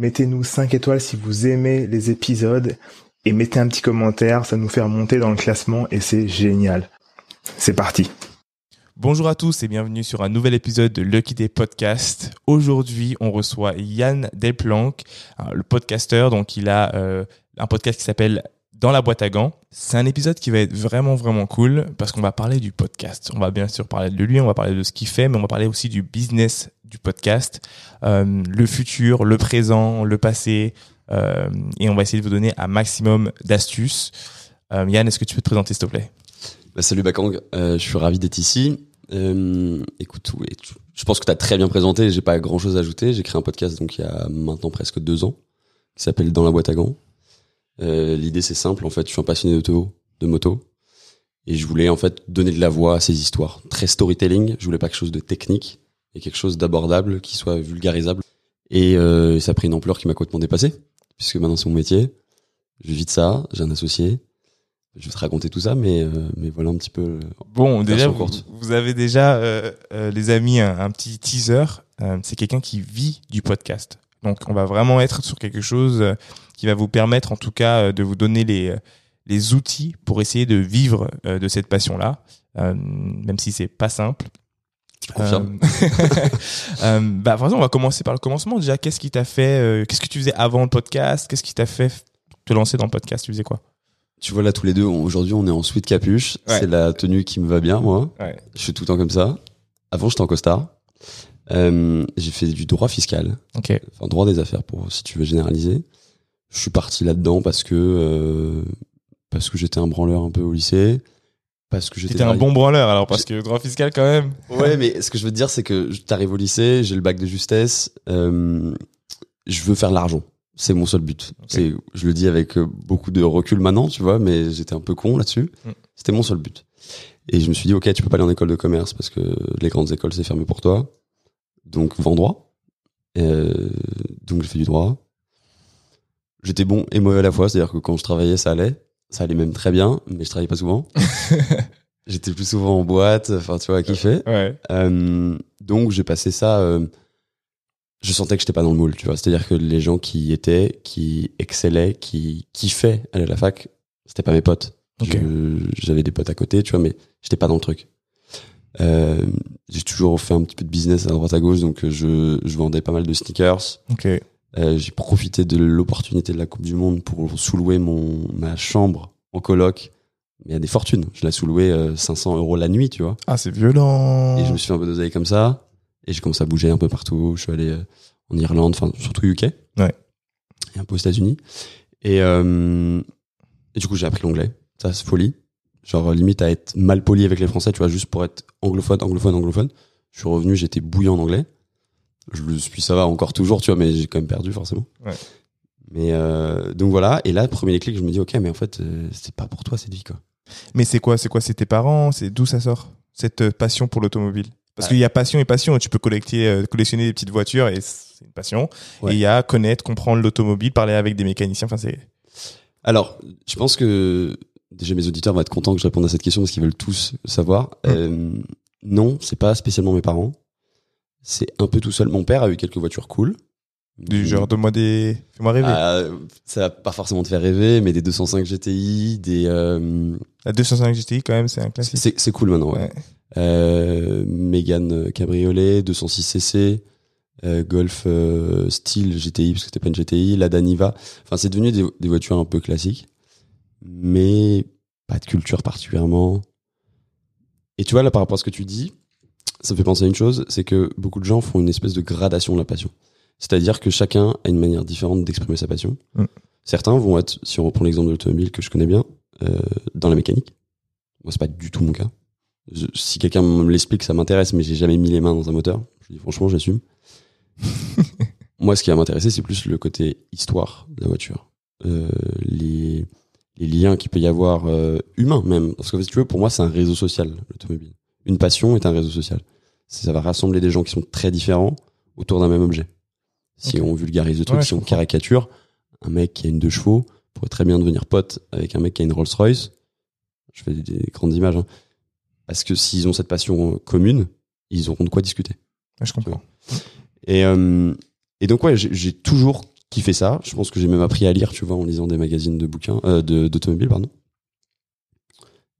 Mettez-nous 5 étoiles si vous aimez les épisodes et mettez un petit commentaire, ça nous fait remonter dans le classement et c'est génial. C'est parti. Bonjour à tous et bienvenue sur un nouvel épisode de Lucky Day Podcast. Aujourd'hui, on reçoit Yann Delplanque, le podcasteur. Donc, il a euh, un podcast qui s'appelle Dans la boîte à gants. C'est un épisode qui va être vraiment, vraiment cool parce qu'on va parler du podcast. On va bien sûr parler de lui, on va parler de ce qu'il fait, mais on va parler aussi du business du podcast, euh, le futur, le présent, le passé, euh, et on va essayer de vous donner un maximum d'astuces. Euh, Yann, est-ce que tu peux te présenter s'il te plaît? Bah, Salut Bakang, je suis ravi d'être ici. écoute, je pense que tu as très bien présenté, j'ai pas grand chose à ajouter. J'ai créé un podcast donc il y a maintenant presque deux ans qui s'appelle Dans la boîte à gants. L'idée c'est simple, en fait, je suis un passionné d'auto, de moto. Et je voulais en fait donner de la voix à ces histoires. Très storytelling, je voulais pas quelque chose de technique et quelque chose d'abordable, qui soit vulgarisable. Et euh, ça a pris une ampleur qui m'a complètement dépassé, puisque maintenant c'est mon métier. Je vis de ça, j'ai un associé. Je vais te raconter tout ça, mais, euh, mais voilà un petit peu. Euh, bon, déjà, vous, vous, avez déjà, euh, euh, les amis, un, un petit teaser. c'est quelqu'un qui vit du podcast. Donc, on va vraiment être sur quelque chose qui va vous permettre, en tout cas, de vous donner les, les outils pour essayer de vivre de cette passion-là, même si c'est pas simple. Euh, euh, bah, on va commencer par le commencement. Déjà, qu'est-ce qui t'a fait, euh, qu'est-ce que tu faisais avant le podcast? Qu'est-ce qui t'a fait te lancer dans le podcast? Tu faisais quoi? Tu vois, là, tous les deux, aujourd'hui, on est en sweat capuche. C'est la tenue qui me va bien, moi. Je suis tout le temps comme ça. Avant, j'étais en costard. j'ai fait du droit fiscal. Enfin, droit des affaires, pour, si tu veux généraliser. Je suis parti là-dedans parce que, parce que j'étais un branleur un peu au lycée parce que j'étais un bon branleur alors parce que droit fiscal quand même. Ouais, mais ce que je veux te dire c'est que t'arrives au lycée, j'ai le bac de justesse, euh, je veux faire l'argent. C'est mon seul but. C'est, je le dis avec euh, beaucoup de recul maintenant, tu vois, mais j'étais un peu con là-dessus. Mm. C'était mon seul but. Et je me suis dit, ok, tu peux pas aller en école de commerce parce que les grandes écoles c'est fermé pour toi. Donc vends droit. Euh, donc j'ai fait du droit. J'étais bon et mauvais à la fois, c'est-à-dire que quand je travaillais, ça allait ça allait même très bien, mais je travaillais pas souvent. J'étais plus souvent en boîte, enfin tu vois, à kiffer. Ouais. Euh, donc j'ai passé ça. Euh, je sentais que j'étais pas dans le moule, tu vois. C'est-à-dire que les gens qui étaient, qui excellaient, qui kiffaient aller à la fac, c'était pas mes potes. J'avais des potes à côté, tu vois, mais j'étais pas dans le truc. Euh, j'ai toujours fait un petit peu de business à droite à gauche, donc je, je vendais pas mal de sneakers. Okay. Euh, j'ai profité de l'opportunité de la Coupe du Monde pour sous-louer mon ma chambre en coloc. Mais il y a des fortunes. Je l'ai sous-loué 500 euros la nuit, tu vois. Ah, c'est violent. Et je me suis fait un peu d'oseille comme ça. Et j'ai commencé à bouger un peu partout. Je suis allé euh, en Irlande, enfin surtout UK. Ouais. Et un peu aux États-Unis. Et, euh, et du coup, j'ai appris l'anglais. Ça, c'est folie. Genre limite à être mal poli avec les Français, tu vois, juste pour être anglophone, anglophone, anglophone. Je suis revenu, j'étais bouillant en anglais je le suis, ça va encore toujours, tu vois, mais j'ai quand même perdu forcément. Ouais. Mais euh, donc voilà, et là, premier déclic, je me dis, ok, mais en fait, euh, c'est pas pour toi cette vie, quoi. Mais c'est quoi, c'est quoi, c'est tes parents, c'est d'où ça sort cette euh, passion pour l'automobile? Parce qu'il y a passion et passion, tu peux collecter, euh, collectionner des petites voitures et c'est une passion. Et il y a connaître, comprendre l'automobile, parler avec des mécaniciens. Enfin, c'est. Alors, je pense que déjà mes auditeurs vont être contents que je réponde à cette question parce qu'ils veulent tous savoir. Euh, non, c'est pas spécialement mes parents c'est un peu tout seul. Mon père a eu quelques voitures cool. Du genre, donne-moi des. Fais-moi rêver. Ah, ça va pas forcément te faire rêver, mais des 205 GTI, des. Euh... La 205 GTI, quand même, c'est un classique. C'est, cool maintenant, ouais. Euh, Mégane Cabriolet, 206 cc, euh, Golf euh, Style GTI, parce que c'était pas une GTI, la Daniva. Enfin, c'est devenu des, des voitures un peu classiques, mais pas de culture particulièrement. Et tu vois, là, par rapport à ce que tu dis, ça me fait penser à une chose, c'est que beaucoup de gens font une espèce de gradation de la passion. C'est-à-dire que chacun a une manière différente d'exprimer sa passion. Mm. Certains vont être, si on reprend l'exemple de l'automobile que je connais bien, euh, dans la mécanique. Moi, c'est pas du tout mon cas. si quelqu'un me l'explique, ça m'intéresse, mais j'ai jamais mis les mains dans un moteur. Je dis franchement, j'assume. Moi, ce qui va m'intéresser, c'est plus le côté histoire de la voiture. euh, les, les liens qu'il peut y avoir euh, humains même. Parce que si tu veux, pour moi, c'est un réseau social, l'automobile. Une passion est un réseau social. Ça va rassembler des gens qui sont très différents autour d'un même objet. Si on vulgarise le truc, Ouais, si on comprends. caricature, un mec qui a une deux chevaux pourrait très bien devenir pote avec un mec qui a une Rolls Royce. Je fais des, des grandes images. hein. Parce que s'ils ont cette passion commune, ils auront de quoi discuter. Ouais, je comprends. Et, euh, et donc ouais, j'ai toujours kiffé ça. Je pense que j'ai même appris à lire, tu vois, en lisant des magazines de bouquins, euh, de d'automobile, pardon.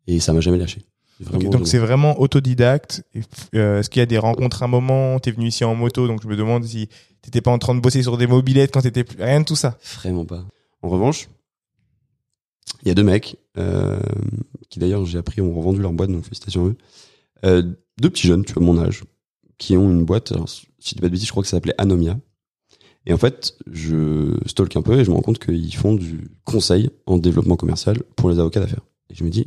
Et ça m'a jamais lâché. Donc c'est vraiment autodidacte. Euh, Est-ce qu'il y a des rencontres à un moment T'es venu ici en moto, donc je me demande si t'étais pas en train de bosser sur des mobilettes quand t'étais plus... rien de tout ça. Vraiment pas. En revanche, il y a deux mecs euh, qui d'ailleurs j'ai appris ont revendu leur boîte, donc félicitations à eux. Euh, deux petits jeunes, tu vois, mon âge, qui ont une boîte. Alors, si je dis pas de bêtises, je crois que ça s'appelait Anomia. Et en fait, je stalk un peu et je me rends compte qu'ils font du conseil en développement commercial pour les avocats d'affaires. Et je me dis,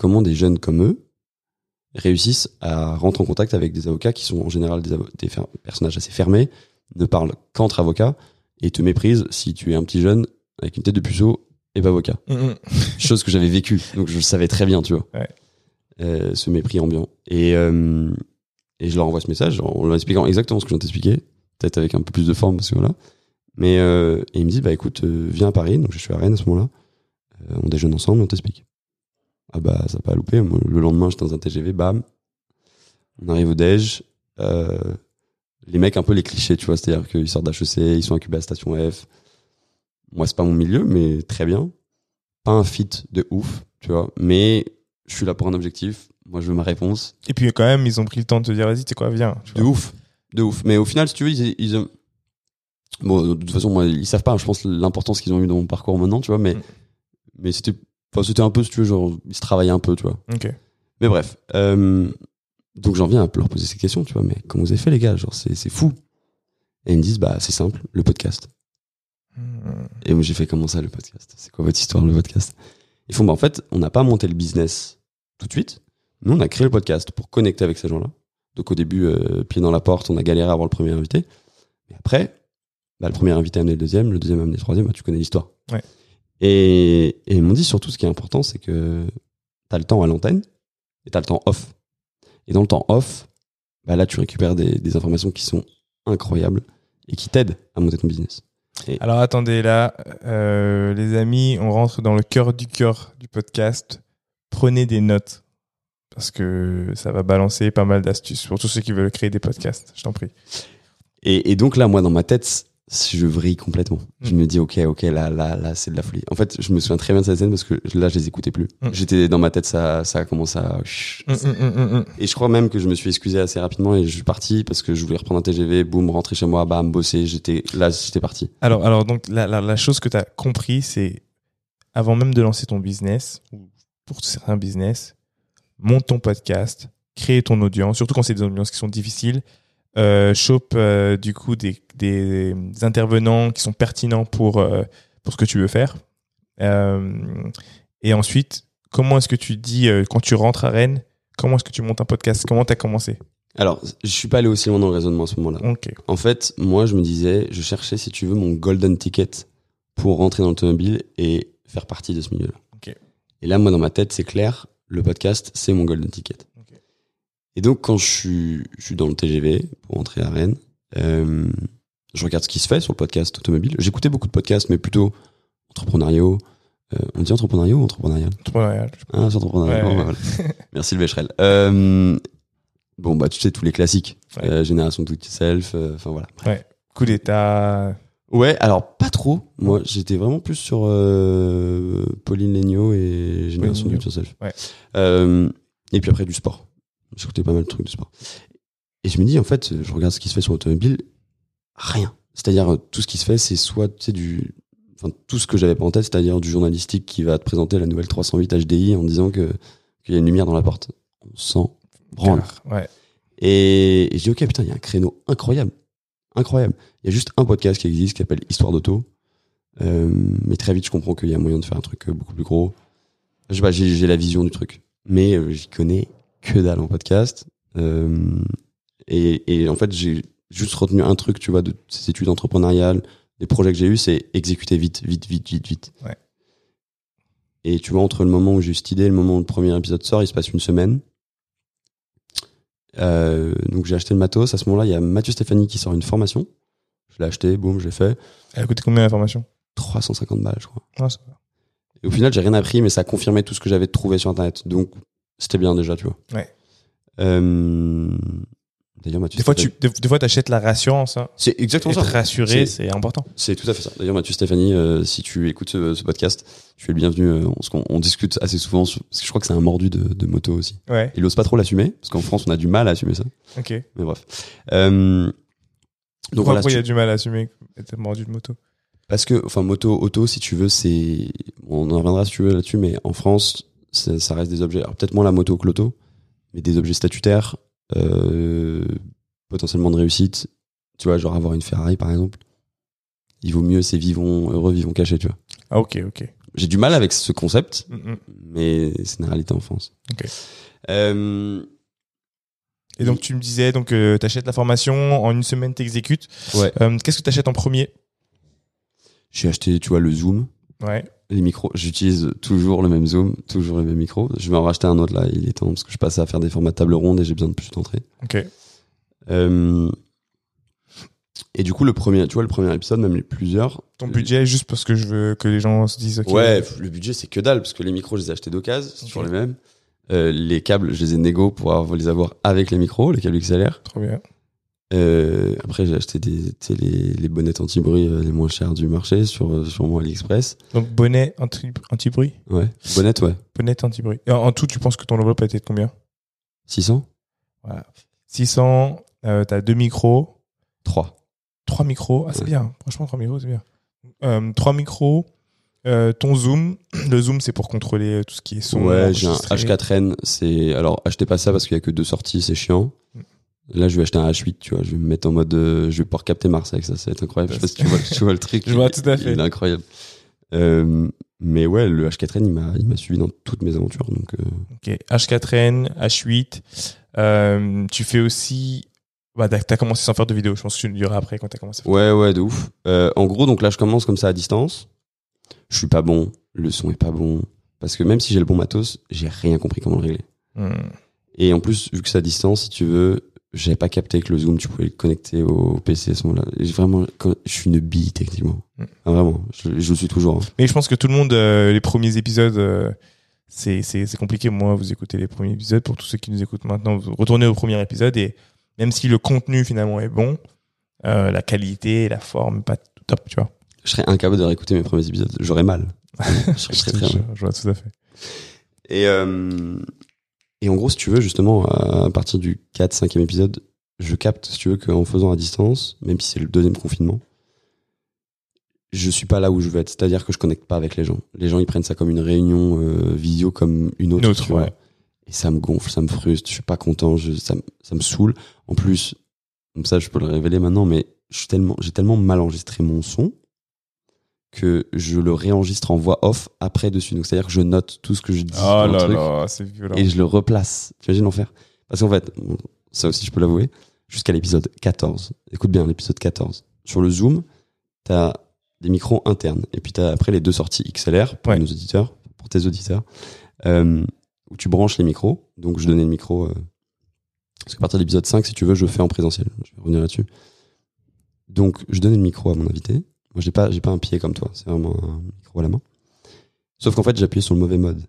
comment des jeunes comme eux réussissent à rentrer en contact avec des avocats qui sont en général des, personnages assez fermés, ne parlent qu'entre avocats et te méprisent si tu es un petit jeune avec une tête de puceau et pas avocat. Chose que j'avais vécue, donc je le savais très bien, tu vois. Ouais. Euh, ce mépris ambiant. Et, euh, et je leur envoie ce message en leur expliquant exactement ce que je viens de t'expliquer, peut-être avec un peu plus de forme parce que voilà. Mais euh, et ils me disent bah écoute, euh, viens à Paris, donc je suis à Rennes à ce moment-là. On déjeune ensemble, on t'explique. Ah bah ça n'a pas loupé. Moi, le lendemain, j'étais dans un TGV, bam. On arrive au déj. Euh, les mecs un peu les clichés, tu vois, c'est-à-dire qu'ils sortent d'HEC, ils sont incubés à Station F. Moi, c'est pas mon milieu, mais très bien. Pas un fit de ouf, tu vois, mais je suis là pour un objectif. Moi, je veux ma réponse. Et puis quand même, ils ont pris le temps de te dire, vas-y, t'es quoi, viens. tu De vois. ouf, de ouf. Mais au final, si tu veux, ils, ils, bon, de toute façon, moi, ils savent pas. Je pense l'importance qu'ils ont eu dans mon parcours maintenant, tu vois. Mais, Mm. mais c'était, enfin, c'était un peu, si tu veux, genre, ils se travaillaient un peu, tu vois. Ok. Mais bref, euh, donc j'en viens à leur poser ces questions, tu vois. Mais comment vous avez fait, les gars? Genre, c'est, c'est fou. Et ils me disent, bah, c'est simple, le podcast. Hmm. Et moi, j'ai fait comment ça, le podcast? C'est quoi votre histoire, le podcast? Ils font, bah, en fait, on n'a pas monté le business tout de suite. Nous, on a créé le podcast pour connecter avec ces gens-là. Donc, au début, euh, pied dans la porte, on a galéré à avoir le premier invité. Mais après, bah, le premier invité a amené le deuxième, le deuxième a amené le troisième, bah, tu connais l'histoire? Ouais. Et, et ils m'ont dit surtout, ce qui est important, c'est que tu as le temps à l'antenne et tu as le temps off. Et dans le temps off, bah, là, tu récupères des, des informations qui sont incroyables et qui t'aident à monter ton business. Alors attendez, là, euh, les amis, on rentre dans le cœur du cœur du podcast. Prenez des notes. Parce que ça va balancer pas mal d'astuces pour tous ceux qui veulent créer des podcasts. Je t'en prie. Et, et donc là, moi, dans ma tête, je vrille complètement. Je Mm. me dis, ok, ok, là, là, là, c'est de la folie. En fait, je me souviens très bien de cette scène parce que là, je les écoutais plus. Mm. J'étais dans ma tête, ça, ça a commencé à. hum. Et je crois même que je me suis excusé assez rapidement et je suis parti parce que je voulais reprendre un TGV, boum, rentrer chez moi, bam, bosser. J'étais là, j'étais parti. Alors, alors donc la, la, la chose que tu as compris, c'est avant même de lancer ton business, ou pour certains business, monte ton podcast, crée ton audience, surtout quand c'est des audiences qui sont difficiles, euh, chope euh, du coup des, des intervenants qui sont pertinents pour, euh, pour ce que tu veux faire. Euh, et ensuite, comment est-ce que tu dis, euh, quand tu rentres à Rennes, comment est-ce que tu montes un podcast? Comment tu as commencé? Alors, je suis pas allé aussi loin dans le raisonnement à ce moment-là. Ok. En fait, moi, je me disais, je cherchais, si tu veux, mon golden ticket pour rentrer dans l'automobile et faire partie de ce milieu-là. Ok. Et là, moi, dans ma tête, c'est clair, le podcast, c'est mon golden ticket. Et donc, quand je suis, je suis dans le TGV pour rentrer à Rennes, euh, je regarde ce qui se fait sur le podcast automobile. J'écoutais beaucoup de podcasts, mais plutôt entrepreneuriaux. Euh, on dit entrepreneuriaux ou entrepreneurial? Entrepreneurial. Ah, c'est entrepreneurial. Ouais, ouais. bah, voilà. Merci le Becherel. Euh, bon, bah, tu sais, tous les classiques. Ouais. Euh, Génération Do It Yourself, euh, enfin voilà. Coup d'état. Ouais, alors pas trop. Moi, j'étais vraiment plus sur Pauline Legnaud et Génération Do Yourself. Ouais. Et puis après du sport. J'écoutais pas mal de trucs de sport. Et je me dis en fait, je regarde ce qui se fait sur l'automobile, rien. C'est-à-dire euh, tout ce qui se fait, c'est soit tu sais du, enfin tout ce que j'avais pas en tête, c'est-à-dire du journalistique qui va te présenter la nouvelle 308 HDI en disant que qu'il y a une lumière dans la porte. On s'en branle. Ouais. Et, et je dis, ok, putain, il y a un créneau incroyable. Incroyable. Il y a juste un podcast qui existe qui s'appelle Histoire d'auto. Euh, mais très vite, je comprends qu'il y a moyen de faire un truc euh, beaucoup plus gros. Je sais pas, j'ai j'ai la vision du truc. Mais euh, j'y connais que dalle en podcast. Euh, et, et en fait, j'ai juste retenu un truc, tu vois, de ces études entrepreneuriales, les projets que j'ai eus, c'est exécuter vite, vite, vite, vite, vite. Ouais. Et tu vois, entre le moment où j'ai eu cette idée et le moment où le premier épisode sort, il se passe une semaine. Euh, donc j'ai acheté le matos. À ce moment-là, il y a Mathieu Stéphanie qui sort une formation. Je l'ai acheté, boum, je l'ai fait. Elle a coûté combien la formation? 350 balles, je crois. Ah. Et au final, j'ai rien appris, mais ça confirmait tout ce que j'avais trouvé sur Internet. Donc, c'était bien déjà, tu vois. Ouais. Euh, D'ailleurs, Mathieu Des fois, tu des, des fois, t'achètes la rassurance. Hein. C'est exactement Être ça. rassuré, C'est- c'est important. C'est tout à fait ça. D'ailleurs, Mathieu Stéphanie, euh, si tu écoutes ce, ce podcast, tu es le bienvenu. euh, on discute assez souvent, sur- parce que je crois que c'est un mordu de, de moto aussi. Ouais. Il ose pas trop l'assumer, parce qu'en France, on a du mal à assumer ça. Ok. Mais bref. Euh, donc Pourquoi il y a du mal à assumer être mordu de moto? Parce que, enfin, moto, auto, si tu veux, c'est, on en reviendra si tu veux là-dessus, mais en France, ça, ça reste des objets. Alors peut-être moins la moto que l'auto, mais des objets statutaires, euh, potentiellement de réussite. Tu vois, genre avoir une Ferrari par exemple. Il vaut mieux c'est vivons heureux, vivons cachés, tu vois. Ah, ok, ok. J'ai du mal avec ce concept, Mm, mm. mais c'est une réalité en France. Ok. Euh, Et donc, tu me disais, donc, euh, t'achètes la formation, en une semaine, t'exécutes. Ouais. Euh, Qu'est-ce que t'achètes en premier? J'ai acheté, tu vois, le zoom, Ouais. Les micros. J'utilise toujours le même zoom, toujours le même micro. Je vais en racheter un autre là, il est temps parce que je passe à faire des formats de table ronde et j'ai besoin de plus d'entrée. Ok. Euh, et du coup, le premier, tu vois, le premier épisode, même les plusieurs. Ton budget, juste parce que je veux que les gens se disent, ok. Ouais, le budget c'est que dalle parce que les micros, je les ai achetés d'occasion, c'est toujours les mêmes. Euh, les câbles, je les ai négo pour avoir- les avoir avec les micros, les câbles XLR. Trop bien. Euh, après, j'ai acheté des, les, les bonnettes anti-bruit euh, les moins chers du marché sur, euh, sur mon AliExpress. Donc, bonnet anti- anti-bruit? Ouais. Bonnettes, ouais. bonnet anti-bruit. En, en tout, tu penses que ton enveloppe a été de combien? 600 Voilà. 600, euh, t'as deux micros, 3. trois micros. Ah, c'est Ouais. bien. Franchement, trois micros, c'est bien. Euh, trois micros, euh, ton zoom. Le zoom, c'est pour contrôler tout ce qui est son. Ouais, j'ai un enregistré. H4N. C'est alors achetez pas ça parce qu'il y a que deux sorties, c'est chiant. Là, je vais acheter un H8, tu vois. Je vais me mettre en mode, euh, je vais pouvoir capter Mars avec ça. Ça va être incroyable. Je sais pas si tu vois, tu vois le truc. Je vois tout à fait. Il est incroyable. Euh, mais ouais, le H4N, il m'a, il m'a suivi dans toutes mes aventures. Donc, euh, Ok. H4N, H8. Euh, tu fais aussi. Bah, t'as commencé sans faire de vidéo. Je pense que tu le diras après quand t'as commencé. ouais, ouais, de ouf. En gros, donc là, je commence comme ça à distance. Je suis pas bon. Le son est pas bon. Parce que même si j'ai le bon matos, j'ai rien compris comment le régler. Hmm. Et en plus, vu que c'est à distance, si tu veux, j'avais pas capté que le zoom, tu pouvais le connecter au PC à ce moment-là. Vraiment, je suis une bille techniquement. Mm. Ah, vraiment, je, je le suis toujours. hein. Mais je pense que tout le monde, euh, les premiers épisodes, euh, c'est compliqué. Moi, vous écoutez les premiers épisodes. Pour tous ceux qui nous écoutent maintenant, vous retournez au premier épisode et même si le contenu finalement est bon, euh, la qualité, la forme, pas top, tu vois. Je serais incapable de réécouter mes premiers épisodes. J'aurais mal. je serais très, je, je vois tout à fait. Et, euh, et en gros, si tu veux, justement, à partir du 4 5 épisode, je capte, si tu veux, qu'en faisant à distance, même si c'est le deuxième confinement, je suis pas là où je veux être. C'est-à-dire que je connecte pas avec les gens. Les gens, ils prennent ça comme une réunion euh, vidéo, comme une autre. Une autre, ouais. Et ça me gonfle, ça me frustre, je suis pas content, je, ça, me- ça me saoule. En plus, comme ça, je peux le révéler maintenant, mais je suis tellement, j'ai tellement mal enregistré mon son que je le réenregistre en voix off après dessus. Donc, c'est-à-dire que je note tout ce que je dis Oh le là truc là, c'est violent. et je le replace. Tu imagines l'enfer? Parce qu'en fait, ça aussi je peux l'avouer, jusqu'à l'épisode 14. Écoute bien, l'épisode 14. Sur le Zoom, t'as des micros internes. Et puis t'as après les deux sorties XLR pour Ouais. nos auditeurs, pour tes auditeurs, euh, où tu branches les micros. Donc je donnais le micro. euh, parce qu'à partir de l'épisode 5, si tu veux, je fais en présentiel. Je vais revenir là-dessus. Donc je donnais le micro à mon invité. Moi, j'ai pas, j'ai pas un pied comme toi. C'est vraiment un micro à la main. Sauf qu'en fait, j'ai appuyé sur le mauvais mode.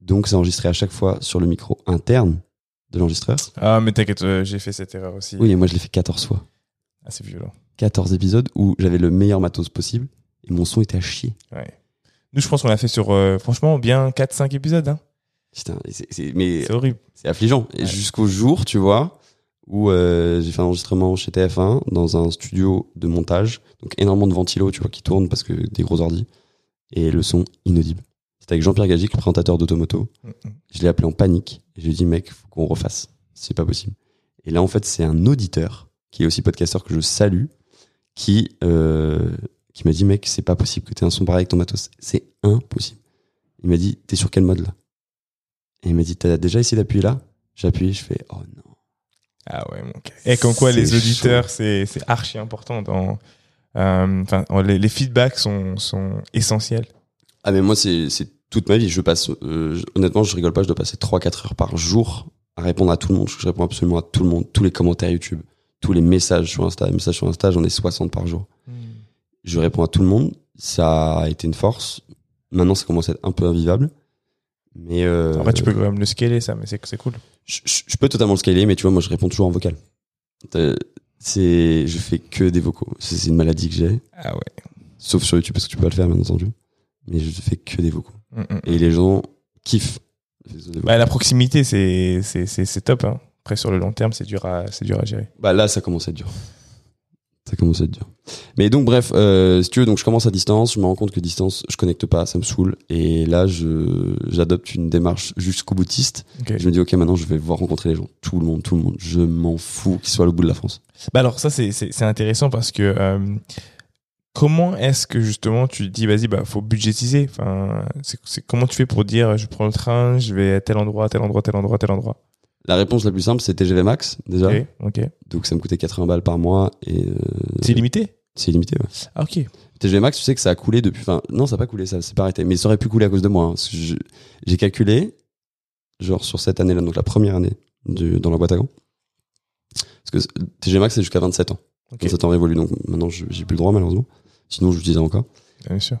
Donc, c'est enregistré à chaque fois sur le micro interne de l'enregistreur. Ah, mais t'inquiète, euh, j'ai fait cette erreur aussi. Oui, et moi, je l'ai fait 14 fois. Ah, c'est violent. 14 épisodes où j'avais le meilleur matos possible et mon son était à chier. Ouais. Nous, je pense qu'on a fait sur, euh, franchement, bien 4-5 épisodes. Hein. Putain, c'est- c'est- mais C'est horrible. c'est affligeant. Et Ouais. jusqu'au jour, tu vois, où euh, j'ai fait un enregistrement chez TF1 dans un studio de montage. Donc, énormément de ventilos, tu vois, qui tournent parce que des gros ordis. Et le son inaudible. C'était avec Jean-Pierre Gagic, le présentateur d'Automoto. Mm, mm. Je l'ai appelé en panique et je lui ai dit mec, faut qu'on refasse. C'est pas possible. Et là en fait c'est un auditeur qui est aussi podcasteur que je salue qui euh, qui m'a dit mec c'est pas possible que t'aies un son pareil avec ton matos. C'est impossible. Il m'a dit t'es sur quel mode là? Et il m'a dit t'as déjà essayé d'appuyer là? J'ai appuyé, je fais oh non. Ah ouais, mon gars. Et comme quoi, les auditeurs, c'est archi important dans, Euh, Enfin, les, les feedbacks sont, sont essentiels. Ah mais moi c'est toute ma vie. Je passe euh, honnêtement, je rigole pas. Je dois passer 3-4 heures par jour à répondre à tout le monde. Je réponds absolument à tout le monde, tous les commentaires YouTube, tous les messages sur Insta. Les messages sur Insta, j'en ai 60 par jour. Je réponds à tout le monde. Ça a été une force. Maintenant, ça commence à être un peu invivable. Mais euh, tu peux quand même le scaler, ça, mais c'est c'est cool. je, peux totalement le scaler, mais tu vois, moi, je réponds toujours en vocal. Euh, C'est, je fais que des vocaux. C'est c'est une maladie que j'ai. Ah ouais. Sauf sur YouTube parce que tu peux pas le faire, bien entendu. Mais je fais que des vocaux. Mm, mm. Et les gens kiffent. Bah, la proximité, c'est c'est- c'est- c'est top. Hein. Après, sur le long terme, c'est dur, à- c'est dur à gérer. Bah là, ça commence à être dur. Ça commence à être dur. Mais donc, bref, euh, si tu veux, donc je commence à distance. Je me rends compte que distance, je connecte pas, ça me saoule. Et là, je j'adopte une démarche jusqu'au boutiste. Je me dis, ok, maintenant, je vais voir rencontrer les gens. Tout le monde, tout le monde. Je m'en fous qu'ils soient l'autre bout de la France. Bah alors ça c'est intéressant parce que euh, comment est-ce que justement tu dis vas-y bah faut budgétiser enfin c'est comment tu fais pour dire je prends le train je vais à tel endroit tel endroit tel endroit tel endroit? La réponse la plus simple, c'est TGV Max, déjà. ok ok Donc, ça me coûtait 80 balles par mois. Et euh, c'est limité c'est illimité, ouais. ah ok TGV Max, tu sais que ça a coulé depuis. Enfin, non, ça n'a pas coulé, ça s'est pas arrêté. Mais ça aurait pu couler à cause de moi. hein, parce que je- J'ai calculé, genre sur cette année-là, donc la première année du- dans la boîte à gants. Parce que TGV Max, c'est jusqu'à 27 ans. ok 27 ans révolu, donc maintenant, je- j'ai plus le droit, malheureusement. Sinon, je l'utilisais encore. bien sûr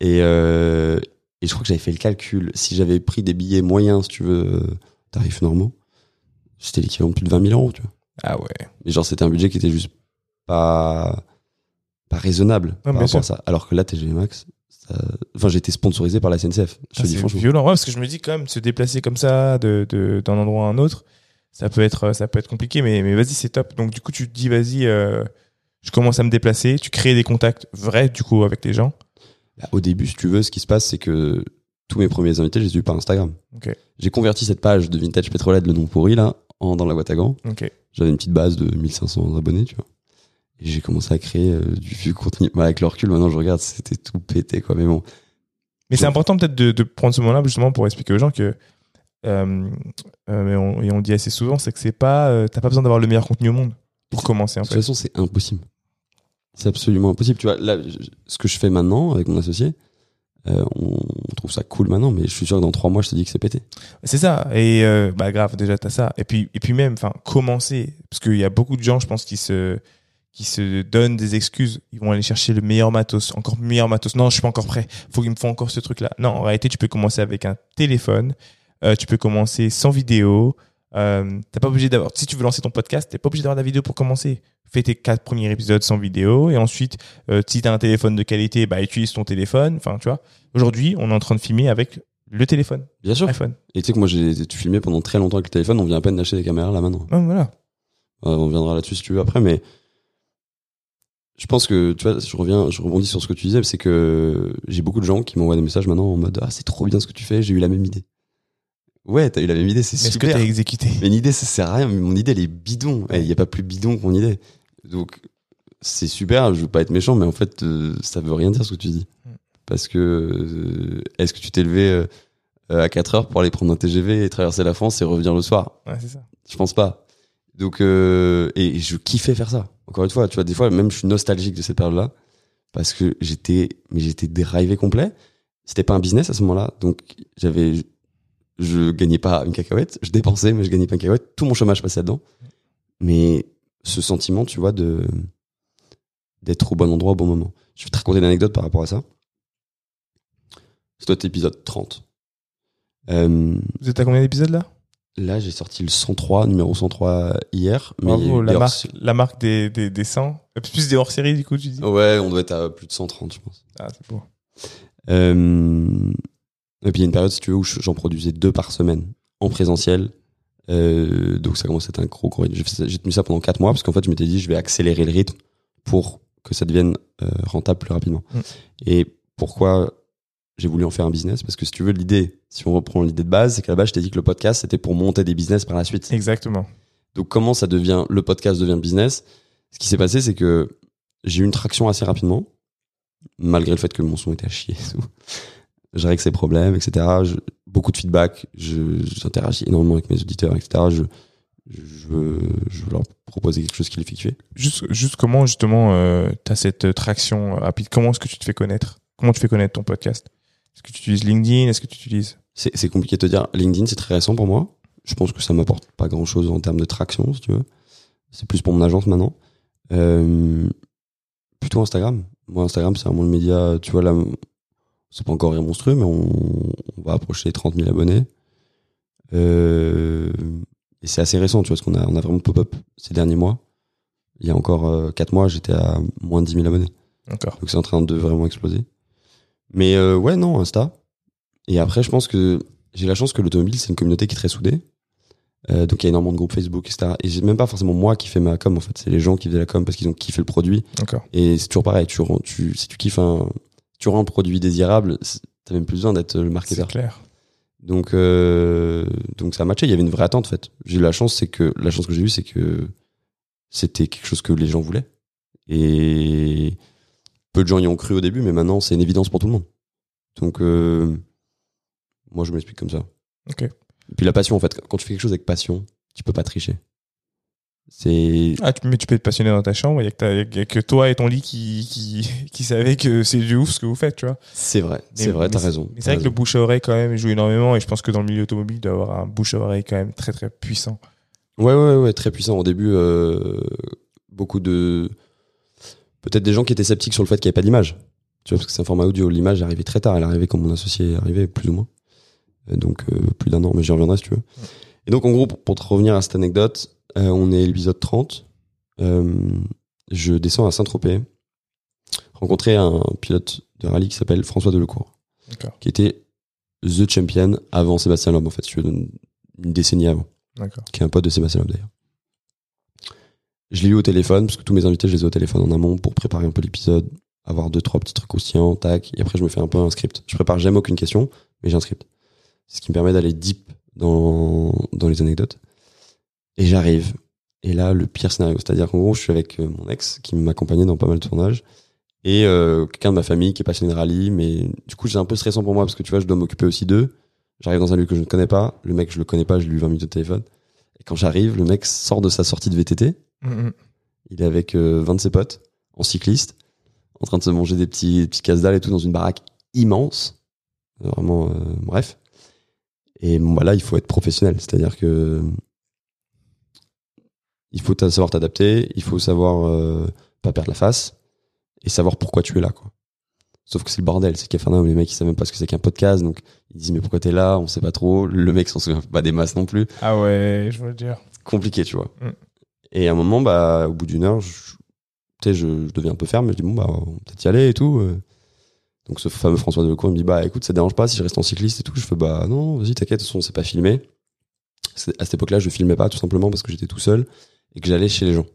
Et, euh, et je crois que j'avais fait le calcul. Si j'avais pris des billets moyens, si tu veux, euh, tarifs normaux, c'était l'équivalent de plus de 20 000 euros, tu vois. ah ouais Mais genre, c'était un budget qui était juste pas, pas raisonnable Ouais, par bien rapport sûr. à ça. Alors que là, TGV Max, ça- enfin, j'ai été sponsorisé par la SNCF. Je te Ah, dis c'est franchement. violent ouais parce que je me dis quand même se déplacer comme ça de de- d'un endroit à un autre ça peut être ça peut être compliqué mais mais vas-y c'est top donc du coup tu te dis vas-y euh, je commence à me déplacer tu crées des contacts vrais du coup avec les gens Bah, Au début, si tu veux, ce qui se passe, c'est que tous mes premiers invités, je les ai eus par Instagram. J'ai converti cette page de Vintage Petrolhead, le nom pourri, là, en, dans la boîte à gants. J'avais une petite base de 1500 abonnés, tu vois. Et j'ai commencé à créer euh, du vieux contenu. Bah, avec le recul, maintenant, je regarde, c'était tout pété, quoi. Mais bon. Mais c'est important peut-être de, de prendre ce moment-là justement pour expliquer aux gens que, euh, euh, mais on, et on le dit assez souvent, c'est que c'est pas, t'as pas besoin d'avoir le meilleur contenu au monde pour commencer en De toute façon, c'est impossible. C'est absolument impossible. Tu vois, là, ce que je fais maintenant avec mon associé, euh, on, trouve ça cool maintenant, mais je suis sûr que dans trois mois, je te dis que c'est pété. C'est ça. Et euh, bah grave, déjà t'as ça. Et puis et puis même, enfin commencer, parce qu'il y a beaucoup de gens, je pense, qui se qui se donnent des excuses. Ils vont aller chercher le meilleur matos, encore meilleur matos. Non, je suis pas encore prêt. Faut qu'il me faut encore ce truc-là. Non, en réalité, tu peux commencer avec un téléphone. Euh, tu peux commencer sans vidéo. Euh, pas obligé d'avoir. Si tu veux lancer ton podcast, t'es pas obligé d'avoir la vidéo pour commencer. Fais tes quatre premiers épisodes sans vidéo et ensuite, euh, si t'as un téléphone de qualité, bah utilise ton téléphone. Enfin, tu vois. Aujourd'hui, on est en train de filmer avec le téléphone, Bien sûr. iPhone. Et tu sais que moi, j'ai filmé pendant très longtemps avec le téléphone. On vient à peine d'acheter des caméras là maintenant. Ouais, voilà. Euh, on viendra là-dessus si tu veux après, mais je pense que tu vois, je reviens, je rebondis sur ce que tu disais, c'est que j'ai beaucoup de gens qui m'envoient des messages maintenant en mode ah c'est trop bien ce que tu fais, j'ai eu la même idée. Ouais, t'as eu la même idée, c'est Mais est-ce que super. t'as exécuté? Mais une idée, ça sert à rien. Mon idée, elle est bidon. Il n'y a pas plus bidon que mon idée. Donc, c'est super. Je veux pas être méchant, mais en fait, euh, ça veut rien dire ce que tu dis. Mm. Parce que, euh, est-ce que tu t'es levé euh, à 4 heures pour aller prendre un TGV et traverser la France et revenir le soir? Ouais, c'est ça. Je pense pas. Donc, euh, et je kiffais faire ça. Encore une fois, tu vois, des fois, même je suis nostalgique de cette période-là. Parce que j'étais, mais j'étais drivé complet. C'était pas un business à ce moment-là. Donc, j'avais, je gagnais pas une cacahuète. Je dépensais, mais je gagnais pas une cacahuète. Tout mon chômage passait là-dedans. Mais ce sentiment, tu vois, de, d'être au bon endroit au bon moment. Je vais te raconter une anecdote par rapport à ça. C'est toi, épisode 30. Euh, Vous êtes à combien d'épisodes là? Là, j'ai sorti le 103, numéro 103 hier. Mais Bravo, la marque, la marque des, des, des 100. Euh, Plus des hors-série, du coup, tu dis? Ouais, on doit être à plus de 130, je pense. Ah, c'est beau. Euh, et puis il y a une période, si tu veux, où j'en produisais deux par semaine en présentiel. Euh, donc ça commence à être un gros gros J'ai tenu ça pendant quatre mois parce qu'en fait, je m'étais dit, je vais accélérer le rythme pour que ça devienne euh, rentable plus rapidement. Mm. Et pourquoi j'ai voulu en faire un business? Parce que si tu veux, l'idée, si on reprend l'idée de base, c'est qu'à la base, je t'ai dit que le podcast, c'était pour monter des business par la suite. Exactement. Donc comment ça devient le podcast devient business? Ce qui s'est passé, c'est que j'ai eu une traction assez rapidement, malgré le fait que mon son était à chier. Je règle ses problèmes, etc. Je- beaucoup de feedback. Je- J'interagis énormément avec mes auditeurs, etc. Je, je veux, je veux leur proposer quelque chose qui l'effectue. Juste, juste comment justement euh, tu as cette traction rapide? Comment est-ce que tu te fais connaître? Comment tu fais connaître ton podcast? Est-ce que tu utilises LinkedIn? Est-ce que tu utilises? C'est c'est compliqué de te dire. LinkedIn, c'est très récent pour moi. Je pense que ça m'apporte pas grand chose en termes de traction, si tu veux. C'est plus pour mon agence maintenant. Euh, plutôt Instagram. Moi, Instagram, c'est vraiment le média, tu vois, là, c'est pas encore monstrueux, mais on, on va approcher les 30 000 abonnés. Euh, et c'est assez récent, tu vois, parce qu'on a, on a vraiment pop-up ces derniers mois. Il y a encore euh, 4 mois, j'étais à moins de 10 000 abonnés. D'accord. Donc c'est en train de vraiment exploser. Mais euh, ouais, non, Insta. Et après, je pense que j'ai la chance que l'automobile, c'est une communauté qui est très soudée. Euh, donc il y a énormément de groupes Facebook, etc. Et c'est même pas forcément moi qui fais ma com, en fait. C'est les gens qui faisaient la com parce qu'ils ont kiffé le produit. D'accord. Et c'est toujours pareil. Tu, tu, si tu kiffes un, tu rends un produit désirable, c'est- t'as même plus besoin d'être le C'est marketeur. clair. Donc, euh, donc ça a matché. Il y avait une vraie attente, en fait. J'ai eu la chance, c'est que, la chance que j'ai eue, c'est que c'était quelque chose que les gens voulaient. Et peu de gens y ont cru au début, mais maintenant, c'est une évidence pour tout le monde. Donc, euh, moi, je m'explique comme ça. Ok. Et puis la passion, en fait, quand tu fais quelque chose avec passion, tu peux pas tricher. C'est, Ah, mais tu peux être passionné dans ta chambre, il y, a que toi et ton lit qui, qui, qui savez que c'est du ouf ce que vous faites, tu vois. c'est vrai, c'est vrai, t'as raison. Mais c'est vrai que le bouche à oreille, quand même, joue énormément et je pense que dans le milieu automobile, il doit avoir un bouche à oreille quand même très très puissant. Ouais, ouais, ouais, très puissant. Au début, euh, beaucoup de. Peut-être des gens qui étaient sceptiques sur le fait qu'il n'y avait pas d'image. Tu vois, parce que c'est un format audio. L'image est arrivée très tard. Elle est arrivée quand mon associé est arrivé, plus ou moins. Euh, Donc, euh, plus d'un an, mais j'y reviendrai si tu veux. Et donc, en gros, pour, pour te revenir à cette anecdote, euh, on est à l'épisode 30. Euh, je descends à Saint-Tropez, rencontrer un pilote de rallye qui s'appelle François Delecourt, qui était The Champion avant Sébastien Loeb, en fait, une, une décennie avant qui est un pote de Sébastien Loeb d'ailleurs. Je l'ai eu au téléphone, parce que tous mes invités, je les ai au téléphone en amont pour préparer un peu l'épisode, avoir deux, trois petits trucs croustillants, tac, et après je me fais un peu un script. Je prépare jamais aucune question, mais j'ai un script. C'est ce qui me permet d'aller deep dans, dans les anecdotes. Et j'arrive. Et là, le pire scénario, c'est-à-dire qu'en gros, je suis avec euh, mon ex, qui m'accompagnait dans pas mal de tournages, et euh, quelqu'un de ma famille qui est passionné de rallye, mais du coup, c'est un peu stressant pour moi, parce que tu vois, je dois m'occuper aussi d'eux. J'arrive dans un lieu que je ne connais pas, le mec, je le connais pas, je lui ai eu 20 minutes au téléphone. Et quand j'arrive, le mec sort de sa sortie de VTT. Mhm. Il est avec euh, 20 de ses potes, en cycliste, en train de se manger des petits, des petits casse-dalles et tout dans une baraque immense. Vraiment, euh, bref. Et bon, bah là, il faut être professionnel. C'est-à-dire que il faut savoir t'adapter, il faut savoir euh, pas perdre la face et savoir pourquoi tu es là, quoi. Sauf que c'est le bordel, c'est Cafarnaum, les mecs ils savent même pas ce que c'est qu'un podcast, donc ils disent mais pourquoi t'es là, on sait pas trop, le mec s'en souvient pas des masses non plus Ah ouais, je veux dire. compliqué, tu vois. Mm. Et à un moment, bah, au bout d'une heure, je, je, je deviens un peu ferme. Je dis bon, bah, on va peut-être y aller et tout. euh. Donc ce fameux François Delecourt il me dit bah, écoute, ça dérange pas si je reste en cycliste et tout. Je fais bah non, vas-y, t'inquiète, de toute façon, c'est pas filmé. À cette époque-là, je filmais pas tout simplement parce que j'étais tout seul et que j'allais chez les gens.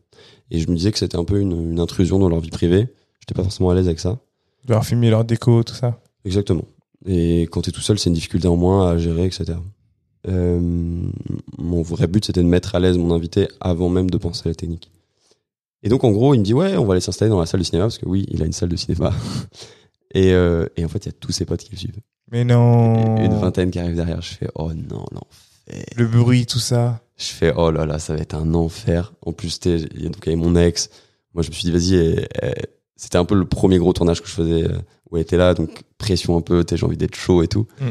Et je me disais que c'était un peu une, une intrusion dans leur vie privée. J'étais pas forcément à l'aise avec ça. De leur filmer leur déco, tout ça. Exactement. Et quand t'es tout seul, c'est une difficulté en moins à gérer, etc. Euh, mon vrai but, c'était de mettre à l'aise mon invité avant même de penser à la technique. Et donc, en gros, il me dit, ouais, on va aller s'installer dans la salle de cinéma, parce que oui, il a une salle de cinéma. et, euh, et en fait, il y a tous ses potes qui le suivent. Mais non. Et une vingtaine qui arrive derrière. Je fais, oh non, l'enfer. Le bruit, tout ça. Je fais, oh là là, ça va être un enfer. En plus, t'es, il y a donc avait mon ex. Moi, je me suis dit, vas-y, c'était un peu le premier gros tournage que je faisais euh, où elle était là, donc pression un peu, t'es, j'ai envie d'être chaud et tout. Mm.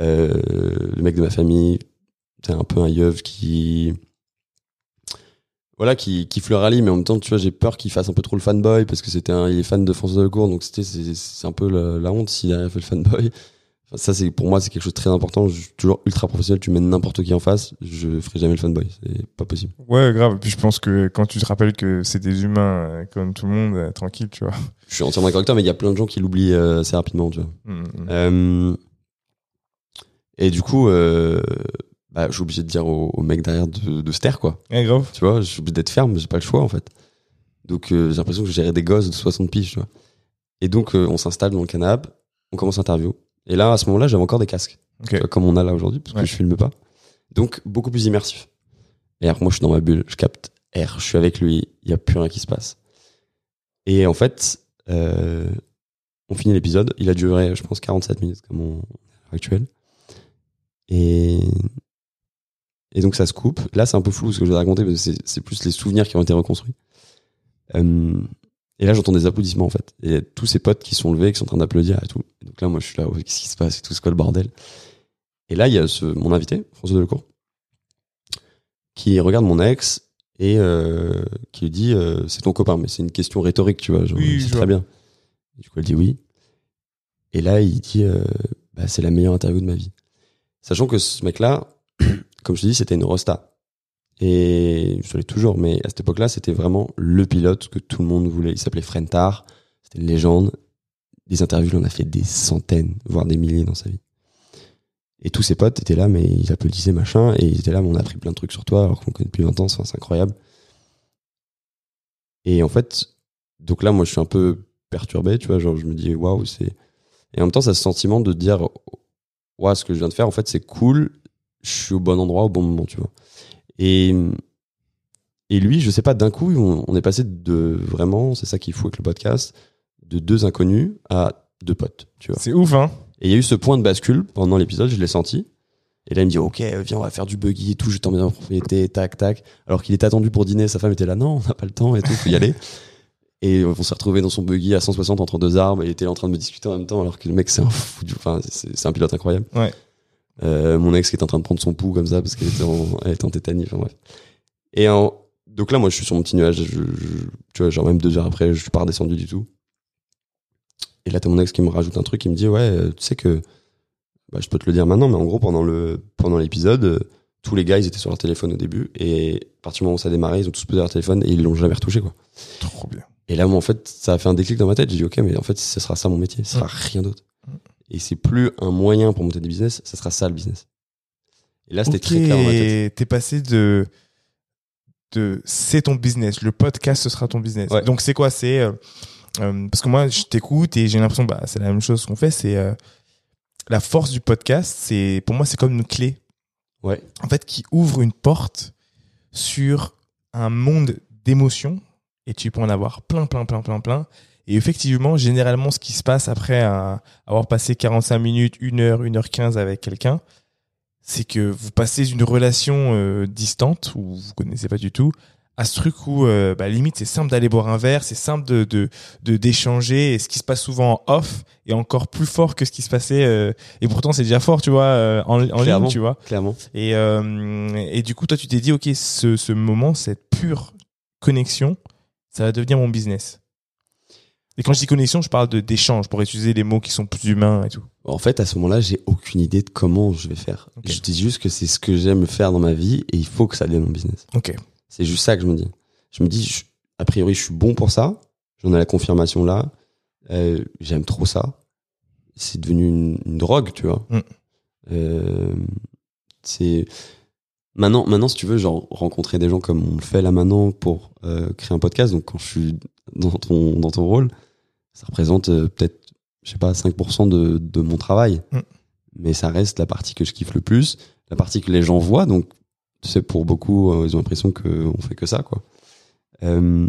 Euh, le mec de ma famille, c'est un peu un yeuf qui, voilà, qui kiffe le rallye, mais en même temps, tu vois, j'ai peur qu'il fasse un peu trop le fanboy parce que c'était un, il est fan de François Delecourt, donc c'était, c'est, c'est un peu la, la honte s'il a fait le fanboy. Ça, c'est, pour moi, c'est quelque chose de très important. Je suis toujours ultra professionnel. Tu mènes n'importe qui en face, je ferai jamais le fanboy. C'est pas possible. Ouais, grave. Et puis je pense que quand tu te rappelles que c'est des humains euh, comme tout le monde, euh, tranquille, tu vois. Je suis entièrement d'accord avec toi, mais il y a plein de gens qui l'oublient euh, assez rapidement, tu vois. Mhm. Euh, et du coup, bah, je suis obligé de dire au, au mec derrière de, de se taire, quoi. Ouais, grave. Tu vois, je suis obligé d'être ferme, j'ai pas le choix, en fait. Donc, j'ai l'impression que je gérais des gosses de 60 piges, tu vois. Et donc, on s'installe dans le canapé, on commence l'interview. Et là, à ce moment-là, j'avais encore des casques. Comme on a là aujourd'hui, parce Ouais. que je filme pas. Donc, beaucoup plus immersif. Et alors, moi, je suis dans ma bulle, je capte air, je suis avec lui, il y a plus rien qui se passe. Et en fait, euh, on finit l'épisode. Il a duré, je pense, 47 minutes, comme on, à l'heure actuelle. Et Et donc ça se coupe. Là, c'est un peu flou ce que je vais raconter parce que c'est- c'est plus les souvenirs qui ont été reconstruits. Euh, et là, j'entends des applaudissements en fait. Et tous ces potes qui sont levés, qui sont en train d'applaudir et tout. Et donc là, moi, je suis là, qu'est-ce qui se passe et tout, c'est quoi le bordel? Et là, il y a ce, mon invité, François Delecourt, qui regarde mon ex et euh, qui lui dit euh, c'est ton copain, mais c'est une question rhétorique, tu vois. Genre, Oui, c'est très bien. Et du coup, elle dit oui. Et là, il dit euh, bah, c'est la meilleure interview de ma vie. Sachant que ce mec-là, comme je te dis, c'était une rosta. Et je l'ai toujours, mais à cette époque-là, c'était vraiment le pilote que tout le monde voulait. Il s'appelait Frentar, c'était une légende. Des interviews, il en a fait des centaines, voire des milliers dans sa vie. Et tous ses potes étaient là, mais ils applaudissaient, machin, et ils étaient là, mais on a appris plein de trucs sur toi, alors qu'on connaît depuis 20 ans, c'est incroyable. Et en fait, donc là, moi, je suis un peu perturbé, tu vois, genre, je me dis, waouh, c'est. Et en même temps, ça ce sentiment de dire, waouh, ce que je viens de faire, en fait, c'est cool, je suis au bon endroit, au bon moment, tu vois. Et, et lui, je sais pas, d'un coup, on, on est passé de vraiment, c'est ça qu'il faut avec le podcast, de deux inconnus à deux potes, tu vois. C'est ouf, hein Et il y a eu ce point de bascule pendant l'épisode, je l'ai senti. Et là, il me dit, OK, viens, on va faire du buggy et tout, je t'emmène en propriété, tac, tac. Alors qu'il était attendu pour dîner, sa femme était là, non, on n'a pas le temps et tout, faut y aller. Et on s'est retrouvé dans son buggy à 160 entre deux arbres, et il était en train de me discuter en même temps, alors que le mec, c'est un fou, du- enfin, c'est un pilote incroyable. Ouais. Euh, mon ex qui était en train de prendre son pouls comme ça, parce qu'elle était en, elle était en tétanie, enfin bref. Et en, donc là, moi, je suis sur mon petit nuage, je, je- tu vois, genre même deux heures après, je suis pas redescendu du tout. Et là, t'as mon ex qui me rajoute un truc, il me dit, ouais, euh, tu sais que, bah, je peux te le dire maintenant, mais en gros, pendant le, pendant l'épisode, euh, tous les gars, ils étaient sur leur téléphone au début, et à partir du moment où ça a démarré, ils ont tous posé leur téléphone, et ils l'ont jamais retouché, quoi. Trop bien. Et là, moi, en fait, ça a fait un déclic dans ma tête. J'ai dit, OK, mais en fait, ce sera ça mon métier. Ce sera rien d'autre. Et c'est plus un moyen pour monter des business, ça sera ça le business. Et là, c'était Ok, très clair dans ma tête. T'es passé de de c'est ton business, le podcast ce sera ton business. Ouais. Donc c'est quoi? C'est euh, euh, parce que moi je t'écoute et j'ai l'impression bah c'est la même chose qu'on fait. C'est euh, la force du podcast. C'est pour moi c'est comme une clé Ouais. en fait qui ouvre une porte sur un monde d'émotions et tu peux en avoir plein plein plein plein plein. Et effectivement, généralement, ce qui se passe après un- avoir passé 45 minutes, 1 heure, 1 heure 15 avec quelqu'un, c'est que vous passez d'une relation euh, distante où vous connaissez pas du tout à ce truc où euh, bah, limite c'est simple d'aller boire un verre, c'est simple de de de- d'échanger et ce qui se passe souvent en off est encore plus fort que ce qui se passait euh, et pourtant c'est déjà fort tu vois euh, en, en ligne tu vois Clairement. et euh, et du coup toi tu t'es dit ok ce ce moment cette pure connexion ça va devenir mon business et quand je dis connexion je parle d'échange pour utiliser des mots qui sont plus humains et tout En fait, à ce moment-là, j'ai aucune idée de comment je vais faire. Je dis juste que c'est ce que j'aime faire dans ma vie et il faut que ça devienne mon business. ok C'est juste ça que je me dis. Je me dis, je- a priori, je suis bon pour ça. J'en ai la confirmation là. Euh, J'aime trop ça. C'est devenu une, une drogue, tu vois. Mm. Euh, c'est maintenant, maintenant, si tu veux, genre rencontrer des gens comme on le fait là maintenant pour euh, créer un podcast. Donc, quand je suis dans ton dans ton rôle, ça représente euh, peut-être, je sais pas, 5% de, de mon travail. Mm. Mais ça reste la partie que je kiffe le plus, la partie que les gens voient. Donc, sais, pour beaucoup, euh, ils ont l'impression qu'on fait que ça, quoi. Euh,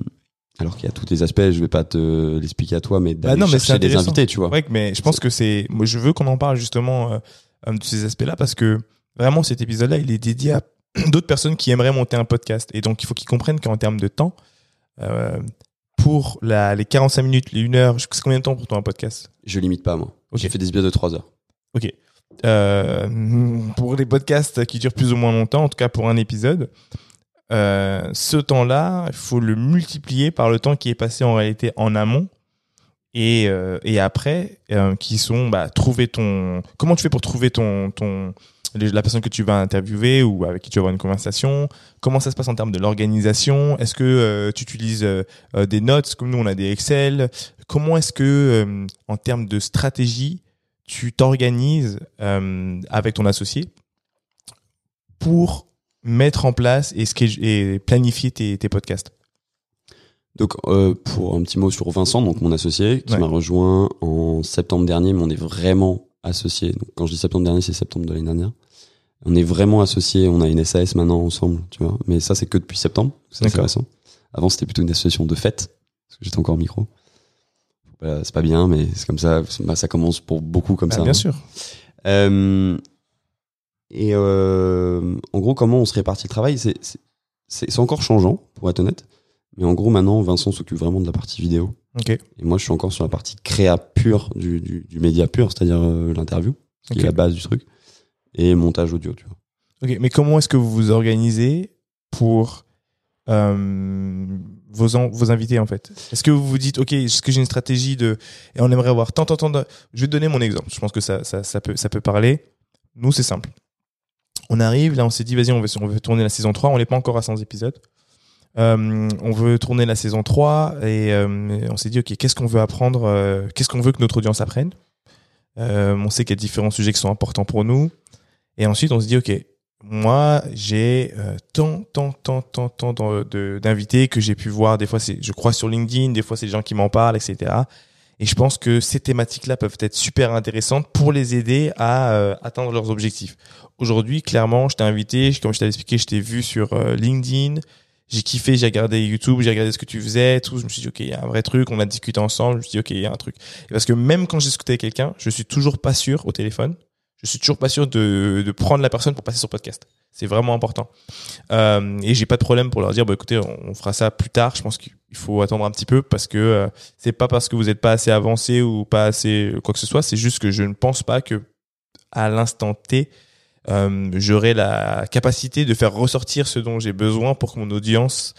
alors qu'il y a tous les aspects, je vais pas te l'expliquer à toi, mais d'aller Bah non, mais c'est chercher des invités, tu vois. Ouais, mais je pense que c'est. Moi, je veux qu'on en parle justement de ces aspects-là parce que vraiment cet épisode-là, il est dédié à d'autres personnes qui aimeraient monter un podcast. Et donc, il faut qu'ils comprennent qu'en termes de temps, euh, pour la, les 45 minutes, les 1 heure, c'est combien de temps pour toi un podcast? Je limite pas, moi. Ok. J'ai fait des épisodes de 3 heures. Ok. Euh, pour les podcasts qui durent plus ou moins longtemps, en tout cas pour un épisode, euh, ce temps-là, il faut le multiplier par le temps qui est passé en réalité en amont et, euh, et après, qui sont bah, trouver ton. Comment tu fais pour trouver ton ton la personne que tu vas interviewer ou avec qui tu vas avoir une conversation Comment ça se passe en termes de l'organisation? Est-ce que euh, tu utilises euh, euh, des notes? Comme nous on a des Excel. Comment est-ce que euh, en termes de stratégie tu t'organises avec ton associé pour mettre en place et, planifier tes, tes podcasts? Donc, euh, pour un petit mot sur Vincent, donc mon associé, qui Ouais. m'a rejoint en septembre dernier, mais on est vraiment associés. Donc, quand je dis septembre dernier, c'est septembre de l'année dernière. On est vraiment associés, on a une SAS maintenant ensemble, tu vois. Mais ça, c'est que depuis septembre. C'est récent. Avant, c'était plutôt une association de fête, parce que j'étais encore au micro. Voilà, c'est pas bien, mais c'est comme ça. Bah, ça commence pour beaucoup comme Bah, ça. Bien hein. sûr. Euh, et euh, en gros, comment on se répartit le travail, c'est encore changeant, pour être honnête. Mais en gros, maintenant, Vincent s'occupe vraiment de la partie vidéo. Et moi, je suis encore sur la partie créa pure du, du, du média pur, c'est-à-dire euh, l'interview, qui est la base du truc, et montage audio, tu vois. Ok, mais comment est-ce que vous vous organisez pour euh, vos, vos invités en fait? Est-ce que vous vous dites, ok, est-ce que j'ai une stratégie de et on aimerait avoir tant, tant, tant de... Je vais te donner mon exemple. Je pense que ça, ça, ça peut, ça peut parler. Nous, c'est simple. On arrive, là, on s'est dit, vas-y, on veut, on veut tourner la saison 3. On n'est pas encore à 100 épisodes. Euh, on veut tourner la saison 3 et euh, on s'est dit, ok, qu'est-ce qu'on veut apprendre euh, Qu'est-ce qu'on veut que notre audience apprenne? On sait qu'il y a différents sujets qui sont importants pour nous. Et ensuite, on se dit, ok, moi, j'ai tant, tant, tant, tant, tant d'invités que j'ai pu voir. Des fois, je crois sur LinkedIn, des fois, c'est des gens qui m'en parlent, etc. Et je pense que ces thématiques-là peuvent être super intéressantes pour les aider à atteindre leurs objectifs. Aujourd'hui, clairement, je t'ai invité, comme je t'avais expliqué, je t'ai vu sur LinkedIn. J'ai kiffé, j'ai regardé YouTube, j'ai regardé ce que tu faisais, tout. Je me suis dit, OK, il y a un vrai truc. On a discuté ensemble. Je me suis dit, OK, il y a un truc. Et parce que même quand j'ai discuté avec quelqu'un, je suis toujours pas sûr au téléphone. Je suis toujours pas sûr de, de prendre la personne pour passer sur podcast. C'est vraiment important. Euh, et j'ai pas de problème pour leur dire, bah, écoutez, on, on fera ça plus tard. Je pense qu'il faut attendre un petit peu parce que euh, c'est pas parce que vous n'êtes pas assez avancé ou pas assez quoi que ce soit. C'est juste que je ne pense pas que à l'instant T, euh, j'aurai la capacité de faire ressortir ce dont j'ai besoin pour que mon audience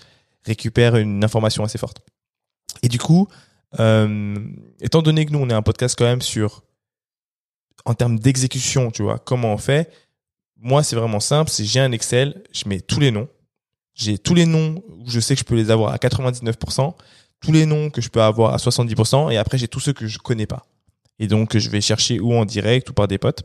récupère une information assez forte. Et du coup, euh, étant donné que nous, on est un podcast quand même sur, en termes d'exécution, tu vois, comment on fait, moi, c'est vraiment simple, c'est j'ai un Excel, je mets tous les noms, j'ai tous les noms où je sais que je peux les avoir à 99%, tous les noms que je peux avoir à 70%, et après, j'ai tous ceux que je connais pas. Et donc, je vais chercher ou en direct ou par des potes.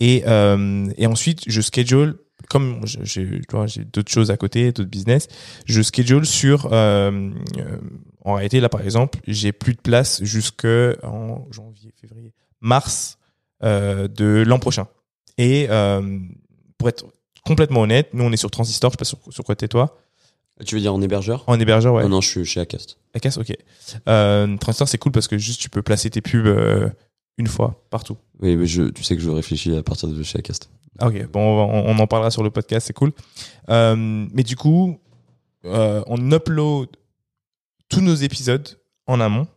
Et, euh, et ensuite, je schedule, comme j'ai d'autres choses à côté, d'autres business, je schedule sur... euh, euh, en réalité, là, par exemple, j'ai plus de place jusque en janvier, février, mars euh, de l'an prochain. Et euh, pour être complètement honnête, nous, on est sur Transistor, je sais pas sur, sur quoi t'es toi. Tu veux dire en hébergeur? En hébergeur, ouais. Non, non, je suis chez Acast. La casse, ok. Euh, Transistor, c'est cool parce que juste tu peux placer tes pubs euh, une fois partout. Oui, mais je, tu sais que je réfléchis à partir de chez Acast. Ah, ok, bon, on en parlera sur le podcast, c'est cool. Euh, mais du coup, euh, on upload tous nos épisodes en amont.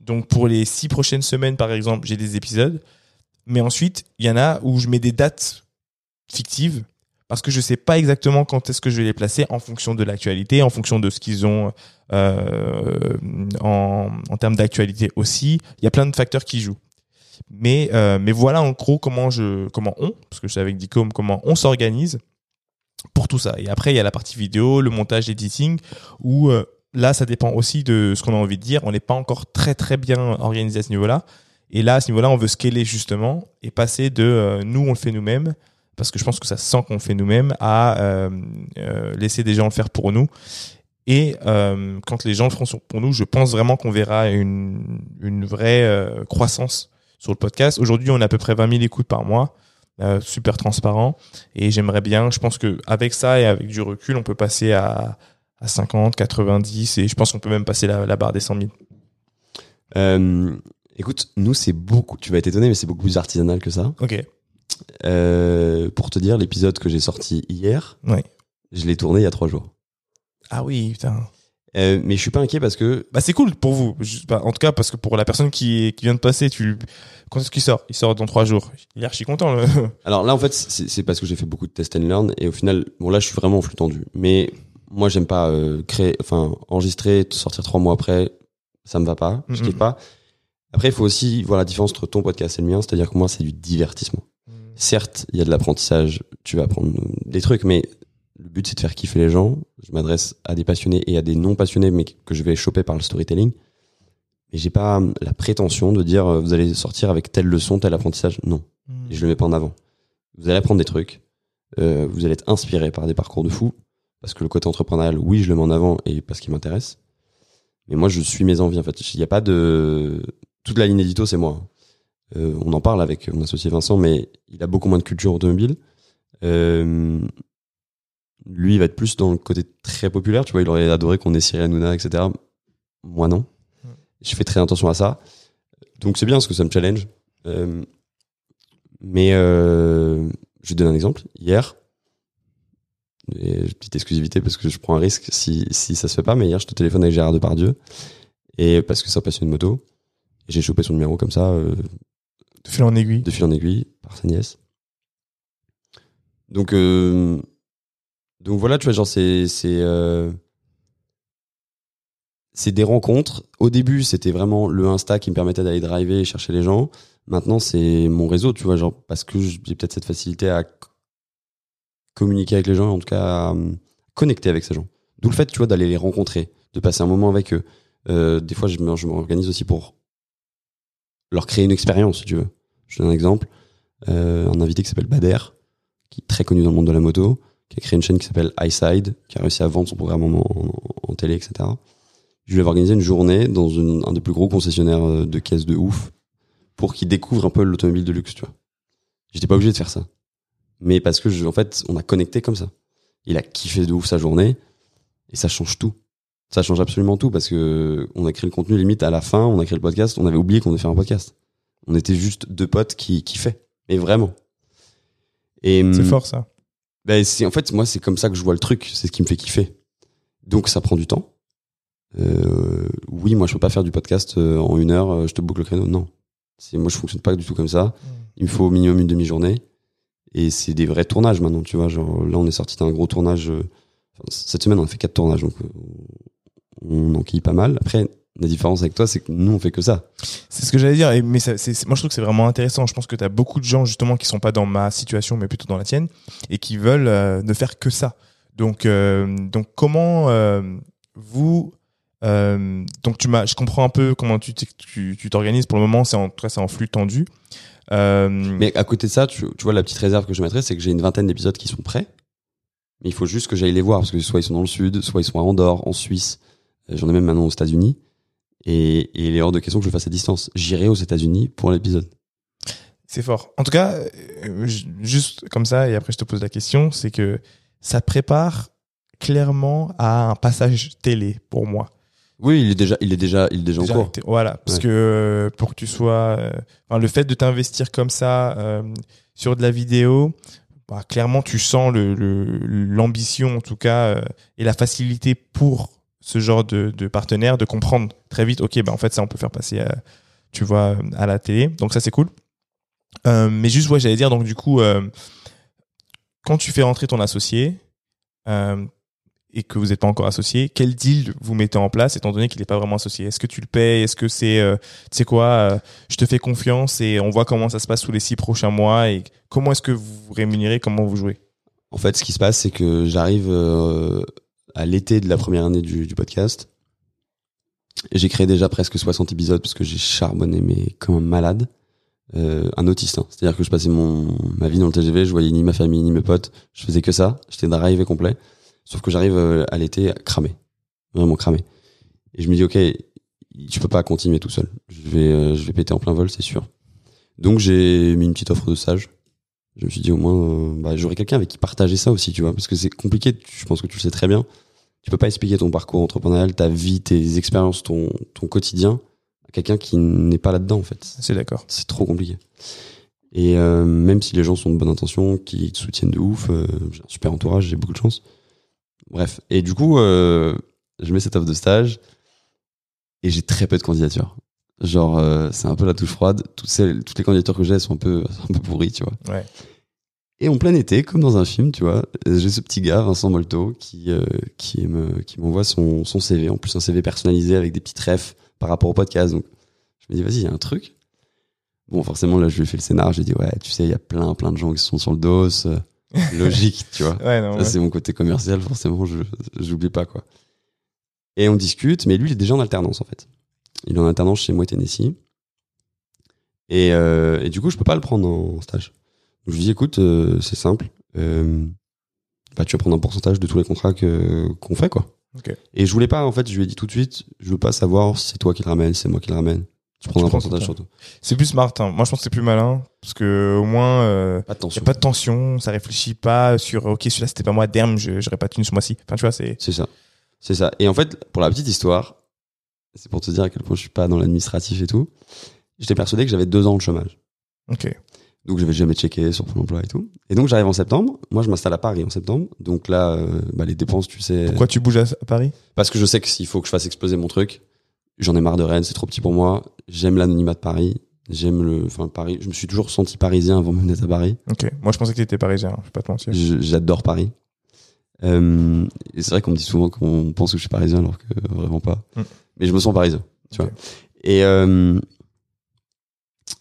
Donc pour les six prochaines semaines, par exemple, j'ai des épisodes. Mais ensuite, il y en a où je mets des dates fictives parce que je sais pas exactement quand est-ce que je vais les placer en fonction de l'actualité, en fonction de ce qu'ils ont euh, en, en termes d'actualité aussi. Il y a plein de facteurs qui jouent. Mais, euh, mais voilà en gros comment je comment on, parce que je suis avec Dicom, comment on s'organise pour tout ça. Et après, il y a la partie vidéo, le montage, l'editing, où euh, là, ça dépend aussi de ce qu'on a envie de dire. On n'est pas encore très très bien organisé à ce niveau-là. Et là, à ce niveau-là, on veut scaler justement et passer de euh, nous, on le fait nous-mêmes, parce que je pense que ça se sent qu'on fait nous-mêmes, à euh, euh, laisser des gens le faire pour nous. Et euh, quand les gens le feront pour nous, je pense vraiment qu'on verra une, une vraie euh, croissance sur le podcast. Aujourd'hui, on a à peu près 20 000 écoutes par mois, euh, super transparent. Et j'aimerais bien, je pense que avec ça et avec du recul, on peut passer à, à 50, 90, et je pense qu'on peut même passer la, la barre des 100 000. Euh, écoute, nous, c'est beaucoup, tu vas être étonné, mais c'est beaucoup plus artisanal que ça. Ok. Euh, pour te dire, l'épisode que j'ai sorti hier, Ouais. je l'ai tourné il y a trois jours. Ah oui, putain. Euh, mais je suis pas inquiet parce que Bah c'est cool pour vous. Je- bah, en tout cas, parce que pour la personne qui, qui vient de passer, tu quand est-ce qu'il sort? Il sort dans trois jours. Il est archi content. Alors là, en fait, c'est parce que j'ai fait beaucoup de test and learn et au final, bon là, je suis vraiment en flux tendu. Mais moi, j'aime pas euh, créer, enfin enregistrer, sortir trois mois après, ça me va pas, je kiffe pas. Après, il faut aussi voir la différence entre ton podcast et le mien, c'est-à-dire que moi, c'est du divertissement. Certes, il y a de l'apprentissage, tu vas apprendre des trucs, mais le but c'est de faire kiffer les gens. Je m'adresse à des passionnés et à des non passionnés, mais que je vais choper par le storytelling. Mais j'ai pas la prétention de dire euh, vous allez sortir avec telle leçon, tel apprentissage. Non et je le mets pas en avant. Vous allez apprendre des trucs, euh, vous allez être inspiré par des parcours de fou, parce que le côté entrepreneurial, oui, je le mets en avant et parce qu'il m'intéresse. Mais moi, je suis mes envies. En fait, il n'y a pas de toute la ligne édito, c'est moi. Euh, on en parle avec mon associé Vincent, mais il a beaucoup moins de culture automobile. Euh, lui, il va être plus dans le côté très populaire. Tu vois, il aurait adoré qu'on ait Cyril Hanouna, etc. Moi, non. Je fais très attention à ça. Donc, c'est bien parce que ça me challenge. Euh, mais je donner un exemple. Hier, et petite exclusivité parce que je prends un risque si, si ça se fait pas, mais hier, je te téléphone avec Gérard Depardieu et parce que ça passe une moto. J'ai chopé son numéro comme ça, euh, De fil en aiguille. de fil en aiguille, par sa nièce. Donc, euh, donc voilà, tu vois, genre, c'est, euh, c'est des rencontres. Au début, c'était vraiment le Insta qui me permettait d'aller driver et chercher les gens. Maintenant, c'est mon réseau, tu vois, genre, parce que j'ai peut-être cette facilité à communiquer avec les gens, en tout cas, à connecter avec ces gens. D'où le fait, tu vois, d'aller les rencontrer, de passer un moment avec eux. Euh, des fois, je m'organise aussi pour leur créer une expérience, si tu veux. Je donne un exemple. Euh, un invité qui s'appelle Bader, qui est très connu dans le monde de la moto, qui a créé une chaîne qui s'appelle iSide, qui a réussi à vendre son programme en, en- télé, etc. Je lui avais organisé une journée dans un des plus gros concessionnaires euh, de caisses de ouf pour qu'il découvre un peu l'automobile de luxe, tu vois. J'étais pas obligé de faire ça. Mais parce que, en fait, on a connecté comme ça. Il a kiffé de ouf sa journée et ça change tout. Ça change absolument tout parce que on a créé le contenu limite à la fin, on a créé le podcast, on avait oublié qu'on devait faire un podcast. On était juste deux potes qui kiffaient. Mais vraiment. Et C'est hum, fort ça. ben, c'est en fait moi c'est comme ça que je vois le truc, c'est ce qui me fait kiffer. Donc ça prend du temps. Euh, oui, moi je peux pas faire du podcast euh, en une heure, euh, je te boucle le créneau. Non, c'est moi je fonctionne pas du tout comme ça. Il me faut au minimum une demi-journée. Et c'est des vrais tournages maintenant, tu vois. Genre là on est sorti d'un gros tournage. euh, enfin, cette semaine on a fait quatre tournages, donc on enquille pas mal. Après la différence avec toi, c'est que nous on fait que ça. C'est ce que j'allais dire. Et, mais ça- c'est- c'est- moi, je trouve que c'est vraiment intéressant. Je pense que tu as beaucoup de gens, justement, qui sont pas dans ma situation, mais plutôt dans la tienne, et qui veulent euh, ne faire que ça. Donc, euh, donc comment euh, vous. donc, tu m'as, je comprends un peu comment tu tu tu t'organises. Pour le moment, c'est en, tout cas, c'est en flux tendu. Mais à côté de ça, tu, tu vois, la petite réserve que je mettrais, c'est que j'ai une vingtaine d'épisodes qui sont prêts. Mais il faut juste que j'aille les voir, parce que soit ils sont dans le sud, soit ils sont à Andorre, en Suisse. J'en ai même maintenant aux États-Unis. Et, et il est hors de question que je le fasse à distance. J'irai aux États-Unis pour l'épisode. C'est fort. En tout cas, euh, juste comme ça, et après je te pose la question, c'est que ça prépare clairement à un passage télé pour moi. Oui, il est déjà, il est déjà, il est déjà, Déjà, en cours. Voilà, parce Ouais. que euh, pour que tu sois, euh, enfin, le fait de t'investir comme ça euh, sur de la vidéo, bah, clairement tu sens le le- l'ambition en tout cas euh, et la facilité pour ce genre de, de partenaire de comprendre très vite. Ok, bah en fait ça on peut faire passer, à, tu vois, à la télé. Donc ça c'est cool. Euh, mais juste, ouais, j'allais dire donc du coup, euh, quand tu fais rentrer ton associé. Euh, et que vous n'êtes pas encore associé, quel deal vous mettez en place étant donné qu'il n'est pas vraiment associé? Est-ce que tu le payes? Est-ce que c'est, tu sais quoi, je te fais confiance et on voit comment ça se passe sous les six prochains mois et comment est-ce que vous vous rémunérez, comment vous jouez? En fait, ce qui se passe, c'est que j'arrive à l'été de la première année du, du podcast. Et J'ai créé déjà presque 60 épisodes parce que j'ai charbonné, mais comme un malade. Euh, un autiste. hein. C'est-à-dire que je passais mon, ma vie dans le TGV, je voyais ni ma famille, ni mes potes. Je faisais que ça. J'étais drive complet. Sauf que j'arrive euh, à l'été cramé. Vraiment cramé. Et je me dis, OK, je peux pas continuer tout seul. Je vais, euh, je vais péter en plein vol, c'est sûr. Donc j'ai mis une petite offre de stage. Je me suis dit au moins, euh, bah, j'aurais quelqu'un avec qui partager ça aussi, tu vois, parce que c'est compliqué. tu- Je pense que tu le sais très bien. Tu peux pas expliquer ton parcours entrepreneurial, ta vie, tes expériences, ton, ton quotidien à quelqu'un qui n'est pas là-dedans, en fait. C'est d'accord. C'est trop compliqué. Et euh, même si les gens sont de bonne intention, qui te soutiennent de ouf, euh, j'ai un super entourage, j'ai beaucoup de chance. Bref. Et du coup, euh, je mets cette offre de stage et j'ai très peu de candidatures. Genre, c'est un peu la touche froide. Toutes, celles, toutes les candidatures que j'ai, elles sont un peu, un peu pourries, tu vois. Ouais. Et en plein été, comme dans un film, tu vois, j'ai ce petit gars, Vincent Molto, qui, euh, qui me, qui m'envoie son, son CV. En plus, un CV personnalisé avec des petites refs par rapport au podcast. Donc, je me dis, vas-y, il y a un truc. Bon, forcément, là, je lui ai fait le scénar. J'ai dit, ouais, tu sais, il y a plein, plein de gens qui sont sur le dos. euh, Logique, tu vois. Ouais, non, Ça, ouais. c'est mon côté commercial, forcément, je j'oublie pas, quoi. Et on discute, mais lui, il est déjà en alternance, en fait. Il est en alternance chez moi, Tennessee. Et, euh, et du coup, je peux pas le prendre en stage. Je lui dis, écoute, euh, c'est simple. Euh, bah, tu vas prendre un pourcentage de tous les contrats que, qu'on fait, quoi. Ok. Et je voulais pas, en fait, je lui ai dit tout de suite, je veux pas savoir si c'est toi qui le ramènes, si c'est moi qui le ramène. Tu prends Tu un prends pourcentage surtout. C'est plus smart. hein. Moi, je pense que c'est plus malin parce que au moins, euh, Pas de y a tension. pas de tension, ça réfléchit pas sur ok celui-là c'était pas moi, derme, je j'aurais pas tenu ce mois-ci. Enfin, tu vois, c'est C'est ça. C'est ça. Et en fait, pour la petite histoire, c'est pour te dire à quel point je suis pas dans l'administratif et tout, j'étais persuadé que j'avais deux ans de chômage. ok. Donc j'avais jamais checké sur Pôle emploi et tout. Et donc j'arrive en septembre. Moi je m'installe à Paris en septembre. Donc là, euh, bah, les dépenses, tu sais. Pourquoi tu bouges à Paris? Parce que je sais que s'il faut que je fasse exploser mon truc, j'en ai marre de Rennes, c'est trop petit pour moi. J'aime l'anonymat de Paris. J'aime le, enfin Paris. Je me suis toujours senti parisien avant même d'être à Paris. Ok. Moi, je pensais que t'étais parisien. hein, Je vais pas te mentir. J'adore Paris. Euh, et c'est vrai qu'on me dit souvent qu'on pense que je suis parisien alors que vraiment pas. Mm. Mais je me sens parisien, tu vois. Et euh,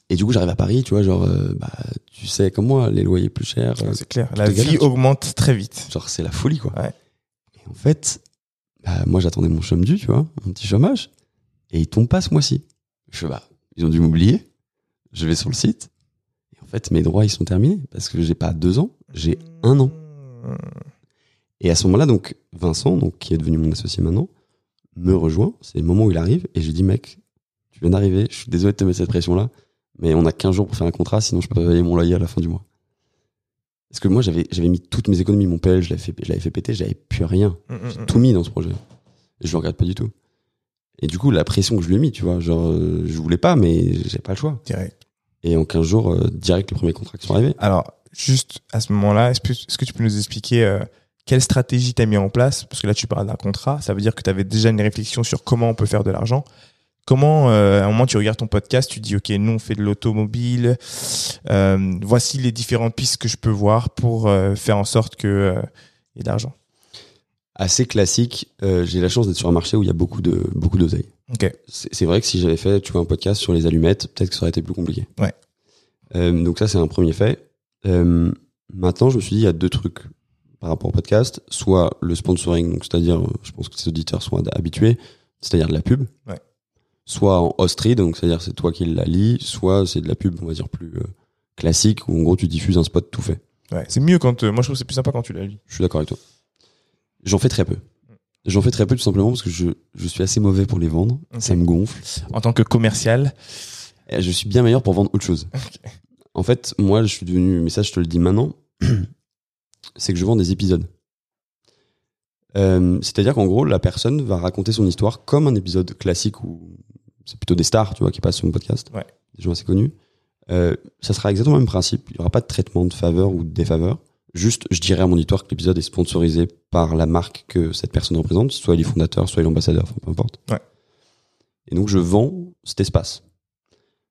et du coup j'arrive à Paris, tu vois, genre euh, bah tu sais comme moi, les loyers plus chers, euh, C'est clair. La vie augmente très vite. genre c'est la folie quoi. Ouais. Et en fait, bah moi j'attendais mon chôme dû, tu vois, mon petit chômage, et il tombe pas ce mois-ci. Je fais bah ils ont dû m'oublier. Je vais sur le site. Et en fait mes droits ils sont terminés parce que j'ai pas deux ans, j'ai un an. Mmh. Et à ce moment-là, donc, Vincent, donc, qui est devenu mon associé maintenant, me rejoint. C'est le moment où il arrive. Et je lui dis, mec, tu viens d'arriver. Je suis désolé de te mettre cette pression-là. Mais on a 15 jours pour faire un contrat. Sinon, je peux pas payer mon loyer à la fin du mois. Parce que moi, j'avais, j'avais mis toutes mes économies, mon PL, je l'avais fait, je l'avais fait péter. J'avais plus rien. Mmh, mmh, J'ai mmh. tout mis dans ce projet. Et je le regarde pas du tout. Et du coup, la pression que je lui ai mis, tu vois, genre, euh, je voulais pas, mais j'ai pas le choix. Direct. Et en 15 jours, euh, direct, les premiers contrats qui sont arrivés. Alors, juste à ce moment-là, est-ce que, tu peux nous expliquer euh, quelle stratégie tu as mis en place? Parce que là, tu parles d'un contrat. Ça veut dire que tu avais déjà une réflexion sur comment on peut faire de l'argent. Comment, euh, à un moment, tu regardes ton podcast, tu dis, OK, nous, on fait de l'automobile. Euh, voici les différentes pistes que je peux voir pour euh, faire en sorte que euh, y ait de l'argent. Assez classique. J'ai la chance d'être sur un marché où il y a beaucoup de, beaucoup d'oseille. OK. c'est vrai que si j'avais fait tu vois un podcast sur les allumettes peut-être que ça aurait été plus compliqué Ouais. Donc ça c'est un premier fait maintenant je me suis dit il y a deux trucs par rapport au podcast soit le sponsoring donc c'est-à-dire je pense que ces auditeurs sont habitués c'est-à-dire de la pub Ouais. Soit en host read donc c'est-à-dire c'est toi qui la lis soit c'est de la pub on va dire plus euh, classique où en gros tu diffuses un spot tout fait Ouais. C'est mieux quand. euh, moi, je trouve que c'est plus sympa quand tu l'as lu. je suis d'accord avec toi. J'en fais très peu. J'en fais très peu tout simplement parce que je, je suis assez mauvais pour les vendre. Ça me gonfle. En tant que commercial. Et je suis bien meilleur pour vendre autre chose. En fait, moi, je suis devenu, mais ça, je te le dis maintenant, c'est que je vends des épisodes. Euh, C'est-à-dire qu'en gros, la personne va raconter son histoire comme un épisode classique où c'est plutôt des stars, tu vois, qui passent sur mon podcast. Ouais. Des gens assez connus. Euh, ça sera exactement le même principe. Il n'y aura pas de traitement de faveur ou de défaveur. Juste, je dirais à mon auditoire que l'épisode est sponsorisé par la marque que cette personne représente, soit les fondateurs, soit l'ambassadeur, enfin, peu importe. Ouais. Et donc, je vends cet espace.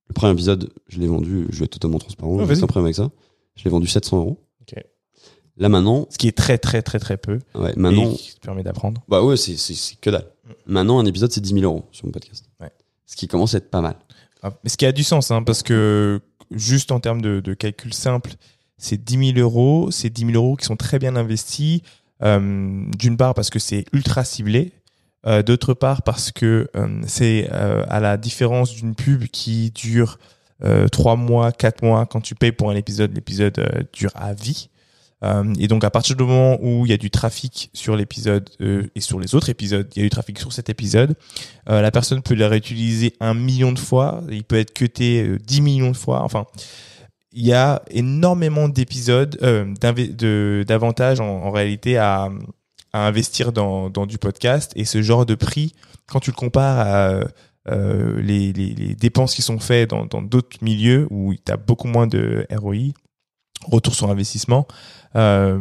Le premier épisode, je l'ai vendu, je vais être totalement transparent, Ouais, j'ai aucun problème avec ça. Je l'ai vendu 700 euros. Là maintenant, Ce qui est très, très, très, très peu. ouais, maintenant, Et qui te permet d'apprendre. bah ouais, c'est, que dalle. Maintenant, un épisode, c'est 10 000 euros sur mon podcast. Ouais. Ce qui commence à être pas mal. Ah, Mais ce qui a du sens, hein, parce que juste en termes de, calcul simple, c'est 10 000 euros. C'est 10 000 euros qui sont très bien investis. Euh, D'une part parce que c'est ultra ciblé. Euh, D'autre part parce que euh, c'est à la différence d'une pub qui dure euh, 3 mois, 4 mois, quand tu payes pour un épisode, l'épisode dure à vie. Euh, et donc à partir du moment où il y a du trafic sur l'épisode euh, et sur les autres épisodes, il y a du trafic sur cet épisode, euh, la personne peut le réutiliser un million de fois, il peut être cuté euh, 10 millions de fois. Enfin, il y a énormément d'épisodes, euh, d'avantages en, réalité à, à investir dans, dans du podcast. Et ce genre de prix, quand tu le compares à euh, les, les, les dépenses qui sont faites dans d'autres milieux où tu as beaucoup moins de ROI, retour sur investissement, euh,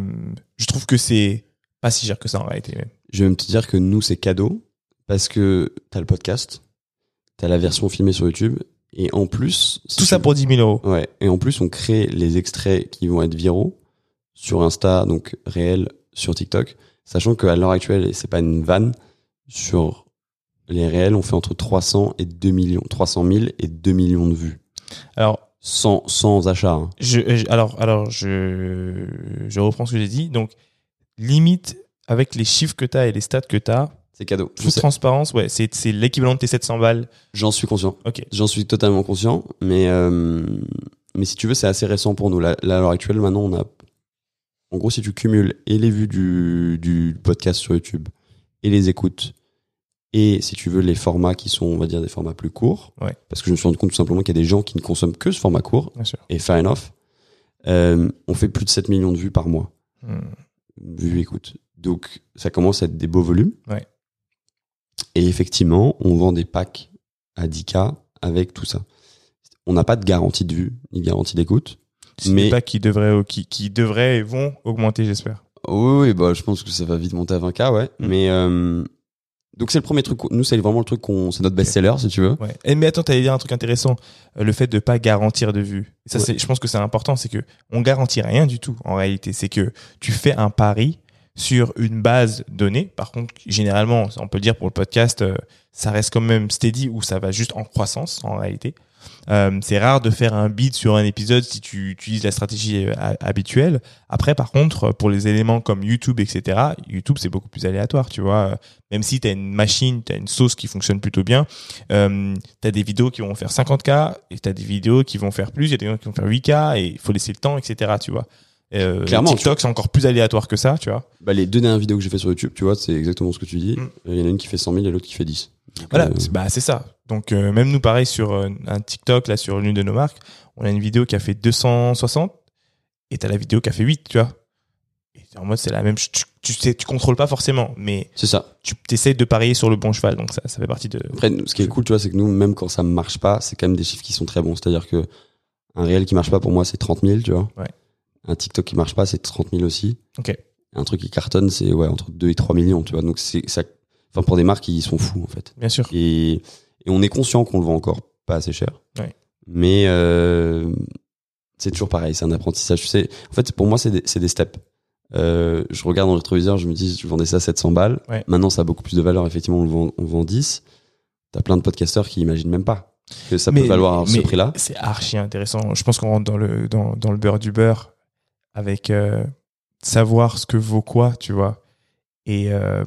je trouve que c'est pas si cher que ça en réalité. même. Je vais même te dire que nous, c'est cadeau parce que t'as le podcast, t'as la version filmée sur YouTube et en plus. Tout ça pour 10 000 euros. Ouais. Et en plus, on crée les extraits qui vont être viraux sur Insta, donc réel, sur TikTok. Sachant qu'à l'heure actuelle, et c'est pas une vanne, sur les réels, on fait entre 300 et 2 millions, 300 000 et 2 millions de vues. Alors, Sans, sans achat. hein. Je, je- alors, alors je, je reprends ce que j'ai dit. Donc, limite, avec les chiffres que tu as et les stats que tu as, C'est cadeau. Toute transparence, ouais, c'est c'est l'équivalent de tes 700 balles. J'en suis conscient. Ok. J'en suis totalement conscient, mais euh, mais si tu veux, c'est assez récent pour nous. Là, là, à l'heure actuelle, maintenant, on a, en gros, si tu cumules et les vues du, du podcast sur YouTube et les écoutes et si tu veux les formats qui sont, on va dire, des formats plus courts, Ouais. parce que je me suis rendu compte tout simplement qu'il y a des gens qui ne consomment que ce format court et fair enough. Euh, on fait plus de 7 millions de vues par mois, Hmm. vues écoutes. Donc, ça commence à être des beaux volumes. Ouais. Et effectivement, on vend des packs à 10K avec tout ça. On n'a pas de garantie de vue, ni de garantie d'écoute. Mais- n'est pas qui devraient, qui, qui devraient et vont augmenter, j'espère. Oui, oui, bah, je pense que ça va vite monter à 20K, ouais. Mm. Mais, euh, donc c'est le premier truc. Nous, c'est vraiment le truc qu'on, c'est notre best-seller, si tu veux. Ouais. Et, mais attends, t'allais dire un truc intéressant, euh, le fait de pas garantir de vues. Et ça, Ouais. c'est, je pense que c'est important, c'est que on garantit rien du tout en réalité. C'est que tu fais un pari sur une base donnée. Par contre, généralement, on peut le dire pour le podcast, euh, ça reste quand même steady ou ça va juste en croissance en réalité. Euh, c'est rare de faire un bid sur un épisode si tu utilises la stratégie euh, ha- habituelle. Après, par contre, pour les éléments comme YouTube, etc., YouTube, c'est beaucoup plus aléatoire, tu vois. Même si tu as une machine, tu as une sauce qui fonctionne plutôt bien, euh, tu as des vidéos qui vont faire 50K et tu as des vidéos qui vont faire plus, il y a des vidéos qui vont faire 8K et il faut laisser le temps, etc., tu vois. Euh, Clairement, TikTok, c'est encore plus aléatoire que ça, tu vois. Bah, les deux dernières vidéos que j'ai fait sur YouTube, tu vois, c'est exactement ce que tu dis. Mm. Il y en a une qui fait 100 000 et l'autre qui fait 10. Donc, Voilà, euh, bah c'est ça. Donc euh, même nous pareil sur euh, un TikTok là sur l'une de nos marques, on a une vidéo qui a fait 260 et t'as la vidéo qui a fait 8, tu vois. Et en mode c'est la même tu, tu sais tu contrôles pas forcément mais c'est ça. tu essayes de parier sur le bon cheval donc ça ça fait partie de Après, ce qui est cool, tu vois, c'est que nous, même quand ça marche pas, c'est quand même des chiffres qui sont très bons. C'est-à-dire que un réel qui marche pas pour moi, c'est 30 000, tu vois. Ouais. Un TikTok qui marche pas, c'est 30 000 aussi. OK. Un truc qui cartonne, c'est ouais, entre 2 et 3 millions, tu vois. Donc, c'est ça. Enfin, pour des marques, ils sont fous, en fait. Bien sûr. Et, et on est conscient qu'on le vend encore pas assez cher. Ouais. Mais euh, c'est toujours pareil, c'est un apprentissage. Tu sais, en fait, pour moi, c'est des, des steps. Euh, je regarde dans le rétroviseur, je me dis, je vendais ça 700 balles. Ouais. Maintenant, ça a beaucoup plus de valeur. Effectivement, on le vend, on vend 10. T'as plein de podcasteurs qui imaginent même pas que ça peut valoir ce prix-là. C'est archi intéressant. Je pense qu'on rentre dans le dans, dans le beurre du beurre avec euh, savoir ce que vaut quoi, tu vois. Et, euh,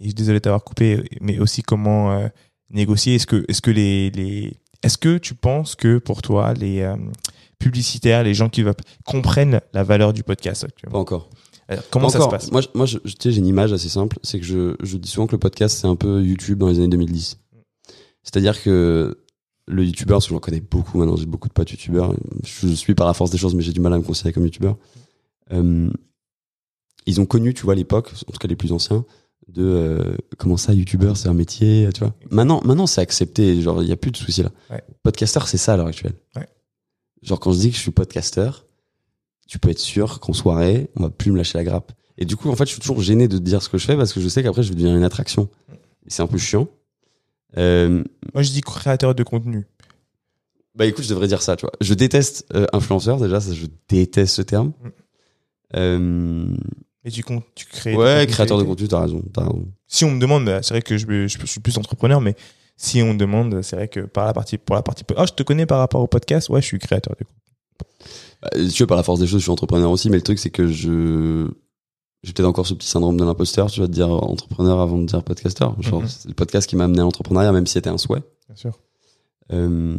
et je suis désolé de t'avoir coupé, mais aussi comment négocier. Est-ce que est-ce que les les est-ce que tu penses que pour toi les euh, publicitaires, les gens qui veulent comprennent la valeur du podcast Pas encore. Alors, Comment Pas ça se passe? Moi, moi je, je- j'ai une image assez simple. C'est que je, je dis souvent que le podcast, c'est un peu YouTube dans les années 2010. C'est-à-dire que le youtubeur, parce que j'en connais beaucoup maintenant, j'ai beaucoup de potes youtubeurs. Je suis par la force des choses, mais j'ai du mal à me considérer comme youtubeur. Euh, ils ont connu, tu vois, l'époque, en tout cas les plus anciens, de euh, comment ça, youtubeur, c'est un métier, tu vois. Maintenant, maintenant c'est accepté, genre, il n'y a plus de souci là. Ouais. Podcaster, c'est ça à l'heure actuelle. Ouais. Genre, quand je dis que je suis podcaster, tu peux être sûr qu'en soirée, on va plus me lâcher la grappe. Et du coup, en fait, je suis toujours gêné de dire ce que je fais parce que je sais qu'après, je vais devenir une attraction. Et c'est un peu chiant. Euh, Moi, je dis créateur de contenu. bah écoute, je devrais dire ça, tu vois. Je déteste euh, influenceur, déjà, ça, je déteste ce terme. Mm. Euh, Et tu comptes, tu crées. ouais, créateur de contenu, t'as raison, t'as raison. si on me demande, c'est vrai que je, suis plus entrepreneur, mais si on me demande, c'est vrai que par la partie, pour la partie, oh, je te connais par rapport au podcast, ouais, je suis créateur de contenu. Bah, tu veux, par la force des choses, je suis entrepreneur aussi, mais le truc, c'est que je, j'ai peut-être encore ce petit syndrome de l'imposteur, tu vas te dire entrepreneur avant de dire podcasteur. Genre, Mhm. c'est le podcast qui m'a amené à l'entrepreneuriat, même si c'était un souhait. Bien sûr. Euh,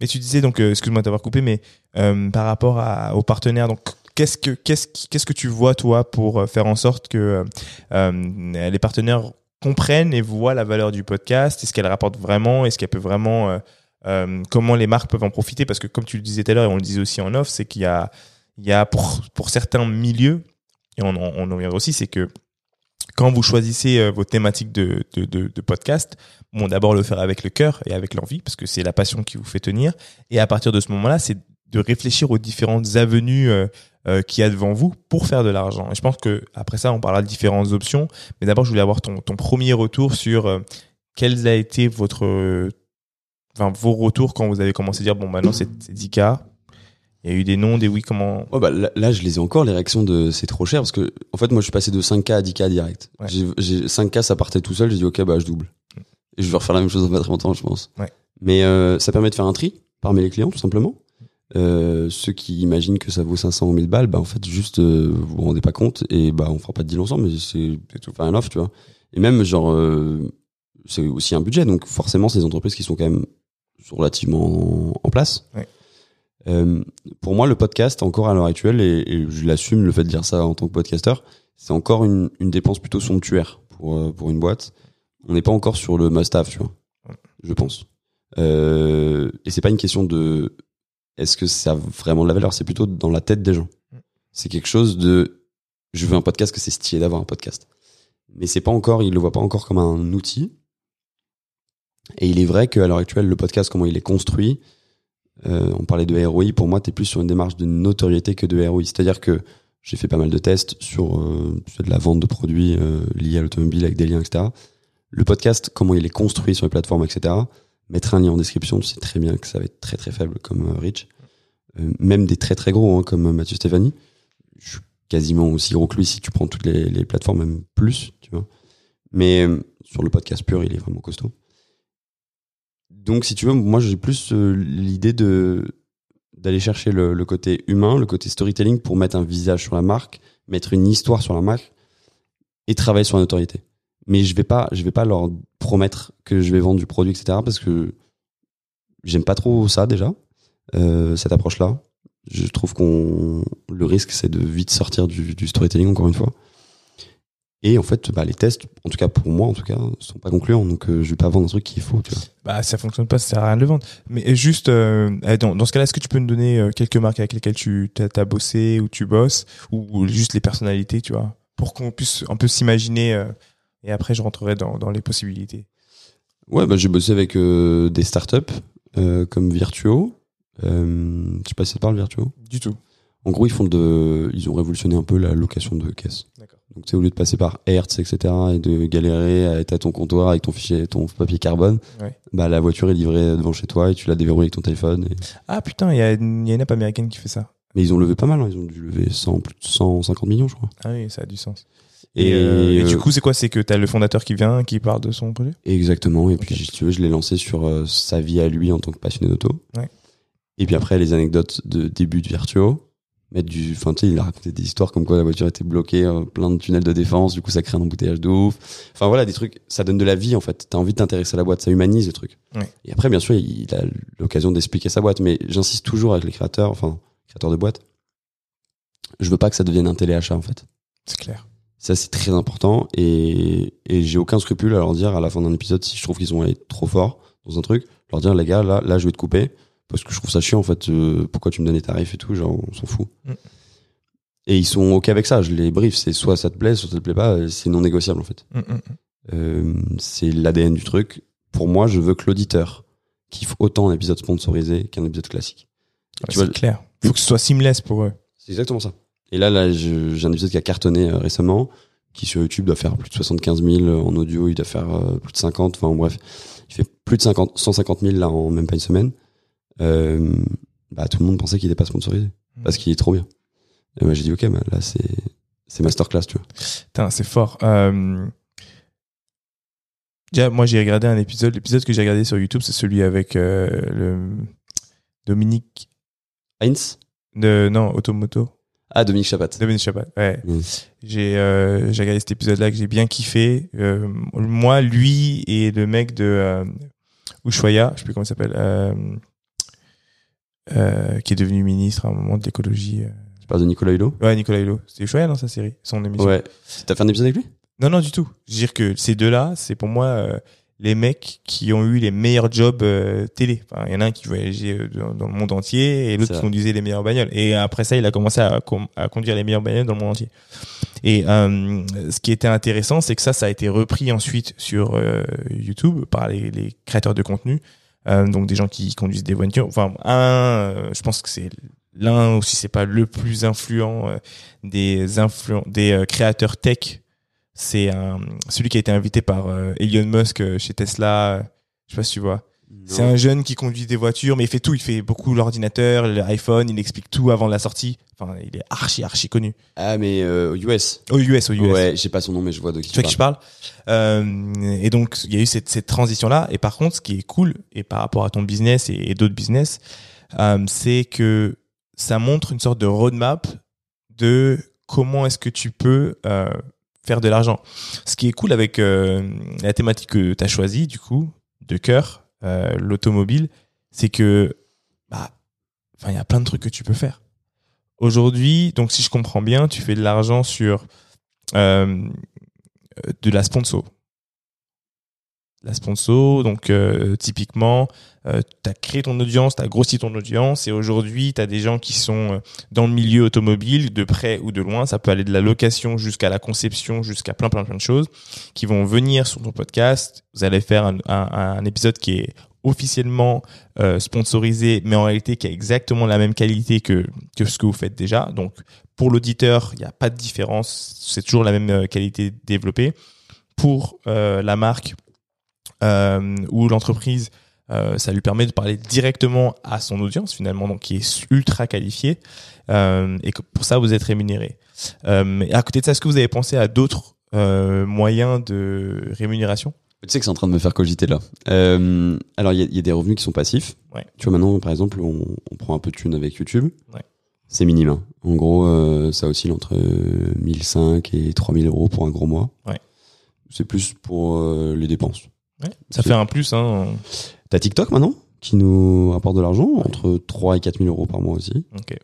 Et tu disais donc, euh, excuse-moi d'avoir coupé, mais euh, par rapport à, aux partenaires, donc qu'est-ce que qu'est-ce qu'est-ce que tu vois toi pour euh, faire en sorte que euh, euh, les partenaires comprennent et voient la valeur du podcast? Est-ce qu'elle rapporte vraiment? Est-ce qu'elle peut vraiment Comment les marques peuvent en profiter? Parce que comme tu le disais tout à l'heure et on le disait aussi en off, c'est qu'il y a il y a pour pour certains milieux et on, en- reviendra aussi, c'est que quand vous choisissez vos thématiques de, de, de podcast, bon, d'abord le faire avec le cœur et avec l'envie, parce que c'est la passion qui vous fait tenir. Et à partir de ce moment-là, c'est de réfléchir aux différentes avenues euh, qu'il y a devant vous pour faire de l'argent. Et je pense que après ça, on parlera de différentes options. Mais d'abord, je voulais avoir ton, ton premier retour sur euh, quels a été votre, enfin, vos retours quand vous avez commencé à dire bon, maintenant c'est c'est 10K. Il y a eu des noms, des oui, comment? Ouais, bah, là, je les ai encore, les réactions de c'est trop cher, parce que, en fait, moi, je suis passé de 5K à 10K direct. Ouais. J'ai, j'ai- 5K, ça partait tout seul, j'ai dit, ok, bah, je double. Et je vais refaire la même chose dans pas très longtemps, je pense. Ouais. Mais, euh, ça permet de faire un tri parmi les clients, tout simplement. Euh, ceux qui imaginent que ça vaut 500 ou 1000 balles, bah, en fait, juste, euh, vous vous rendez pas compte, et bah, on fera pas de deal ensemble, mais c'est, tout. faire un offre, tu vois. Et même, genre, euh, c'est aussi un budget, donc forcément, c'est des entreprises qui sont quand même relativement en, en place. Ouais. Euh, pour moi, le podcast, encore à l'heure actuelle, et, et je l'assume, le fait de dire ça en tant que podcasteur, c'est encore une, une dépense plutôt somptuaire pour, pour une boîte. On n'est pas encore sur le must-have, tu vois, je pense. Euh, et c'est pas une question de est-ce que ça a vraiment de la valeur, c'est plutôt dans la tête des gens. C'est quelque chose de je veux un podcast, que c'est stylé d'avoir un podcast. Mais c'est pas encore, ils le voient pas encore comme un outil. Et il est vrai qu'à l'heure actuelle, le podcast, comment il est construit, Euh, on parlait de ROI. Pour moi, tu es plus sur une démarche de notoriété que de ROI. C'est-à-dire que j'ai fait pas mal de tests sur, euh, sur de la vente de produits euh, liés à l'automobile avec des liens, etc. Le podcast, comment il est construit sur les plateformes, etc. Mettre un lien en description, tu sais très bien que ça va être très très faible comme euh, reach. Euh, même des très très gros, hein, comme Mathieu Stéphanie. Je suis quasiment aussi gros que lui si tu prends toutes les, plateformes, même plus, tu vois. Mais euh, sur le podcast pur, il est vraiment costaud. Donc, si tu veux, moi, j'ai plus euh, l'idée de d'aller chercher le, le côté humain, le côté storytelling pour mettre un visage sur la marque, mettre une histoire sur la marque et travailler sur la notoriété. Mais je vais pas, je vais pas leur promettre que je vais vendre du produit, etc. Parce que j'aime pas trop ça déjà, euh, cette approche-là. Je trouve qu'on le risque, c'est de vite sortir du, storytelling encore une fois. Et en fait, bah, les tests, en tout cas pour moi, en tout cas, sont pas concluants. Donc, euh, je vais pas vendre un truc qu'il faut. Tu vois. Bah, ça fonctionne pas, ça sert à rien de le vendre. Mais juste, euh, eh, dans, ce cas-là, est-ce que tu peux nous donner euh, quelques marques avec lesquelles tu t'as bossé ou tu bosses, ou, ou juste les personnalités, tu vois, pour qu'on puisse un peu s'imaginer. Et après, je rentrerai dans, dans les possibilités. Ouais, bah, j'ai bossé avec euh, des startups euh, comme Virtuo. Euh, je sais pas si ça te parle Virtuo? Du tout. En gros, ils font de, ils ont révolutionné un peu la location de caisse. D'accord. Donc, sais, au lieu de passer par Hertz, etc., et de galérer à être à ton comptoir avec ton fichier, ton papier carbone, Ouais. bah, la voiture est livrée devant chez toi et tu la déverrouilles avec ton téléphone. et- Ah putain, il y a, une- il y a une app américaine qui fait ça. Mais ils ont levé pas mal, hein. ils ont dû lever 100, plus de 150 millions, je crois. Ah oui, ça a du sens. Et, Et, euh, et du euh, coup, c'est quoi? C'est que t'as le fondateur qui vient, qui parle de son projet? Exactement. Et puis, si tu veux, je l'ai lancé sur euh, sa vie à lui en tant que passionné d'auto. Ouais. Et puis après, les anecdotes de début de Virtuo. Mettre du, enfin, tu sais, il a raconté des histoires comme quoi la voiture était bloquée, euh, plein de tunnels de défense, du coup, ça crée un embouteillage de ouf. Enfin, voilà, des trucs, ça donne de la vie, en fait. T'as envie de t'intéresser à la boîte, ça humanise le truc. Ouais. Et après, bien sûr, il a l'occasion d'expliquer sa boîte, mais j'insiste toujours avec les créateurs, enfin, créateurs de boîtes. Je veux pas que ça devienne un téléachat, en fait. C'est clair. Ça, c'est très important et, et j'ai aucun scrupule à leur dire à la fin d'un épisode si je trouve qu'ils ont allé trop fort dans un truc, leur dire les gars, là, là, je vais te couper parce que je trouve ça chiant en fait. euh, pourquoi tu me donnes les tarifs et tout, genre, on s'en fout. Mm. Et ils sont ok avec ça. Je les brief. C'est soit ça te plaît, soit ça te plaît pas. euh, C'est non négociable en fait. Mm, mm. Euh, c'est l'ADN du truc. Pour moi, je veux que l'auditeur kiffe autant un épisode sponsorisé qu'un épisode classique. Ouais, c'est clair. Faut que ce soit seamless pour eux. c'est exactement ça. Et là, là, j'ai un épisode qui a cartonné euh, récemment, qui sur YouTube doit faire plus de 75 000 en audio, il doit faire euh, plus de 50. Enfin bref, il fait plus de 50, 150 000 là en même pas une semaine. Euh, bah tout le monde pensait qu'il n'était pas sponsorisé parce qu'il est trop bien. Et moi j'ai dit ok, bah, là c'est c'est masterclass, tu vois. C'est fort. Euh... Déjà, moi, j'ai regardé un épisode. L'épisode que j'ai regardé sur YouTube, c'est celui avec euh, le Dominique. Heinz? De... Non, Automoto. Ah Dominique Chapat. Dominique Chapat. Ouais. Mm. J'ai euh, j'ai regardé cet épisode-là que j'ai bien kiffé. Euh, moi, lui et le mec de euh, Ushuaïa, je sais plus comment il s'appelle, euh, euh, qui est devenu ministre à un moment de l'écologie. euh. Tu parles de Nicolas Hulot? Ouais, Nicolas Hulot. C'est Ushuaïa dans sa série, son émission. Ouais. T'as fait un épisode avec lui? Non, non, du tout. Je veux dire que ces deux-là, c'est pour moi euh, les mecs qui ont eu les meilleurs jobs euh, télé. Enfin, il y en a un qui voyageait euh, dans, dans le monde entier et l'autre qui conduisait les meilleures bagnoles. Et après ça, il a commencé à, conduire les meilleures bagnoles dans le monde entier. Et euh, ce qui était intéressant, c'est que ça, ça a été repris ensuite sur euh, YouTube par les, les créateurs de contenu. Donc des gens qui conduisent des voitures. Enfin, un, je pense que c'est l'un aussi, c'est pas le plus influent des des créateurs tech. C'est un, celui qui a été invité par euh, Elon Musk euh, chez Tesla. euh, Je sais pas si tu vois. C'est un jeune qui conduit des voitures, mais il fait tout. Il fait beaucoup l'ordinateur, l'iPhone. Il explique tout avant la sortie. Enfin, il est archi archi connu. Ah mais euh, aux US. Aux US, aux US. Ouais, j'ai pas son nom mais je vois de qui Tu vois qui je parle euh, Et donc, il y a eu cette, cette transition-là. Et par contre, ce qui est cool, et par rapport à ton business et, et d'autres business, euh, c'est que ça montre une sorte de roadmap de comment est-ce que tu peux euh, faire de l'argent. Ce qui est cool avec euh, la thématique que tu as choisie, du coup, de cœur, euh, l'automobile, c'est que, bah, il y a plein de trucs que tu peux faire. Aujourd'hui, donc si je comprends bien, tu fais de l'argent sur euh, de la sponsor. La sponsor, donc euh, typiquement, euh, tu as créé ton audience, tu as grossi ton audience et aujourd'hui, tu as des gens qui sont euh, dans le milieu automobile, de près ou de loin, ça peut aller de la location jusqu'à la conception, jusqu'à plein plein plein de choses, qui vont venir sur ton podcast. Vous allez faire un, épisode qui est officiellement sponsorisé, mais en réalité qui a exactement la même qualité que, que ce que vous faites déjà. Donc pour l'auditeur, il n'y a pas de différence, c'est toujours la même qualité développée. Pour la marque euh, ou l'entreprise, euh, ça lui permet de parler directement à son audience finalement, donc qui est ultra qualifié, euh, et que pour ça vous êtes rémunéré. Et à côté de ça, est-ce que vous avez pensé à d'autres moyens de rémunération? Tu sais que c'est en train de me faire cogiter là. Euh, alors, il y, a- il y a des revenus qui sont passifs. Ouais. Tu vois, maintenant, par exemple, on, on prend un peu de thune avec YouTube. Ouais. C'est minime. hein. En gros, euh, ça oscille entre euh, 1005 et 3000 euros pour un gros mois. Ouais. C'est plus pour euh, les dépenses. Ouais, ça fait un plus. Hein. T'as TikTok maintenant qui nous rapporte de l'argent, entre 3 et 4000 euros par mois aussi. Ok.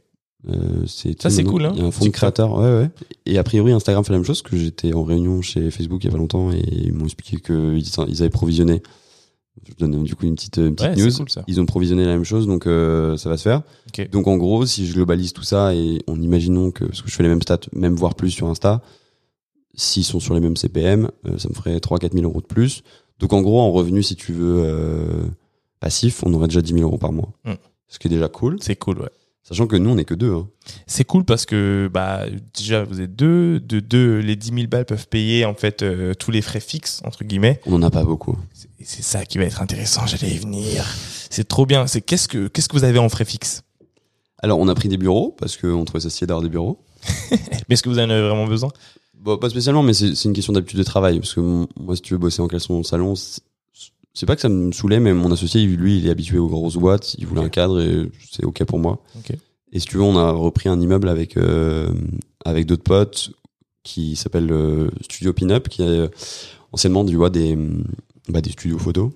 Euh, Ça, c'est cool, hein, Il y a un fonds de créateurs, ouais, ouais. Et a priori, Instagram fait la même chose, que j'étais en réunion chez Facebook il y a pas longtemps et ils m'ont expliqué qu'ils ils avaient provisionné. Je donne du coup une petite, une petite Ouais, news. c'est cool ça. Ils ont provisionné la même chose, donc euh, ça va se faire. Donc en gros, si je globalise tout ça et en imaginant que, parce que je fais les mêmes stats, même voire plus sur Insta, s'ils sont sur les mêmes CPM, euh, ça me ferait 3-4 000 euros de plus. Donc en gros, en revenu, si tu veux, euh, passif, on aurait déjà 10 000 euros par mois. Mm. Ce qui est déjà cool. C'est cool, ouais. Sachant que nous, on est que deux. Hein. C'est cool parce que bah déjà vous êtes deux, de deux, les 10 000 balles peuvent payer en fait euh, tous les frais fixes entre guillemets. On en a pas beaucoup. C'est- ça qui va être intéressant. J'allais y venir. C'est trop bien. C'est qu'est-ce que qu'est-ce que vous avez en frais fixes? Alors, on a pris des bureaux parce qu'on trouvait ça stylé d'avoir des bureaux. Mais est-ce que vous en avez vraiment besoin? Bon, pas spécialement, mais c'est une question d'habitude de travail. Parce que moi, si tu veux bosser en caleçon le salon, c'est- pas que ça me saoulait, mais mon associé, lui, il est habitué aux grosses boîtes. Il voulait un cadre et c'est OK pour moi. Et si tu veux, on a repris un immeuble avec, euh, avec d'autres potes qui s'appelle euh, Studio Pinup, qui est euh, anciennement du vois, des, bah, des studios photos.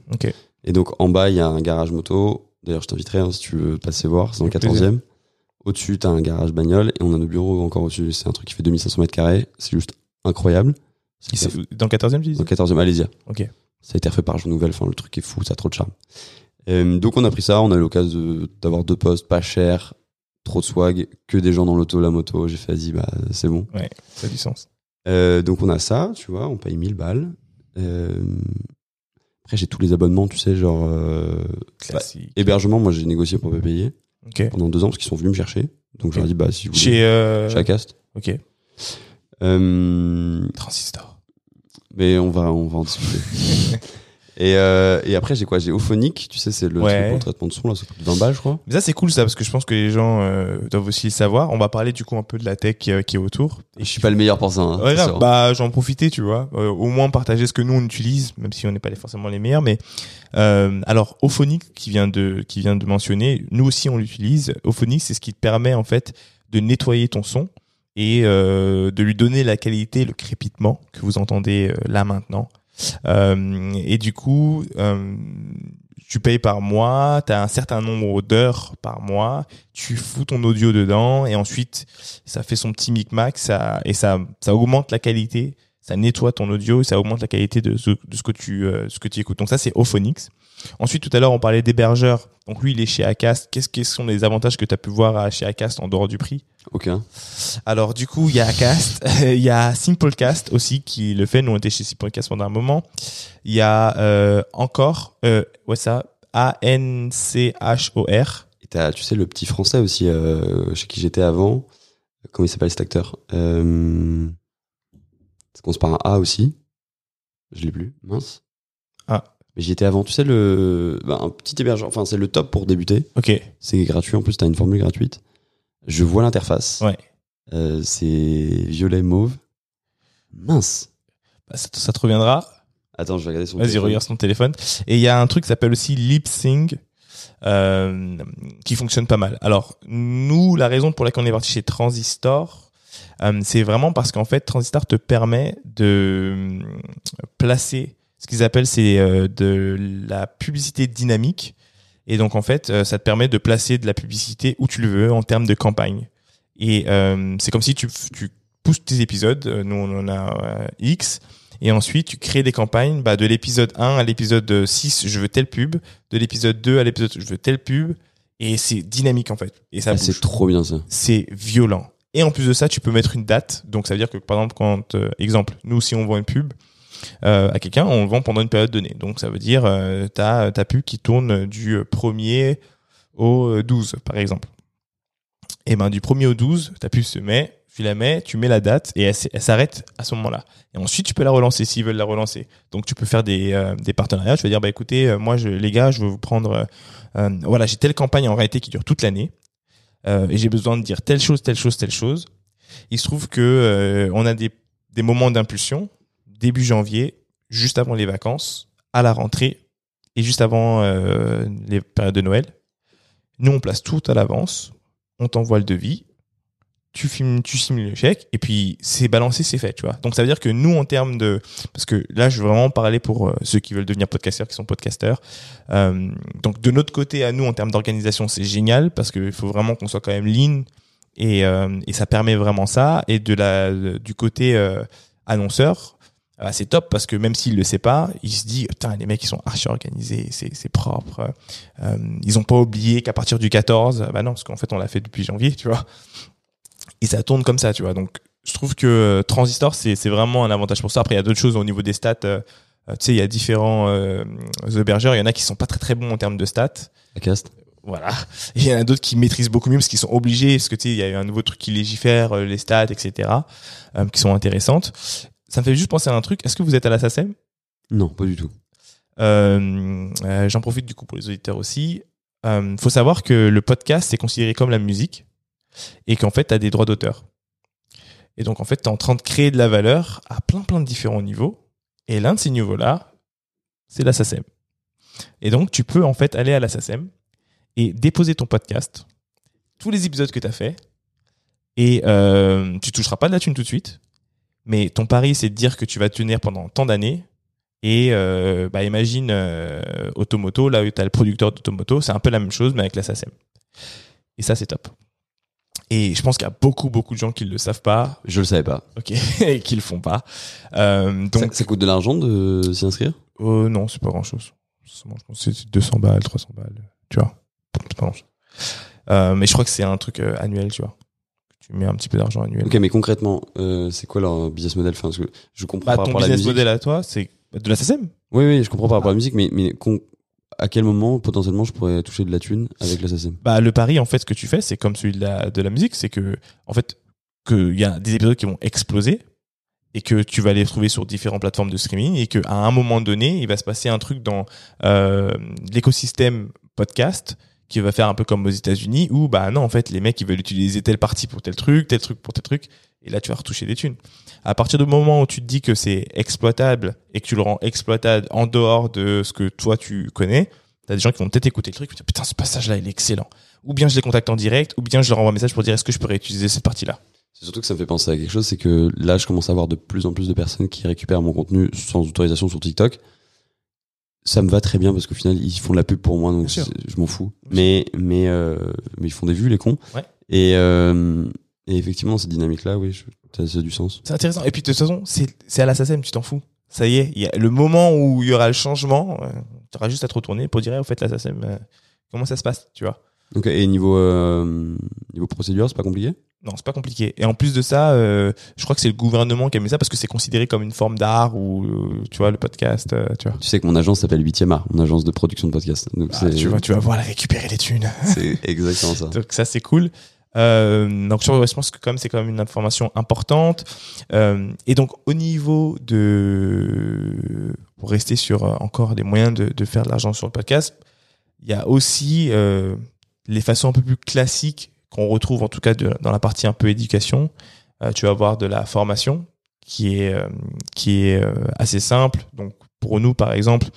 Et donc, en bas, il y a un garage moto. D'ailleurs, je t'inviterai hein, si tu veux passer voir. C'est dans le Avec plaisir. 14e. Au-dessus, t'as un garage bagnole et on a nos bureaux encore au-dessus. C'est un truc qui fait 2500 mètres carrés. C'est juste incroyable. C'est Dans le 14e, tu dis Dans le 14e, Alésia. Ok. Ça a été refait par Jean Nouvel. Enfin, le truc est fou, ça a trop de charme. Euh, donc, on a pris ça. On a eu l'occasion d'avoir deux postes pas chers, trop de swag, que des gens dans l'auto, la moto. J'ai fait, vas-y, bah, c'est bon. Ouais, ça a du sens. Euh, donc, on a ça, tu vois. On paye 1000 balles. Euh, après, j'ai tous les abonnements, tu sais, genre, euh, Classique. hébergement. Moi, j'ai négocié pour pas payer ok. pendant deux ans parce qu'ils sont venus me chercher. Donc, je leur ai dit, bah, si vous voulez. Chez euh... Chez Acast. Ok. Euh, Transistor. mais on va, on va en discuter. et, euh, et après, j'ai quoi? J'ai Ophonic, tu sais, c'est le Ouais. truc pour le traitement de son, là, ça coûte 20 balles, je crois. Mais ça c'est cool ça parce que je pense que les gens euh, doivent aussi le savoir. On va parler du coup un peu de la tech qui, euh, qui est autour. Et je suis pas le meilleur pour ça. Hein, Ouais, bah j'en profiter, tu vois. Euh, au moins partager ce que nous on utilise, même si on n'est pas forcément les meilleurs. Mais euh, alors Ophonic qui vient de qui vient de mentionner, nous aussi on l'utilise. Ophonic c'est ce qui te permet en fait de nettoyer ton son et euh, de lui donner la qualité, le crépitement que vous entendez là maintenant. Euh, et du coup, euh, tu payes par mois, tu as un certain nombre d'heures par mois, tu fous ton audio dedans et ensuite ça fait son petit micmac ça, et ça, ça augmente la qualité, ça nettoie ton audio ça augmente la qualité de ce, que tu euh, ce que tu écoutes. Donc ça c'est Ophonix. Ensuite tout à l'heure on parlait d'hébergeur. Donc lui il est chez Acast. Qu'est-ce quels sont les avantages que tu as pu voir à- chez Acast en dehors du prix? Ok. alors du coup, il y a Acast, il y a Simplecast aussi qui le fait. Nous on était chez Simplecast pendant un moment. Il y a euh, encore, euh, ouais ça, A N C H O R. Et t'as, tu sais, le petit français aussi, euh, chez qui j'étais avant. Comment il s'appelle cet acteur? Euh... Ça commence par un A aussi? Je l'ai plus. Mince. Mais j'y étais avant. Tu sais, le, bah, un petit hébergeur. Enfin, c'est le top pour débuter. Ok. C'est gratuit. En plus, t'as une formule gratuite. Je vois l'interface. Ouais. Euh, c'est violet mauve. Mince. Bah, ça, ça te reviendra. Attends, je vais regarder son Vas-y, regarde son téléphone. Et il y a un truc qui s'appelle aussi LipSync. Euh, qui fonctionne pas mal. Alors nous, la raison pour laquelle on est parti chez Transistor, euh, c'est vraiment parce qu'en fait Transistor te permet de placer ce qu'ils appellent c'est euh, de la publicité dynamique. Et donc en fait euh, ça te permet de placer de la publicité où tu le veux en termes de campagne. Et euh, c'est comme si tu, tu pousses tes épisodes. Euh, nous on en a euh, X. Et ensuite tu crées des campagnes. Bah, de l'épisode 1 à l'épisode 6 je veux telle pub. De l'épisode 2 à l'épisode je veux telle pub. Et c'est dynamique en fait. Et ça Ah, c'est trop bien ça. c'est violent. Et en plus de ça, tu peux mettre une date. Donc ça veut dire que par exemple, quand euh, exemple, nous si on voit une pub, euh, à quelqu'un, on le vend pendant une période donnée. Donc ça veut dire euh, ta pub qui tourne du 1er au 12 par exemple. Et ben du 1er au 12, ta pub se met, tu la mets, tu mets la date et elle, s'arrête à ce moment-là. Et ensuite tu peux la relancer s'ils veulent la relancer. Donc tu peux faire des euh, des partenariats, tu vas dire bah écoutez, euh, moi je les gars, je veux vous prendre euh, euh, voilà, j'ai telle campagne en réalité qui dure toute l'année. euh, et j'ai besoin de dire telle chose, telle chose, telle chose. Il se trouve que euh, on a des, des moments d'impulsion début janvier, juste avant les vacances, à la rentrée et juste avant euh, les périodes de Noël. Nous, on place tout à l'avance, on t'envoie le devis, tu filmes, tu simules le chèque et puis c'est balancé, c'est fait, tu vois. Donc ça veut dire que nous, en termes de, parce que là, je veux vraiment parler pour euh, ceux qui veulent devenir podcasteurs, qui sont podcasteurs. Euh, donc de notre côté, à nous, en termes d'organisation, c'est génial parce qu'il faut vraiment qu'on soit quand même lean et, et ça permet vraiment ça. Et de la, du côté annonceur, c'est top parce que même s'il le sait pas, il se dit putain les mecs ils sont archi organisés, c'est c'est propre. Euh, ils ont pas oublié qu'à partir du 14, bah non parce qu'en fait on l'a fait depuis janvier, tu vois. Et ça tourne comme ça, tu vois. Donc je trouve que euh, Transistor c'est c'est vraiment un avantage pour ça. Après il y a d'autres choses au niveau des stats. euh, euh, tu sais, il y a différents euh, hébergeurs. Il y en a qui sont pas très très bons en termes de stats. La cast. Voilà. Il y en a d'autres qui maîtrisent beaucoup mieux parce qu'ils sont obligés, parce que tu sais, il y a eu un nouveau truc qui légifère, les stats, etc., euh, qui sont intéressantes. Ça me fait juste penser à un truc. Est-ce que vous êtes à la SACEM? Non, pas du tout. euh, euh, J'en profite du coup pour les auditeurs aussi. Euh, faut savoir que le podcast c'est considéré comme la musique et qu'en fait tu as des droits d'auteur. Et donc en fait tu es en train de créer de la valeur à plein plein de différents niveaux. Et l'un de ces niveaux-là, c'est la SACEM. Et donc tu peux en fait aller à la SACEM et déposer ton podcast, tous les épisodes que tu as fait, et tu toucheras pas de la thune tout de suite. Mais ton pari, c'est de dire que tu vas tenir pendant tant d'années. Et euh, bah, imagine euh, Automoto, là où tu as le producteur d'Automoto, c'est un peu la même chose, mais avec la SACEM. Et ça, c'est top. Et je pense qu'il y a beaucoup, beaucoup de gens qui ne le savent pas, Je le savais pas. ok, et qui le font pas. Euh, Ça, donc, ça coûte de l'argent de s'y inscrire? Euh, non, c'est pas grand chose. Je pense que c'est 200 balles, 300 balles, tu vois. C'est pas. Euh, mais je crois que c'est un truc annuel, tu vois. Tu mets un petit peu d'argent annuel. Ok, mais concrètement, euh, c'est quoi leur business model? Enfin, parce que Je comprends Bah, par ton rapport à la business musique. model à toi, c'est de la SACEM. Oui, oui, je comprends par rapport à la musique, mais, mais à quel moment potentiellement je pourrais toucher de la thune avec la SACEM Bah, le pari, en fait, ce que tu fais, c'est comme celui de la, de la musique, c'est que, en fait, qu'il y a des épisodes qui vont exploser et que tu vas les trouver sur différentes plateformes de streaming et qu'à un moment donné, il va se passer un truc dans euh, l'écosystème podcast qui va faire un peu comme aux États-Unis où, bah non, en fait, les mecs, ils veulent utiliser telle partie pour tel truc, tel truc pour tel truc. Et là, tu vas retoucher des thunes. À partir du moment où tu te dis que c'est exploitable et que tu le rends exploitable en dehors de ce que toi tu connais, T'as des gens qui vont peut-être écouter le truc, dire, putain, ce passage-là, il est excellent. Ou bien je les contacte en direct, ou bien je leur envoie un message pour dire est-ce que je pourrais utiliser cette partie-là? C'est surtout que ça me fait penser à quelque chose, c'est que là, je commence à avoir de plus en plus de personnes qui récupèrent mon contenu sans autorisation sur TikTok. Ça me va très bien parce qu'au final, ils font de la pub pour moi, donc je m'en fous. Mais mais euh, mais ils font des vues, les cons. Ouais. Et euh, et effectivement, cette dynamique-là, oui, je- ça, ça a du sens. C'est intéressant. Et puis de toute façon, c'est c'est à la SACEM, tu t'en fous. Ça y est, y a le moment où il y aura le changement, euh, tu auras juste à te retourner pour dire, au fait, la SACEM, euh, comment ça se passe, tu vois? Donc et niveau euh, niveau procédure, c'est pas compliqué? Non, c'est pas compliqué. Et en plus de ça, euh, je crois que c'est le gouvernement qui a mis ça parce que c'est considéré comme une forme d'art ou, euh, tu vois, le podcast, euh, tu vois. Tu sais que mon agence s'appelle 8 art, mon agence de production de podcast. Donc Ah, tu vois, tu vas voir la récupérer les thunes. c'est exactement ça. Donc ça c'est cool. Euh, donc je pense que comme c'est quand même une information importante. Euh, et donc au niveau de pour rester sur encore des moyens de, de faire de l'argent sur le podcast, il y a aussi euh, les façons un peu plus classiques qu'on retrouve en tout cas dans la partie un peu éducation. Euh, tu vas avoir de la formation qui est euh, euh, assez simple. Donc pour nous par exemple,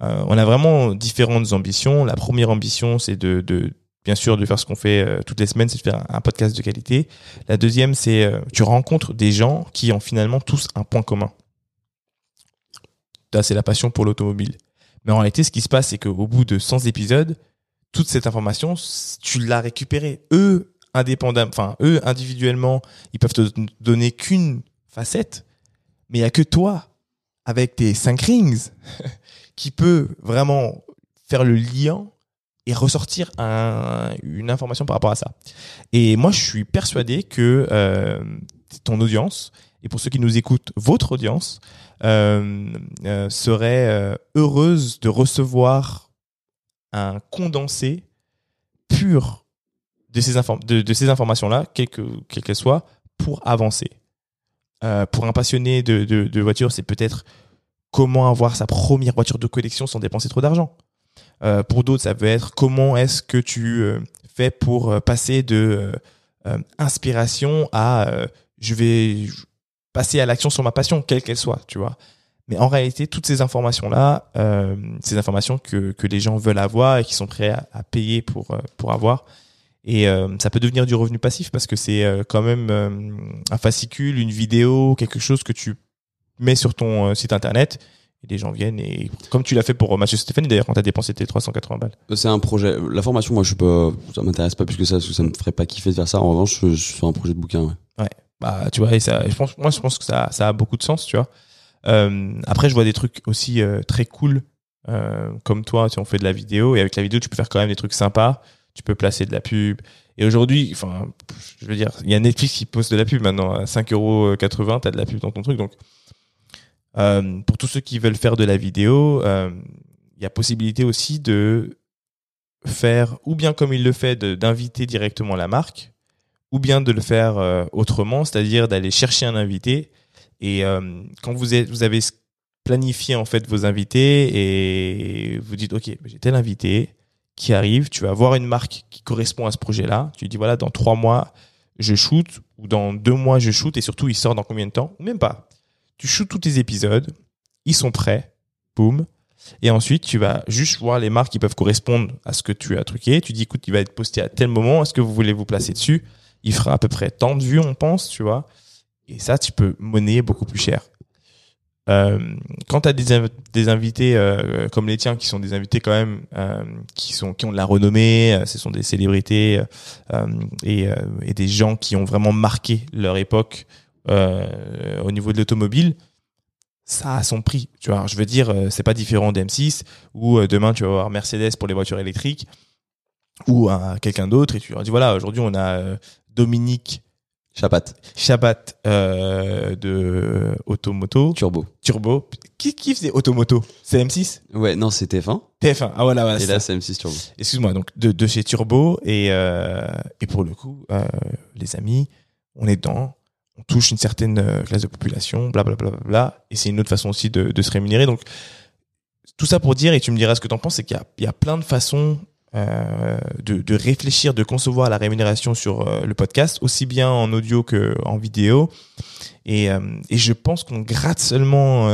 on a vraiment différentes ambitions. La première ambition c'est de, bien sûr de faire ce qu'on fait toutes les semaines, c'est de faire un, podcast de qualité. La deuxième, c'est tu rencontres des gens qui ont finalement tous un point commun. Là, c'est la passion pour l'automobile. Mais en réalité, ce qui se passe, c'est qu'au bout de 100 épisodes, toute cette information, tu l'as récupérée. Eux, indépendamment, enfin, eux, individuellement, ils peuvent te don- donner qu'une facette, mais il n'y a que toi, avec tes 5 rings, qui peut vraiment faire le lien et ressortir un- une information par rapport à ça. Et moi, je suis persuadé que euh, ton audience, et pour ceux qui nous écoutent, votre audience, euh, euh, serait heureuse de recevoir un condensé pur de ces, de, ces informations-là, quelles que- quelles soient, pour avancer. Euh, pour un passionné de, de, voiture, c'est peut-être comment avoir sa première voiture de collection sans dépenser trop d'argent. Euh, pour d'autres, ça peut être comment est-ce que tu euh, fais pour passer de inspiration à je vais passer à l'action sur ma passion, quelle qu'elle soit, tu vois. Mais en réalité, toutes ces informations-là, euh, ces informations que, que les gens veulent avoir et qui sont prêts à, à payer pour, euh, pour avoir, et euh, ça peut devenir du revenu passif parce que c'est euh, quand même euh, un fascicule, une vidéo, quelque chose que tu mets sur ton site internet et les gens viennent et comme tu l'as fait pour Mathieu Stéphanie d'ailleurs quand tu as dépensé tes 380 balles. C'est un projet. La formation, moi, je suis pas, ça m'intéresse pas plus que ça, parce que ça me ferait pas kiffer de faire ça. En revanche, je, je sur un projet de bouquin, ouais. Bah tu vois et ça je pense moi je pense que ça ça a beaucoup de sens, tu vois. Euh, après je vois des trucs aussi euh, très cool euh, comme toi, tu on fait de la vidéo et avec la vidéo tu peux faire quand même des trucs sympas, tu peux placer de la pub. Et aujourd'hui, enfin, je veux dire, il y a Netflix qui poste de la pub maintenant à 5,80€, t'as de la pub dans ton truc. Donc, pour tous ceux qui veulent faire de la vidéo, il y a possibilité aussi de faire, ou bien comme il le fait, d'inviter directement la marque, ou bien de le faire autrement, c'est-à-dire d'aller chercher un invité. Et euh, quand vous, êtes, vous avez planifié en fait vos invités et vous dites, ok, j'ai tel invité qui arrive, tu vas avoir une marque qui correspond à ce projet-là. Tu dis, voilà, dans trois mois, je shoot, ou dans deux mois, je shoot, et surtout, il sort dans combien de temps? Ou même pas. Tu shoots tous tes épisodes, ils sont prêts, boum. Et ensuite, tu vas juste voir les marques qui peuvent correspondre à ce que tu as truqué. Tu dis, écoute, il va être posté à tel moment. Est-ce que vous voulez vous placer dessus? Il fera à peu près tant de vues, on pense, tu vois. Et ça, tu peux monnayer beaucoup plus cher. Euh, quand tu as des, des invités euh, comme les tiens, qui sont des invités quand même, euh, qui, sont, qui ont de la renommée, euh, ce sont des célébrités euh, et, euh, et des gens qui ont vraiment marqué leur époque euh, au niveau de l'automobile, ça a son prix. Tu vois, je veux dire, euh, c'est pas différent d'M6 où euh, demain tu vas avoir Mercedes pour les voitures électriques ou à quelqu'un d'autre et tu leur dis voilà, aujourd'hui on a euh, Dominique Chapat, Chabat euh, de Automoto Turbo. Turbo. Qui, qui faisait Automoto C'est M6 Ouais, non, c'est TF1. TF1. Ah voilà, voilà. et là, c'est M6 Turbo. Excuse-moi, donc de, de chez Turbo et, euh, et pour le coup, euh, les amis, on est dedans, on touche une certaine classe de population, blablabla, bla, bla, bla, et c'est une autre façon aussi de, de se rémunérer. Donc, tout ça pour dire, et tu me diras ce que tu en penses, c'est qu'il y y a plein de façons euh, de, réfléchir, de concevoir la rémunération sur euh, le podcast, aussi bien en audio qu'en vidéo. Et, euh, et je pense qu'on gratte seulement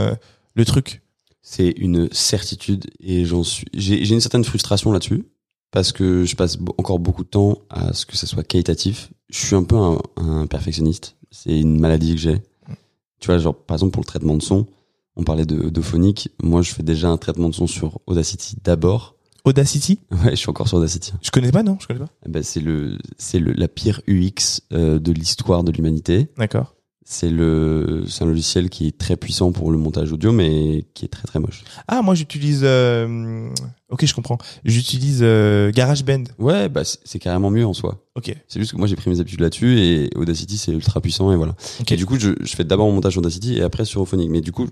le truc. C'est une certitude et j'en suis. J'ai une certaine frustration là-dessus parce que je passe encore beaucoup de temps à ce que ça soit qualitatif. Je suis un peu un, un perfectionniste. C'est une maladie que j'ai. Tu vois, genre par exemple pour le traitement de son, on parlait de, de phonique. Moi, je fais déjà un traitement de son sur Audacity d'abord. Audacity? Ouais, je suis encore sur Audacity. Je connais pas, non Je connais pas. Eh ben, c'est le, c'est le, la pire UX euh, de l'histoire de l'humanité. D'accord. C'est le, c'est un logiciel qui est très puissant pour le montage audio, mais qui est très très moche. Ah, moi j'utilise. euh, Ok, je comprends. J'utilise euh, GarageBand. Ouais, bah c'est c'est carrément mieux en soi. Ok. C'est juste que moi j'ai pris mes habitudes là-dessus et Audacity c'est ultra puissant et voilà. Ok. Et du coup, je, je fais d'abord mon montage Audacity et après sur Auphonic. Mais du coup,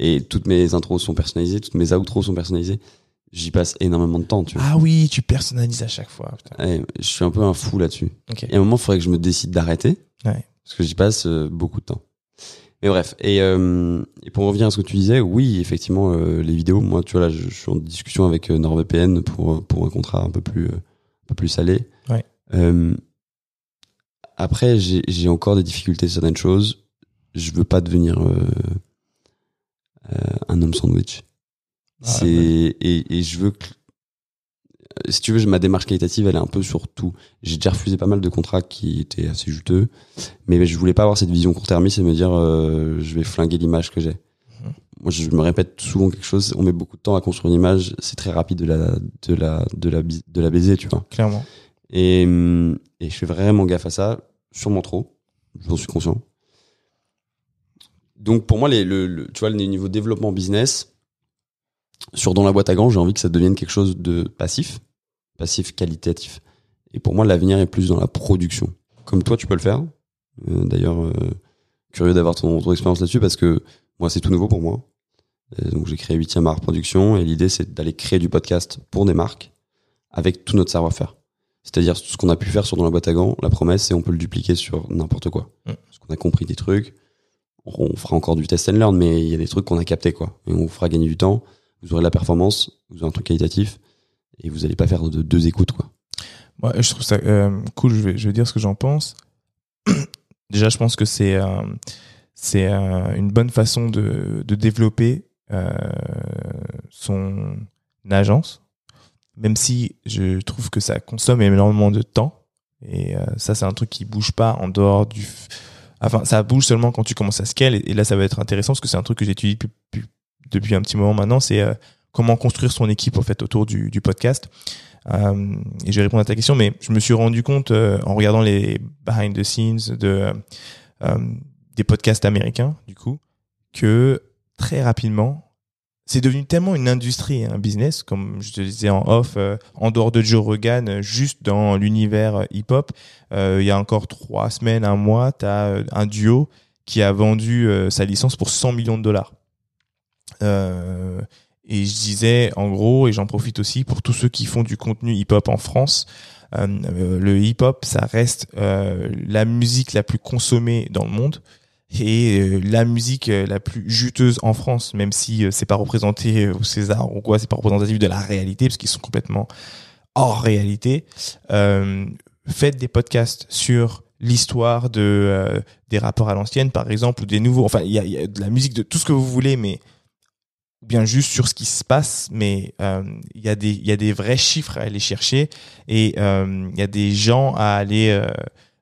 et toutes mes intros sont personnalisées, toutes mes outros sont personnalisées. J'y passe énormément de temps, tu vois. Ah oui, tu personnalises à chaque fois. Ouais, je suis un peu un fou là-dessus. Ok. Et à un moment, il faudrait que je me décide d'arrêter. Ouais. Parce que j'y passe euh, beaucoup de temps. Mais bref. Et, euh, et pour revenir à ce que tu disais, oui, effectivement, euh, les vidéos, moi, tu vois, là, je, je suis en discussion avec euh, NordVPN pour, pour un contrat un peu plus, un peu plus salé. Ouais. Après, j'ai j'ai encore des difficultés sur certaines choses. Je veux pas devenir un homme sandwich. Ah, c'est ouais. et, et je veux que si tu veux, ma démarche qualitative, elle est un peu sur tout. J'ai déjà refusé pas mal de contrats qui étaient assez juteux, mais je voulais pas avoir cette vision court-termiste et me dire euh, je vais flinguer l'image que j'ai. Mhm. Moi, je me répète souvent quelque chose. On met beaucoup de temps à construire une image. C'est très rapide de la de la de la de la baiser, tu vois. Clairement. Et et je fais vraiment gaffe à ça, sûrement trop. J'en suis conscient. Donc pour moi, les, le, le- tu vois, le niveau développement business, sur dans la boîte à gants, j'ai envie que ça devienne quelque chose de passif, passif qualitatif. Et pour moi, l'avenir est plus dans la production. Comme toi, tu peux le faire. Euh, D'ailleurs, euh, curieux d'avoir ton, ton expérience là-dessus parce que moi, c'est tout nouveau pour moi. Et donc, j'ai créé 8e Art Production et l'idée, c'est d'aller créer du podcast pour des marques avec tout notre savoir-faire. C'est-à-dire tout ce qu'on a pu faire sur Dans la boîte à gants, la promesse, c'est on peut le dupliquer sur n'importe quoi. Mm. Parce qu'on a compris des trucs, on fera encore du test and learn, mais il y a des trucs qu'on a capté quoi. Et on vous fera gagner du temps, vous aurez la performance, vous aurez un truc qualitatif, et vous allez pas faire de deux écoutes quoi. Moi, je trouve ça euh, cool. Je vais, dire ce que j'en pense. Déjà, je pense que c'est euh, euh, une bonne façon de, de développer son agence, même si je trouve que ça consomme énormément de temps. Et ça, c'est un truc qui bouge pas en dehors du. Enfin, ça bouge seulement quand tu commences à scale. Et, et là, ça va être intéressant parce que c'est un truc que j'étudie depuis, depuis, depuis un petit moment maintenant. C'est euh, comment construire son équipe en fait autour du, podcast. Euh, et je vais répondre à ta question, mais je me suis rendu compte euh, en regardant les behind the scenes de des podcasts américains, du coup, que très rapidement, c'est devenu tellement une industrie, un business, comme je te disais en off, en dehors de Joe Rogan, juste dans l'univers hip-hop. Il y a encore trois semaines, un mois, tu as un duo qui a vendu sa licence pour 100 millions de dollars. Euh, et je disais, en gros, et j'en profite aussi pour tous ceux qui font du contenu hip-hop en France, euh, le hip-hop, ça reste euh, la musique la plus consommée dans le monde et la musique la plus juteuse en France, même si c'est pas représenté au César ou quoi, c'est pas représentatif de la réalité parce qu'ils sont complètement hors réalité. Faites des podcasts sur l'histoire de des rappeurs à l'ancienne, par exemple, ou des nouveaux. Enfin, il y a de la musique de tout ce que vous voulez, mais bien juste sur ce qui se passe, mais euh, il y a des y a des vrais chiffres à aller chercher et euh, il y a des gens à aller euh,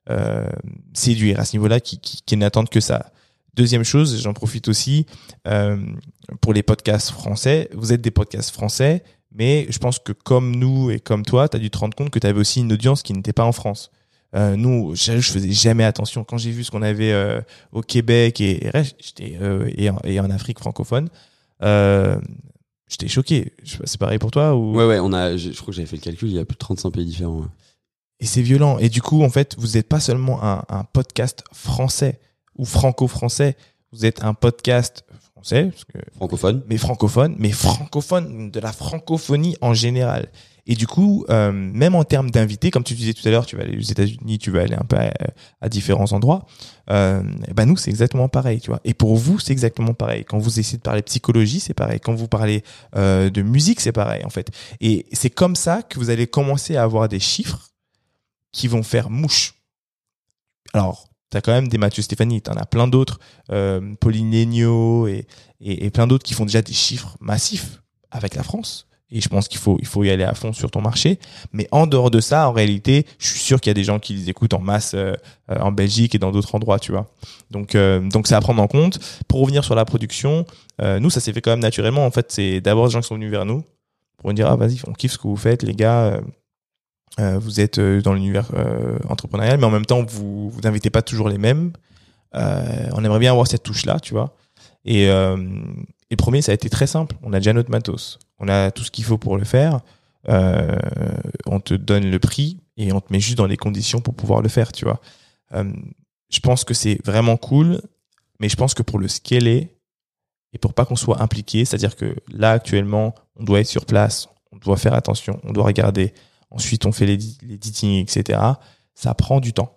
euh, séduire à ce niveau-là qui, qui, qui n'attendent que ça. Deuxième chose, j'en profite aussi pour les podcasts français. Vous êtes des podcasts français, mais je pense que comme nous et comme toi, tu as dû te rendre compte que tu avais aussi une audience qui n'était pas en France. Euh, nous, je, faisais jamais attention. Quand j'ai vu ce qu'on avait euh, au Québec et, et, en, Afrique francophone, j'étais choqué. C'est pareil pour toi ou... Ouais, ouais, on a, je, je crois que j'avais fait le calcul, il y a plus de 35 pays différents. ouais. Et c'est violent. Et du coup, en fait, vous n'êtes pas seulement un, un podcast français ou franco-français. Vous êtes un podcast français, parce que, Francophone. mais francophone, mais francophone de la francophonie en général. Et du coup, euh, même en termes d'invités, comme tu disais tout à l'heure, tu vas aller aux États-Unis, tu vas aller un peu à, différents endroits. Euh, eh ben nous, c'est exactement pareil, tu vois. Et pour vous, c'est exactement pareil. Quand vous essayez de parler psychologie, c'est pareil. Quand vous parlez euh, de musique, c'est pareil, en fait. Et c'est comme ça que vous allez commencer à avoir des chiffres qui vont faire mouche. Alors, tu as quand même des Mathieu Stéphanie, tu en as plein d'autres, euh, Pauline Legno et plein d'autres qui font déjà des chiffres massifs avec la France. Et je pense qu'il faut, il faut y aller à fond sur ton marché. Mais en dehors de ça, en réalité, je suis sûr qu'il y a des gens qui les écoutent en masse euh, euh, en Belgique et dans d'autres endroits, tu vois. Donc, euh, donc c'est à prendre en compte. Pour revenir sur la production, nous, ça s'est fait quand même naturellement. En fait, c'est d'abord des gens qui sont venus vers nous pour nous dire, ah, vas-y, on kiffe ce que vous faites, les gars. Vous êtes dans l'univers entrepreneurial, mais en même temps, vous vous n'invitez pas toujours les mêmes. On aimerait bien avoir cette touche-là, tu vois. Et, et le premier, ça a été très simple. On a déjà notre matos. On a tout ce qu'il faut pour le faire. Euh, on te donne le prix et on te met juste dans les conditions pour pouvoir le faire, tu vois. Euh, je pense que c'est vraiment cool, mais je pense que pour le scaler et pour pas qu'on soit impliqué, c'est-à-dire que là, actuellement, on doit être sur place, on doit faire attention, on doit regarder. Ensuite, on fait l'édi- l'editing, etc. Ça prend du temps.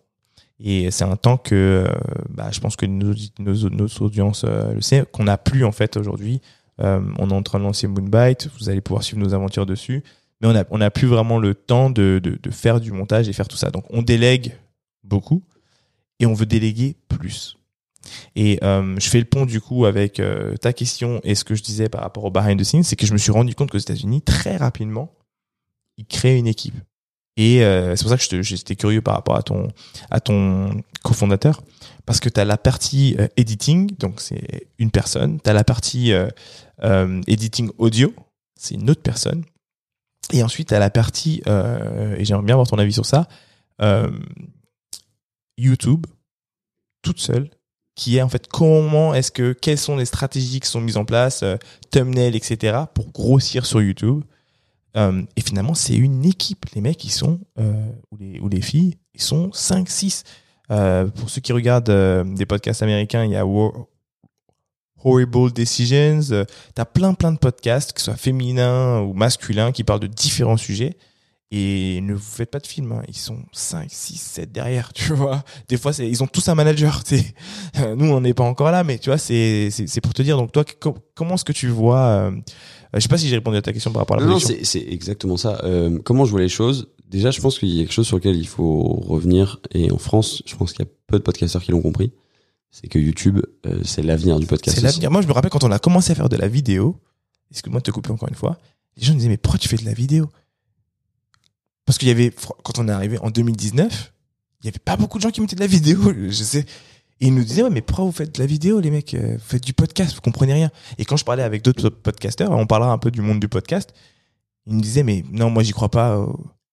Et c'est un temps que euh, bah, je pense que nos, nos, nos audiences euh, le sait, qu'on n'a plus en fait aujourd'hui. Euh, on est en train de lancer Moonbite, vous allez pouvoir suivre nos aventures dessus. Mais on n'a plus vraiment le temps de faire du montage et faire tout ça. Donc on délègue beaucoup et on veut déléguer plus. Et euh, je fais le pont du coup avec euh, ta question et ce que je disais par rapport au behind the scenes, c'est que je me suis rendu compte qu'aux États-Unis, très rapidement, ils créent une équipe. Et euh, c'est pour ça que j'étais curieux par rapport à ton à ton cofondateur parce que tu as la partie euh, editing, donc c'est une personne, tu as la partie euh, euh, editing audio, c'est une autre personne. Et ensuite, tu as la partie euh, et j'aimerais bien avoir ton avis sur ça, euh, YouTube toute seule qui est en fait comment est-ce que quelles sont les stratégies qui sont mises en place, thumbnail, etc. pour grossir sur YouTube. Euh, et finalement, c'est une équipe. Les mecs, ils sont, euh, ou, les, ou les filles, ils sont 5, 6. Euh, pour ceux qui regardent euh, des podcasts américains, il y a War- Horrible Decisions. Euh, T'as plein plein de podcasts, que ce soit féminins ou masculins, qui parlent de différents sujets. Et ne vous faites pas de film, hein. ils sont 5, 6, 7 derrière, tu vois. Des fois, ils ont tous un manager. Nous, on n'est pas encore là, mais tu vois, c'est, pour te dire. Donc, toi, co- comment est-ce que tu vois euh, Je sais pas si j'ai répondu à ta question par rapport à la Non, c'est exactement ça. Euh, comment je vois les choses? Déjà, je pense qu'il y a quelque chose sur lequel il faut revenir. Et en France, je pense qu'il y a peu de podcasteurs qui l'ont compris. C'est que YouTube, euh, c'est l'avenir du podcast. C'est l'avenir. Moi, je me rappelle quand on a commencé à faire de la vidéo, excuse-moi de te couper encore une fois, les gens disaient, mais pourquoi tu fais de la vidéo? Parce qu'il y avait, quand on est arrivé en 2019, il y avait pas beaucoup de gens qui mettaient de la vidéo, je sais. Et ils nous disaient, ouais, mais pourquoi vous faites de la vidéo, les mecs Euh, Vous faites du podcast, vous comprenez rien. Et quand je parlais avec d'autres podcasteurs, on parlera un peu du monde du podcast, ils me disaient, mais non, moi, j'y crois pas.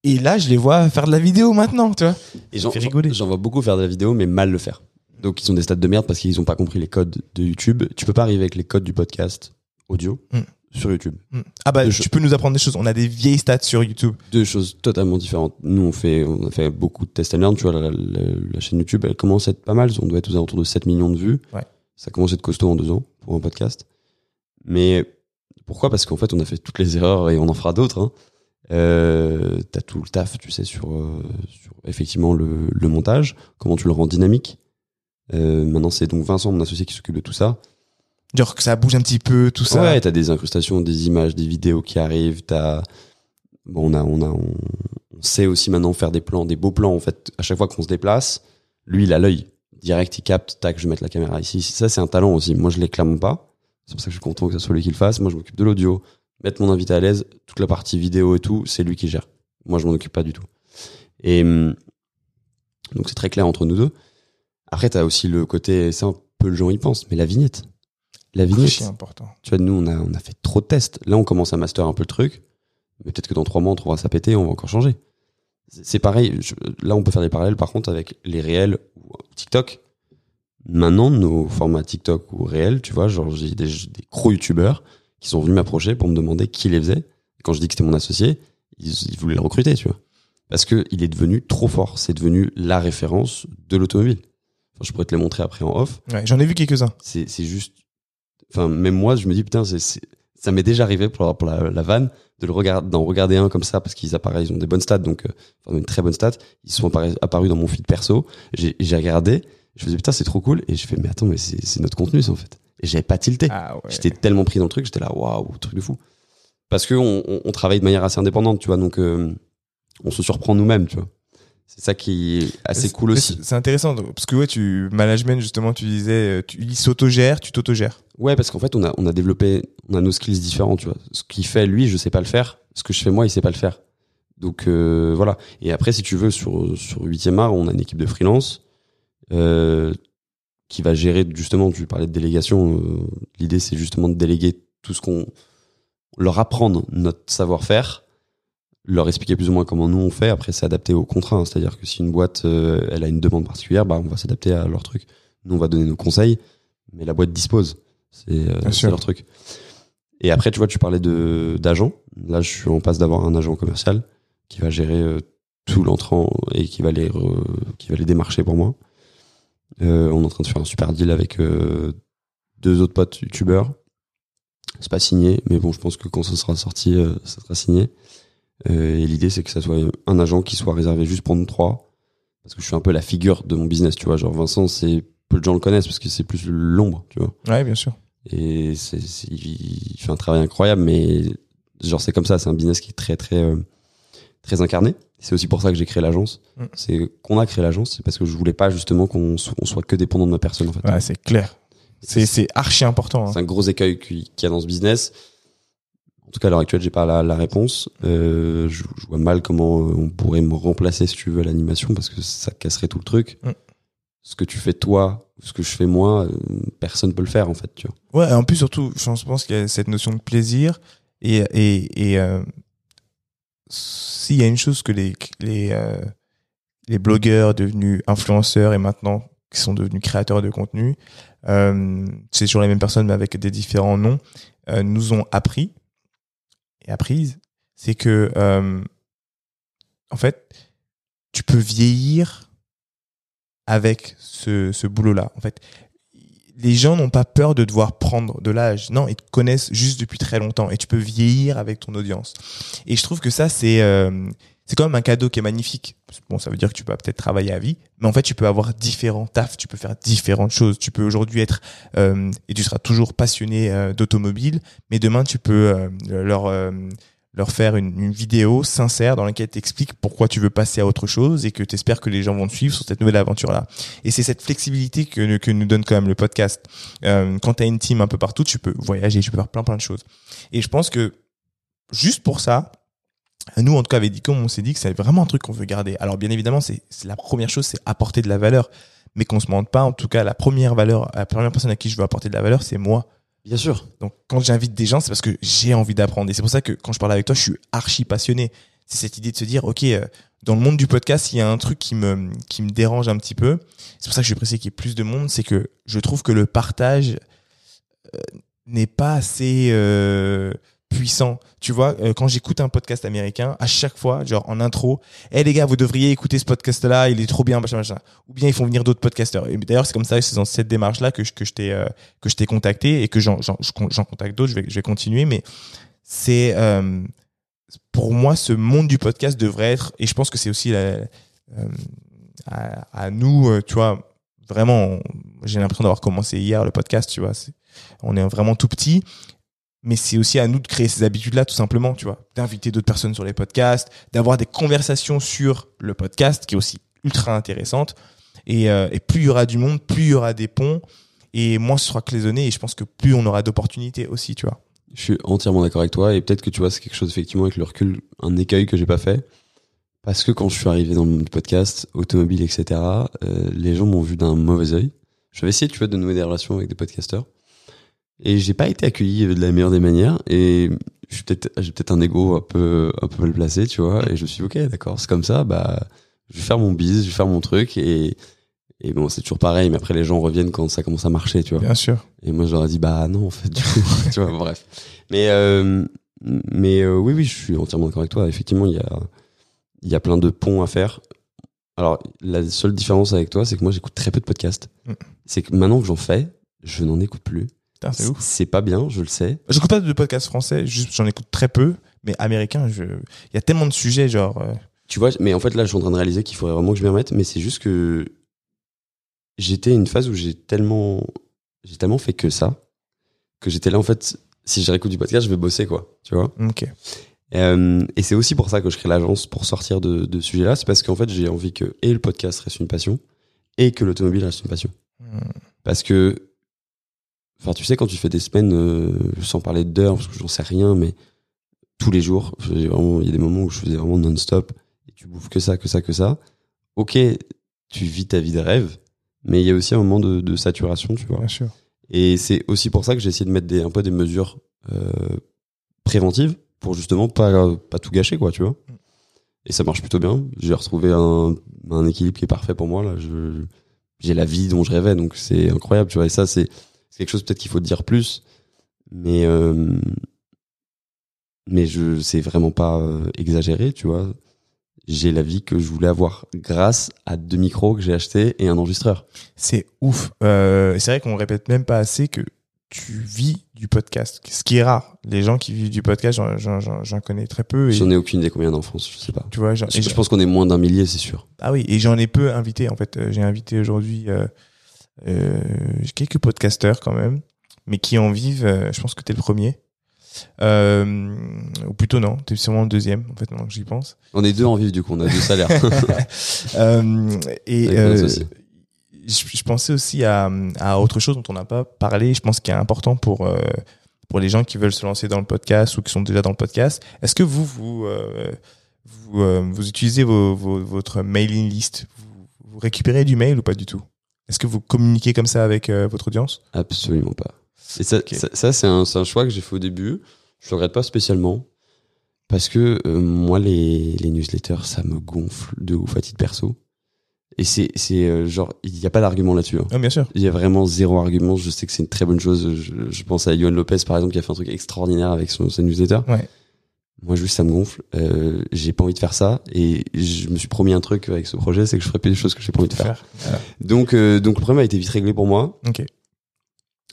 Et là, je les vois faire de la vidéo maintenant, tu vois. Et j'en, rigoler. j'en vois beaucoup faire de la vidéo, mais mal le faire. Donc ils ont des stats de merde parce qu'ils ont pas compris les codes de YouTube. Tu peux pas arriver avec les codes du podcast audio Mm. Sur YouTube. Hmm. Ah bah, Deux tu peux nous apprendre des choses. On a des vieilles stats sur YouTube. Deux choses totalement différentes. Nous, on fait, on a fait beaucoup de test and learn. Tu vois, la, la- la chaîne YouTube, elle commence à être pas mal. On doit être aux alentours de 7 millions de vues. Ouais. Ça commence à être costaud en deux ans pour un podcast. Mais pourquoi? Parce qu'en fait, on a fait toutes les erreurs et on en fera d'autres. Hein. Euh, T'as tout le taf, tu sais, sur, euh, sur effectivement le, le montage, comment tu le rends dynamique. Euh, maintenant, c'est donc Vincent, mon associé, qui s'occupe de tout ça. Genre que ça bouge un petit peu, tout ça. Ouais, t'as des incrustations, des images, des vidéos qui arrivent. T'as bon, on a, on a, on, sait aussi maintenant faire des plans, des beaux plans. En fait, à chaque fois qu'on se déplace, lui, il a l'œil direct, il capte. Tac, je vais mettre la caméra ici. Ça, c'est un talent aussi. Moi, je l'ai clairement pas. C'est pour ça que je suis content que ce soit lui qui le fasse. Moi, je m'occupe de l'audio, mettre mon invité à l'aise, toute la partie vidéo et tout, c'est lui qui gère. Moi, je m'en occupe pas du tout. Et donc, c'est très clair entre nous deux. Après, t'as aussi le côté, c'est un peu le gens y pensent, mais la vignette. La vignette, important. tu vois, nous, on a, on a fait trop de tests. Là, on commence à master un peu le truc. Mais peut-être que dans trois mois, on trouvera ça pété, on va encore changer. C'est pareil. je- là, on peut faire des parallèles, par contre, avec les réels ou TikTok. Maintenant, nos formats TikTok ou réels, tu vois, genre, j'ai des, des gros youtubeurs qui sont venus m'approcher pour me demander qui les faisait. Et quand je dis que c'était mon associé, ils, ils voulaient le recruter, tu vois. Parce que il est devenu trop fort. C'est devenu la référence de l'automobile. Enfin, je pourrais te les montrer après en off Ouais, J'en ai vu quelques-uns. c'est juste enfin même moi je me dis putain c'est c'est- ça m'est déjà arrivé pour, pour la, la vanne de le regarder d'en regarder un comme ça parce qu'ils apparaissent ils ont des bonnes stats donc euh, enfin une très bonne stat. Ils sont apparus, apparus dans mon feed perso. J'ai j'ai regardé je me disais putain c'est trop cool. Et je fais mais attends mais c'est c'est notre contenu ça en fait. Et j'avais pas tilté. Ah ouais. j'étais tellement pris dans le truc j'étais là waouh truc de fou. Parce que on, on, on travaille de manière assez indépendante tu vois donc euh, on se surprend nous-mêmes tu vois c'est ça qui est assez C'est- cool aussi c'est- intéressant parce que ouais, tu management justement, tu disais, euh, tu il s'autogère, tu t'autogères. Ouais, parce qu'en fait, on a, on a développé, on a nos skills différents, tu vois. Ce qu'il fait, lui, je sais pas le faire. Ce que je fais, moi, il sait pas le faire. Donc, euh, voilà. Et après, si tu veux, sur, sur 8e art, on a une équipe de freelance, euh, qui va gérer, justement, tu parlais de délégation. euh, L'idée, c'est justement de déléguer tout ce qu'on, leur apprendre notre savoir-faire, leur expliquer plus ou moins comment nous on fait. Après, c'est adapté au contrat. hein. C'est-à-dire que si une boîte, euh, elle a une demande particulière, bah, on va s'adapter à leur truc. Nous, on va donner nos conseils, mais la boîte dispose. C'est euh, leur truc. Et après, tu vois, tu parlais de d'agent. Là, je suis en passe d'avoir un agent commercial qui va gérer euh, tout l'entrant et qui va les re- qui va les démarcher pour moi. On est en train de faire un super deal avec deux autres potes youtubeurs. C'est pas signé, mais bon, je pense que quand ça sera sorti, ça sera signé. Euh, et l'idée, c'est que ça soit un agent qui soit réservé juste pour nous trois, parce que je suis un peu la figure de mon business, tu vois. Genre Vincent, c'est peu de gens le connaissent parce que c'est plus l'ombre, tu vois. Ouais, bien sûr. Et c'est, il fait un travail incroyable, mais genre c'est comme ça, c'est un business qui est très très euh, très incarné. C'est aussi pour ça que j'ai créé l'agence. Mm. C'est qu'on a créé l'agence, c'est parce que je voulais pas justement qu'on so- on soit que dépendant de ma personne en fait. Ouais, c'est clair. C'est archi important. hein. C'est un gros écueil qui- qu'il y a dans ce business. En tout cas, à l'heure actuelle, j'ai pas la, la réponse. Euh, je, je vois mal comment euh, on pourrait me remplacer, si tu veux, à l'animation, parce que ça casserait tout le truc. Mm. Ce que tu fais toi, ce que je fais moi, euh, personne peut le faire, en fait, tu vois. Ouais, en plus surtout, je pense qu'il y a cette notion de plaisir et et et euh, s'il y a une chose que les les euh, les blogueurs devenus influenceurs et maintenant qui sont devenus créateurs de contenu, euh, c'est toujours les mêmes personnes mais avec des différents noms, euh, nous ont appris et apprises, c'est que euh, en fait, tu peux vieillir avec ce, ce boulot-là. En fait, les gens n'ont pas peur de devoir prendre de l'âge. Non, ils te connaissent juste depuis très longtemps et tu peux vieillir avec ton audience. Et je trouve que ça, c'est euh, c'est quand même un cadeau qui est magnifique. Bon, ça veut dire que tu peux peut-être travailler à vie, mais en fait, tu peux avoir différents tafs, tu peux faire différentes choses. Tu peux aujourd'hui être euh, et tu seras toujours passionné euh, d'automobile, mais demain, tu peux euh, leur euh, leur faire une, une vidéo sincère dans laquelle tu expliques pourquoi tu veux passer à autre chose et que tu espères que les gens vont te suivre sur cette nouvelle aventure-là. Et c'est cette flexibilité que, que nous donne quand même le podcast. Euh, quand tu as une team un peu partout, tu peux voyager, tu peux faire plein plein de choses. Et je pense que juste pour ça, nous, en tout cas, avec Dicom, on s'est dit que c'est vraiment un truc qu'on veut garder. Alors, bien évidemment, c'est la première chose, c'est apporter de la valeur. Mais qu'on se mente pas, en tout cas, la première valeur, la première personne à qui je veux apporter de la valeur, c'est moi. Bien sûr. Donc quand j'invite des gens, c'est parce que j'ai envie d'apprendre. Et c'est pour ça que quand je parle avec toi, je suis archi passionné. C'est cette idée de se dire, ok, euh, dans le monde du podcast, il y a un truc qui me qui me dérange un petit peu. C'est pour ça que je suis pressé qu'il y ait plus de monde. C'est que je trouve que le partage euh, n'est pas assez euh, puissant. Tu vois, euh, quand j'écoute un podcast américain, à chaque fois, genre en intro, hé les gars, vous devriez écouter ce podcast-là, il est trop bien, machin, machin. Ou bien ils font venir d'autres podcasteurs. Et d'ailleurs, c'est comme ça, c'est dans cette démarche-là que je, que je t'ai euh, que je t'ai contacté et que j'en j'en contacte d'autres. Je vais je vais continuer, mais c'est euh, pour moi ce monde du podcast devrait être et je pense que c'est aussi la, euh, à, à nous, euh, tu vois, vraiment. J'ai l'impression d'avoir commencé hier le podcast, tu vois. On est vraiment tout petit mais c'est aussi à nous de créer ces habitudes-là, tout simplement, tu vois, d'inviter d'autres personnes sur les podcasts, d'avoir des conversations sur le podcast, qui est aussi ultra intéressante. Et, euh, et plus il y aura du monde, plus il y aura des ponts, et moins ce sera cloisonné, et je pense que plus on aura d'opportunités aussi, tu vois. Je suis entièrement d'accord avec toi et peut-être que tu vois c'est quelque chose effectivement avec le recul un écueil que j'ai pas fait parce que quand je suis arrivé dans le monde du podcast automobile etc euh, les gens m'ont vu d'un mauvais œil j'avais essayé tu vois de nouer des relations avec des podcasteurs et j'ai pas été accueilli de la meilleure des manières et je suis peut-être j'ai peut-être un ego un peu un peu mal placé tu vois et je me suis dit, ok d'accord c'est comme ça bah je vais faire mon bise je vais faire mon truc et et bon c'est toujours pareil mais après les gens reviennent quand ça commence à marcher tu vois Bien sûr. et moi, je leur ai dit, bah non, en fait, du coup, tu vois, bref. Mais, euh, mais euh, oui, oui, je suis entièrement d'accord avec toi. Effectivement, il y a, il y a plein de ponts à faire. Alors, la seule différence avec toi, c'est que moi, j'écoute très peu de podcasts. Mm. C'est que maintenant que j'en fais, je n'en écoute plus. Putain, c'est ouf. C'est pas bien, je le sais. J'écoute pas de podcast français, juste j'en écoute très peu, mais américain, je... il y a tellement de sujets, genre. euh, Tu vois, mais en fait, là, je suis en train de réaliser qu'il faudrait vraiment que je m'y remette, mais c'est juste que j'étais à une phase où j'ai tellement, j'ai tellement fait que ça, que j'étais là, en fait, si je réécoute du podcast, je vais bosser, quoi. Tu vois? Ok. Euh, et c'est aussi pour ça que je crée l'agence pour sortir de, de ce sujet-là. C'est parce qu'en fait, j'ai envie que et le podcast reste une passion et que l'automobile reste une passion. Hmm. Parce que, enfin, tu sais, quand tu fais des semaines, euh, sans parler d'heures, parce que j'en sais rien, mais tous les jours, il y a des moments où je faisais vraiment non-stop et tu bouffes que ça, que ça, que ça. Ok, tu vis ta vie de rêve, mais il y a aussi un moment de, de saturation, tu vois. Bien sûr. Et c'est aussi pour ça que j'ai essayé de mettre des, un peu des mesures euh, préventives pour justement pas, pas tout gâcher, quoi, tu vois. Et ça marche plutôt bien. J'ai retrouvé un, un équilibre qui est parfait pour moi. Là, je, j'ai la vie dont je rêvais, donc c'est incroyable, tu vois. Et ça, c'est, c'est quelque chose peut-être qu'il faut dire plus, mais euh, mais je, c'est vraiment pas euh, exagéré, tu vois. J'ai la vie que je voulais avoir grâce à deux micros que j'ai achetés et un enregistreur. C'est ouf. Euh, c'est vrai qu'on répète même pas assez que tu vis du podcast, ce qui est rare. Les gens qui vivent du podcast, j'en- connais très peu. J'en ai aucune idée combien d'en France, je sais pas. tu vois, Je, je pense qu'on est moins d'un millier, c'est sûr. Ah oui, et j'en ai peu invité en fait. J'ai invité aujourd'hui euh, quelques podcasteurs quand même, mais qui en vivent. euh, je pense que t'es le premier. Euh, ou plutôt non, t'es sûrement le deuxième en fait, maintenant que j'y pense. On est deux en vivre, du coup, on a deux salaires. Euh, et euh, je, je pensais aussi à, à autre chose dont on n'a pas parlé. Je pense qu'il est important pour euh, pour les gens qui veulent se lancer dans le podcast ou qui sont déjà dans le podcast. Est-ce que vous vous euh, vous, euh, vous utilisez vos, vos- votre mailing list? Vous, vous récupérez du mail ou pas du tout? Est-ce que vous communiquez comme ça avec euh, votre audience? Absolument pas. Et ça, Ok. ça, ça, c'est un, choix que j'ai fait au début. Je le regrette pas spécialement. Parce que euh, moi, les, les newsletters, ça me gonfle de ouf à titre perso. Et c'est c'est, euh, genre, il n'y a pas d'argument là-dessus. hein. Ah, bien sûr. Il y a vraiment zéro argument. Je sais que c'est une très bonne chose. Je, je pense à Yohan Lopez, par exemple, qui a fait un truc extraordinaire avec son, sa newsletter. Ouais. Moi, juste, ça me gonfle. Euh, j'ai pas envie de faire ça. Et je me suis promis un truc avec ce projet, c'est que je ferai plus des choses que j'ai pas envie de faire. Faire. Donc, euh, donc le problème a été vite réglé pour moi. Ok.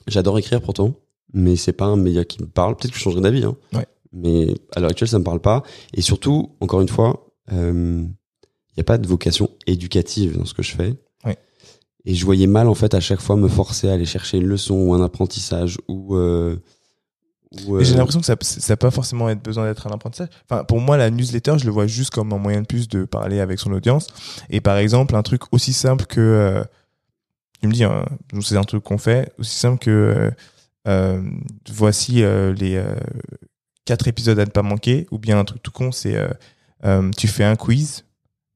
J'adore écrire pourtant, mais c'est pas un média qui me parle. Peut-être que je changerai d'avis. Hein. Ouais. Mais à l'heure actuelle, ça me parle pas. Et surtout, encore une fois, il n'y a pas de vocation éducative dans ce que je fais. Ouais. Et je voyais mal en fait à chaque fois me forcer à aller chercher une leçon ou un apprentissage ou. J'ai l'impression que ça n'a pas forcément être besoin d'être un apprentissage. Enfin, pour moi, la newsletter, je le vois juste comme un moyen de plus de parler avec son audience. Et par exemple, un truc aussi simple que, euh, tu me dis, hein, c'est un truc qu'on fait, aussi simple que, euh, euh, voici les quatre épisodes à ne pas manquer, ou bien un truc tout con, c'est, tu fais un quiz.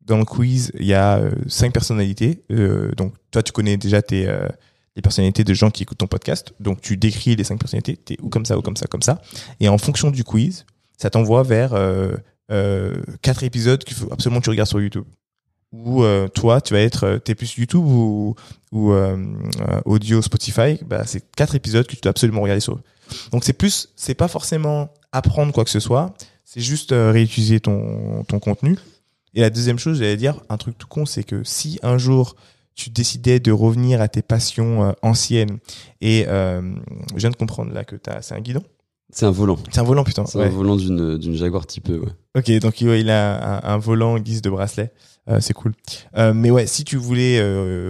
Dans le quiz, il y a cinq personnalités. Donc, toi, tu connais déjà tes, les personnalités de gens qui écoutent ton podcast. Donc, tu décris les cinq personnalités. T'es ou comme ça, ou comme ça, comme ça. Et en fonction du quiz, ça t'envoie vers euh, euh, quatre épisodes qu'il faut absolument que tu regardes sur YouTube. Ou euh, toi, tu vas être, euh, t'es plus YouTube ou, ou euh, euh, audio Spotify. Bah, c'est quatre épisodes que tu dois absolument regarder sur. Donc c'est plus, c'est pas forcément apprendre quoi que ce soit. C'est juste réutiliser ton ton contenu. Et la deuxième chose, j'allais dire un truc tout con, c'est que si un jour tu décidais de revenir à tes passions euh, anciennes et euh, je viens de comprendre là que t'as, c'est un guidon? C'est un volant. C'est un volant, putain. C'est Ouais. un volant d'une d'une Jaguar type E. Ouais. Ok, donc ouais, il a un, un volant en guise de bracelet. Euh, c'est cool. Euh, mais ouais, si tu voulais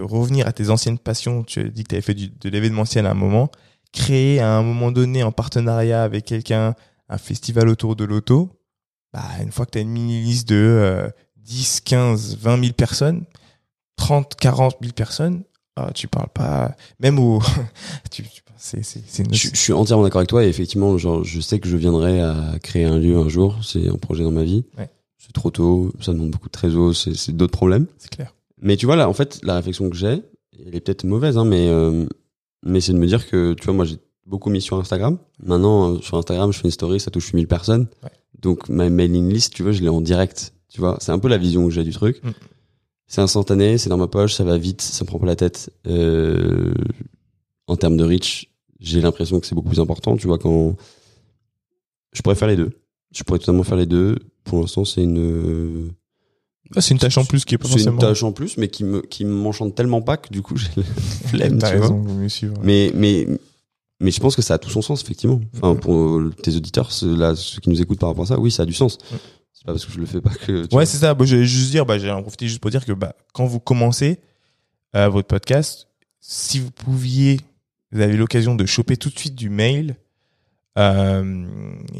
revenir à tes anciennes passions, tu as dit que tu avais fait du, de l'événementiel à un moment, créer à un moment donné en partenariat avec quelqu'un un festival autour de l'auto, bah, une fois que tu as une mini-liste de euh, 10, 15, 20 000 personnes, 30, 40 000 personnes, ah, tu parles pas, même au, tu, tu- c'est, c'est, c'est une Je, je suis entièrement d'accord avec toi et effectivement, genre, je sais que je viendrai à créer un lieu un jour. C'est un projet dans ma vie. Ouais. C'est trop tôt, ça demande beaucoup de trésor, c'est c'est d'autres problèmes. c'est clair. Mais tu vois là, en fait, la réflexion que j'ai, elle est peut-être mauvaise, hein, mais euh, mais c'est de me dire que tu vois, moi j'ai beaucoup mis sur Instagram. Maintenant, euh, sur Instagram, je fais une story, ça touche 8000 personnes. Ouais. Donc ma mailing list, tu vois, je l'ai en direct. Tu vois, c'est un peu la vision que j'ai du truc. Mm. C'est instantané, c'est dans ma poche, ça va vite, ça me prend pas la tête. Euh, en termes de reach, j'ai l'impression que c'est beaucoup plus important. Tu vois, quand je pourrais faire les deux, je pourrais totalement faire les deux. Pour l'instant, c'est une Ah, c'est une tâche en plus qui est pas c'est une forcément. tâche en plus, mais qui me qui m'enchante tellement pas que du coup j'ai la flemme. T'as tu vois. raison. Mais mais mais je pense que ça a tout son sens effectivement. Enfin Mhm. pour tes auditeurs, ceux, là ceux qui nous écoutent par rapport à ça, oui ça a du sens. C'est pas parce que je le fais pas que. Ouais, c'est ça. Bah, je vais juste dire, bah, j'ai en profité juste pour dire que bah, quand vous commencez euh, votre podcast, si vous pouviez, vous avez l'occasion de choper tout de suite du mail euh,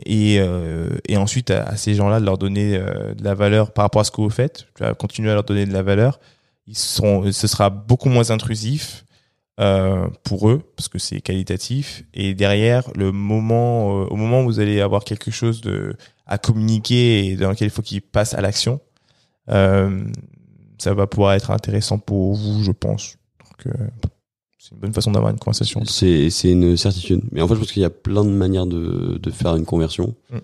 et, euh, et ensuite à, à ces gens-là de leur donner de la valeur par rapport à ce que vous faites, tu vas continuer à leur donner de la valeur. Ils seront, ce sera beaucoup moins intrusif euh, pour eux parce que c'est qualitatif. Et derrière, le moment, euh, au moment où vous allez avoir quelque chose de à communiquer et dans lequel il faut qu'ils passent à l'action, euh, ça va pouvoir être intéressant pour vous, je pense. Donc, c'est une bonne façon d'avoir une conversation. C'est c'est une certitude. Mais en fait, je pense qu'il y a plein de manières de de faire une conversion. Mm.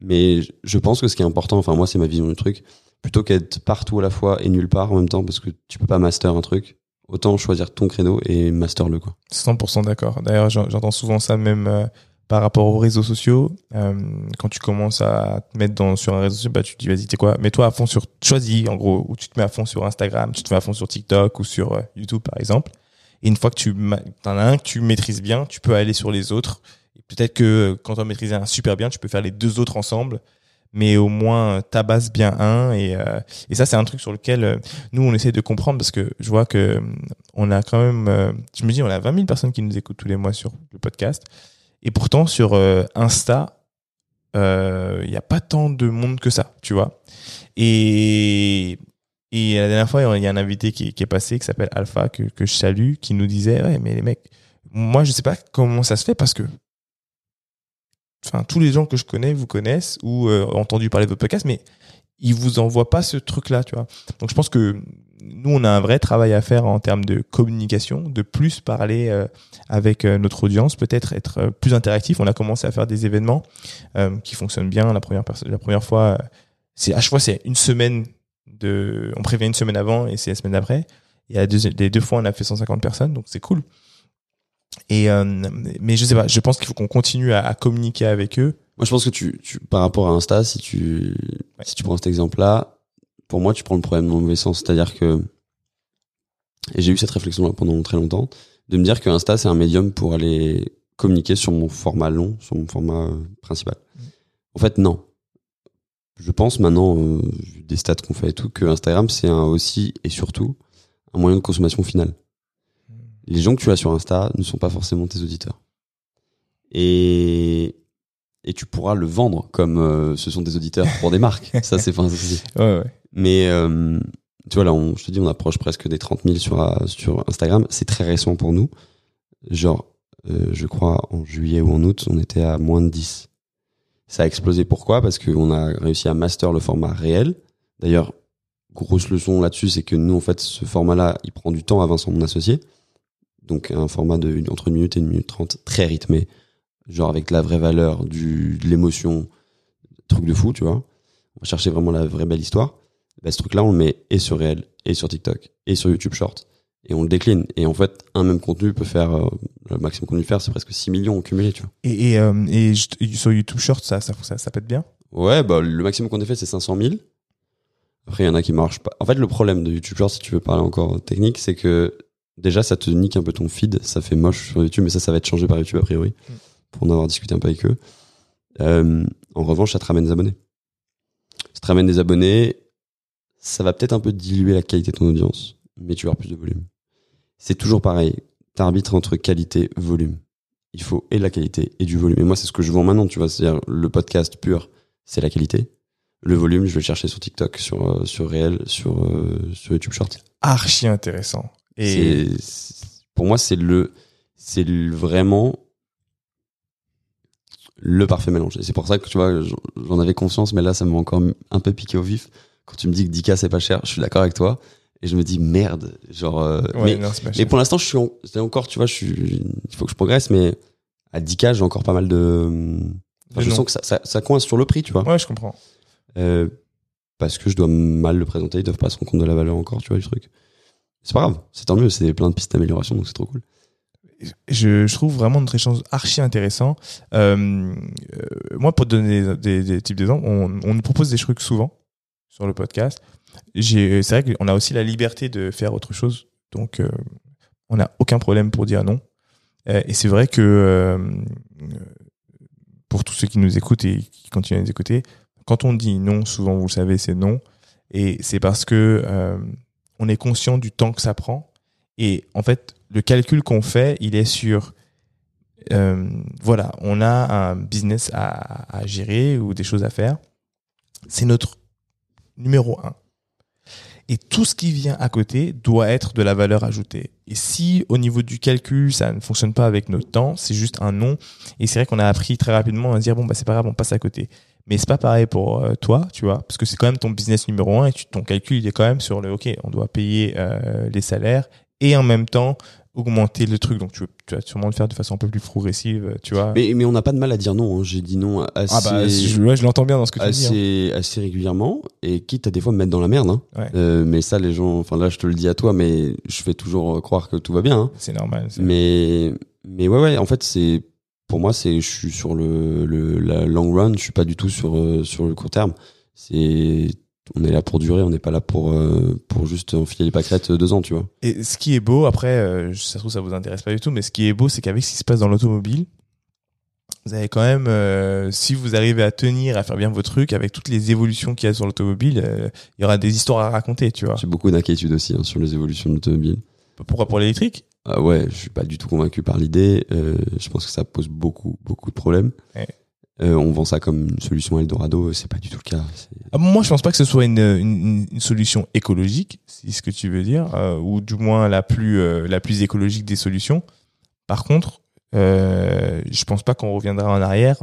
Mais je- je pense que ce qui est important, enfin moi c'est ma vision du truc, plutôt qu'être partout à la fois et nulle part en même temps, parce que tu peux pas master un truc, autant choisir ton créneau et master le quoi. 100% d'accord. D'ailleurs, j'en- j'entends souvent ça même euh, par rapport aux réseaux sociaux. Euh, quand tu commences à te mettre dans, sur un réseau social, bah, tu te dis, vas-y, t'es quoi Mets-toi à fond sur, choisis en gros, ou tu te mets à fond sur Instagram, tu te mets à fond sur TikTok ou sur euh, YouTube par exemple. Et une fois que tu t'en as un que tu maîtrises bien, tu peux aller sur les autres. Peut-être que quand tu as maîtrisé un super bien, tu peux faire les deux autres ensemble. Mais au moins, tabasse bien un. Et, euh, et ça, c'est un truc sur lequel euh, nous, on essaie de comprendre parce que je vois que euh, on a quand même, euh, je me dis, on a 20 000 personnes qui nous écoutent tous les mois sur le podcast. Et pourtant, sur euh, Insta, euh, il n'y a pas tant de monde que ça, tu vois. Et, et la dernière fois, il y a un invité qui, qui est passé, qui s'appelle Alpha, que, que je salue, qui nous disait, ouais, mais les mecs, moi, je sais pas comment ça se fait parce que, enfin, tous les gens que je connais vous connaissent ou euh, ont entendu parler de votre mais ils vous envoient pas ce truc-là, tu vois. Donc, je pense que nous, on a un vrai travail à faire en termes de communication, de plus parler euh, avec euh, notre audience, peut-être être euh, plus interactif. On a commencé à faire des événements qui fonctionnent bien. La première, la première fois, c'est à chaque fois, c'est une semaine de, on prévient une semaine avant et c'est la semaine d'après. Et la deuxi- les deux fois, on a fait 150 personnes, donc c'est cool. Et euh, mais je sais pas, je pense qu'il faut qu'on continue à, à communiquer avec eux Moi, je pense que tu, tu par rapport à Insta, si tu, si tu prends cet exemple-là, pour moi, tu prends le problème dans le mauvais sens. C'est-à-dire que, et j'ai eu cette réflexion-là pendant très longtemps, de me dire que Insta, c'est un médium pour aller communiquer sur mon format long, sur mon format euh, principal. En fait, non. Je pense maintenant, euh, vu des stats qu'on fait et tout, que Instagram, c'est un, aussi et surtout un moyen de consommation finale. Les gens que tu as sur Insta ne sont pas forcément tes auditeurs. Et, et tu pourras le vendre comme euh, ce sont des auditeurs pour des marques. Ça, c'est pas un souci. Ouais, ouais. Mais euh, tu vois, là, on, je te dis, on approche presque des 30 000 sur, euh, sur Instagram. C'est très récent pour nous. Genre, euh, je crois, en juillet ou en août, on était à moins de 10. Ça a explosé. Pourquoi? Parce qu'on a réussi à master le format réel. D'ailleurs, grosse leçon là-dessus, c'est que nous, en fait, ce format-là, il prend du temps à Vincent, mon associé. Donc, un format de entre une minute et une minute trente, très rythmé. Genre avec de la vraie valeur, du, de l'émotion, truc de fou, tu vois. On va chercher vraiment la vraie belle histoire. Bah, ce truc-là, on le met et sur réel, et sur TikTok, et sur YouTube Short. Et on le décline. Et en fait, un même contenu peut faire, euh, le maximum qu'on peut faire, c'est presque 6 millions cumulés, tu vois. Et, et, euh, et sur YouTube Short, ça, ça, ça, ça pète bien? Ouais, bah, le maximum qu'on ait fait, c'est 500 000. Après, il y en a qui marchent pas. En fait, le problème de YouTube Short, si tu veux parler encore technique, c'est que déjà, ça te nique un peu ton feed. Ça fait moche sur YouTube, mais ça, ça va être changé par YouTube a priori. Mm. Pour en avoir discuté un peu avec eux. Euh, en revanche, ça te ramène des abonnés. Ça te ramène des abonnés. Ça va peut-être un peu diluer la qualité de ton audience, mais tu vas avoir plus de volume. C'est toujours pareil. T'arbitres entre qualité, volume. Il faut et de la qualité et du volume. Et moi, c'est ce que je vends maintenant, tu vois. C'est-à-dire, le podcast pur, c'est la qualité. Le volume, je vais le chercher sur TikTok, sur, euh, sur Réel, sur, euh, sur YouTube Short. Archi intéressant. Et pour moi, c'est le, c'est vraiment le parfait mélange. Et c'est pour ça que tu vois, j'en- avais conscience, mais là, ça m'a encore un peu piqué au vif. Quand tu me dis que 10K c'est pas cher, je suis d'accord avec toi. Et je me dis merde, genre. euh, ouais, mais, non, pour l'instant, je suis en- encore, tu vois, je suis, il faut que je progresse, mais à 10K, j'ai encore pas mal de. Enfin, je non. sens que ça, ça, ça coince sur le prix, tu vois. Ouais, je comprends. Euh, parce que je dois mal le présenter, ils doivent pas se rendre compte de la valeur encore, tu vois, du truc. C'est pas grave, c'est tant mieux, c'est plein de pistes d'amélioration, donc c'est trop cool. je, je trouve vraiment notre échange archi intéressant. Euh, euh, moi, pour te donner des, des, des types d'exemples, on, on nous propose des trucs souvent sur le podcast. C'est vrai qu'on a aussi la liberté de faire autre chose, donc euh, on n'a aucun problème pour dire non. Euh, et c'est vrai que euh, pour tous ceux qui nous écoutent et qui continuent à nous écouter, quand on dit non, souvent vous le savez, c'est non. Et c'est parce que on est conscient du temps que ça prend. Et en fait, le calcul qu'on fait, il est sur euh, voilà, on a un business à, à gérer ou des choses à faire. C'est notre numéro un. Et tout ce qui vient à côté doit être de la valeur ajoutée. Et si au niveau du calcul, ça ne fonctionne pas avec notre temps, c'est juste un non. Et c'est vrai qu'on a appris très rapidement à dire bon bah c'est pas grave, on passe à côté. Mais c'est pas pareil pour euh, toi, tu vois, parce que c'est quand même ton business numéro un et tu, ton calcul il est quand même sur le ok, on doit payer euh, les salaires et en même temps augmenter le truc. Donc tu, tu vas sûrement le faire de façon un peu plus progressive, tu vois. Mais, mais on n'a pas de mal à dire non, hein. j'ai dit non assez, ah bah je, ouais, je l'entends bien dans ce que tu dis. hein. assez, assez régulièrement, et quitte à des fois me mettre dans la merde. Hein. Ouais. Euh, mais ça, les gens, enfin là, je te le dis à toi, mais je fais toujours euh, croire que tout va bien. Hein. C'est normal. Mais, mais ouais, ouais, en fait, c'est, pour moi, c'est, je suis sur le, le, la long run, je suis pas du tout sur, euh, sur le court terme. C'est, on est là pour durer, on n'est pas là pour, euh, pour juste enfiler les pâquerettes deux ans, tu vois. Et ce qui est beau, après, euh, ça se trouve, ça vous intéresse pas du tout, mais ce qui est beau, c'est qu'avec ce qui se passe dans l'automobile, vous avez quand même, euh, si vous arrivez à tenir, à faire bien vos trucs, avec toutes les évolutions qu'il y a sur l'automobile, euh, il y aura des histoires à raconter, tu vois. J'ai beaucoup d'inquiétudes aussi hein, sur les évolutions de l'automobile. Pourquoi pour l'électrique? Ah ouais, je suis pas du tout convaincu par l'idée. Euh, je pense que ça pose beaucoup, beaucoup de problèmes. Ouais. Euh, on vend ça comme une solution Eldorado, c'est pas du tout le cas. Ah, Moi, je pense pas que ce soit une, une, une solution écologique, si ce que tu veux dire, euh, ou du moins la plus, euh, la plus écologique des solutions. Par contre, euh, je pense pas qu'on reviendra en arrière.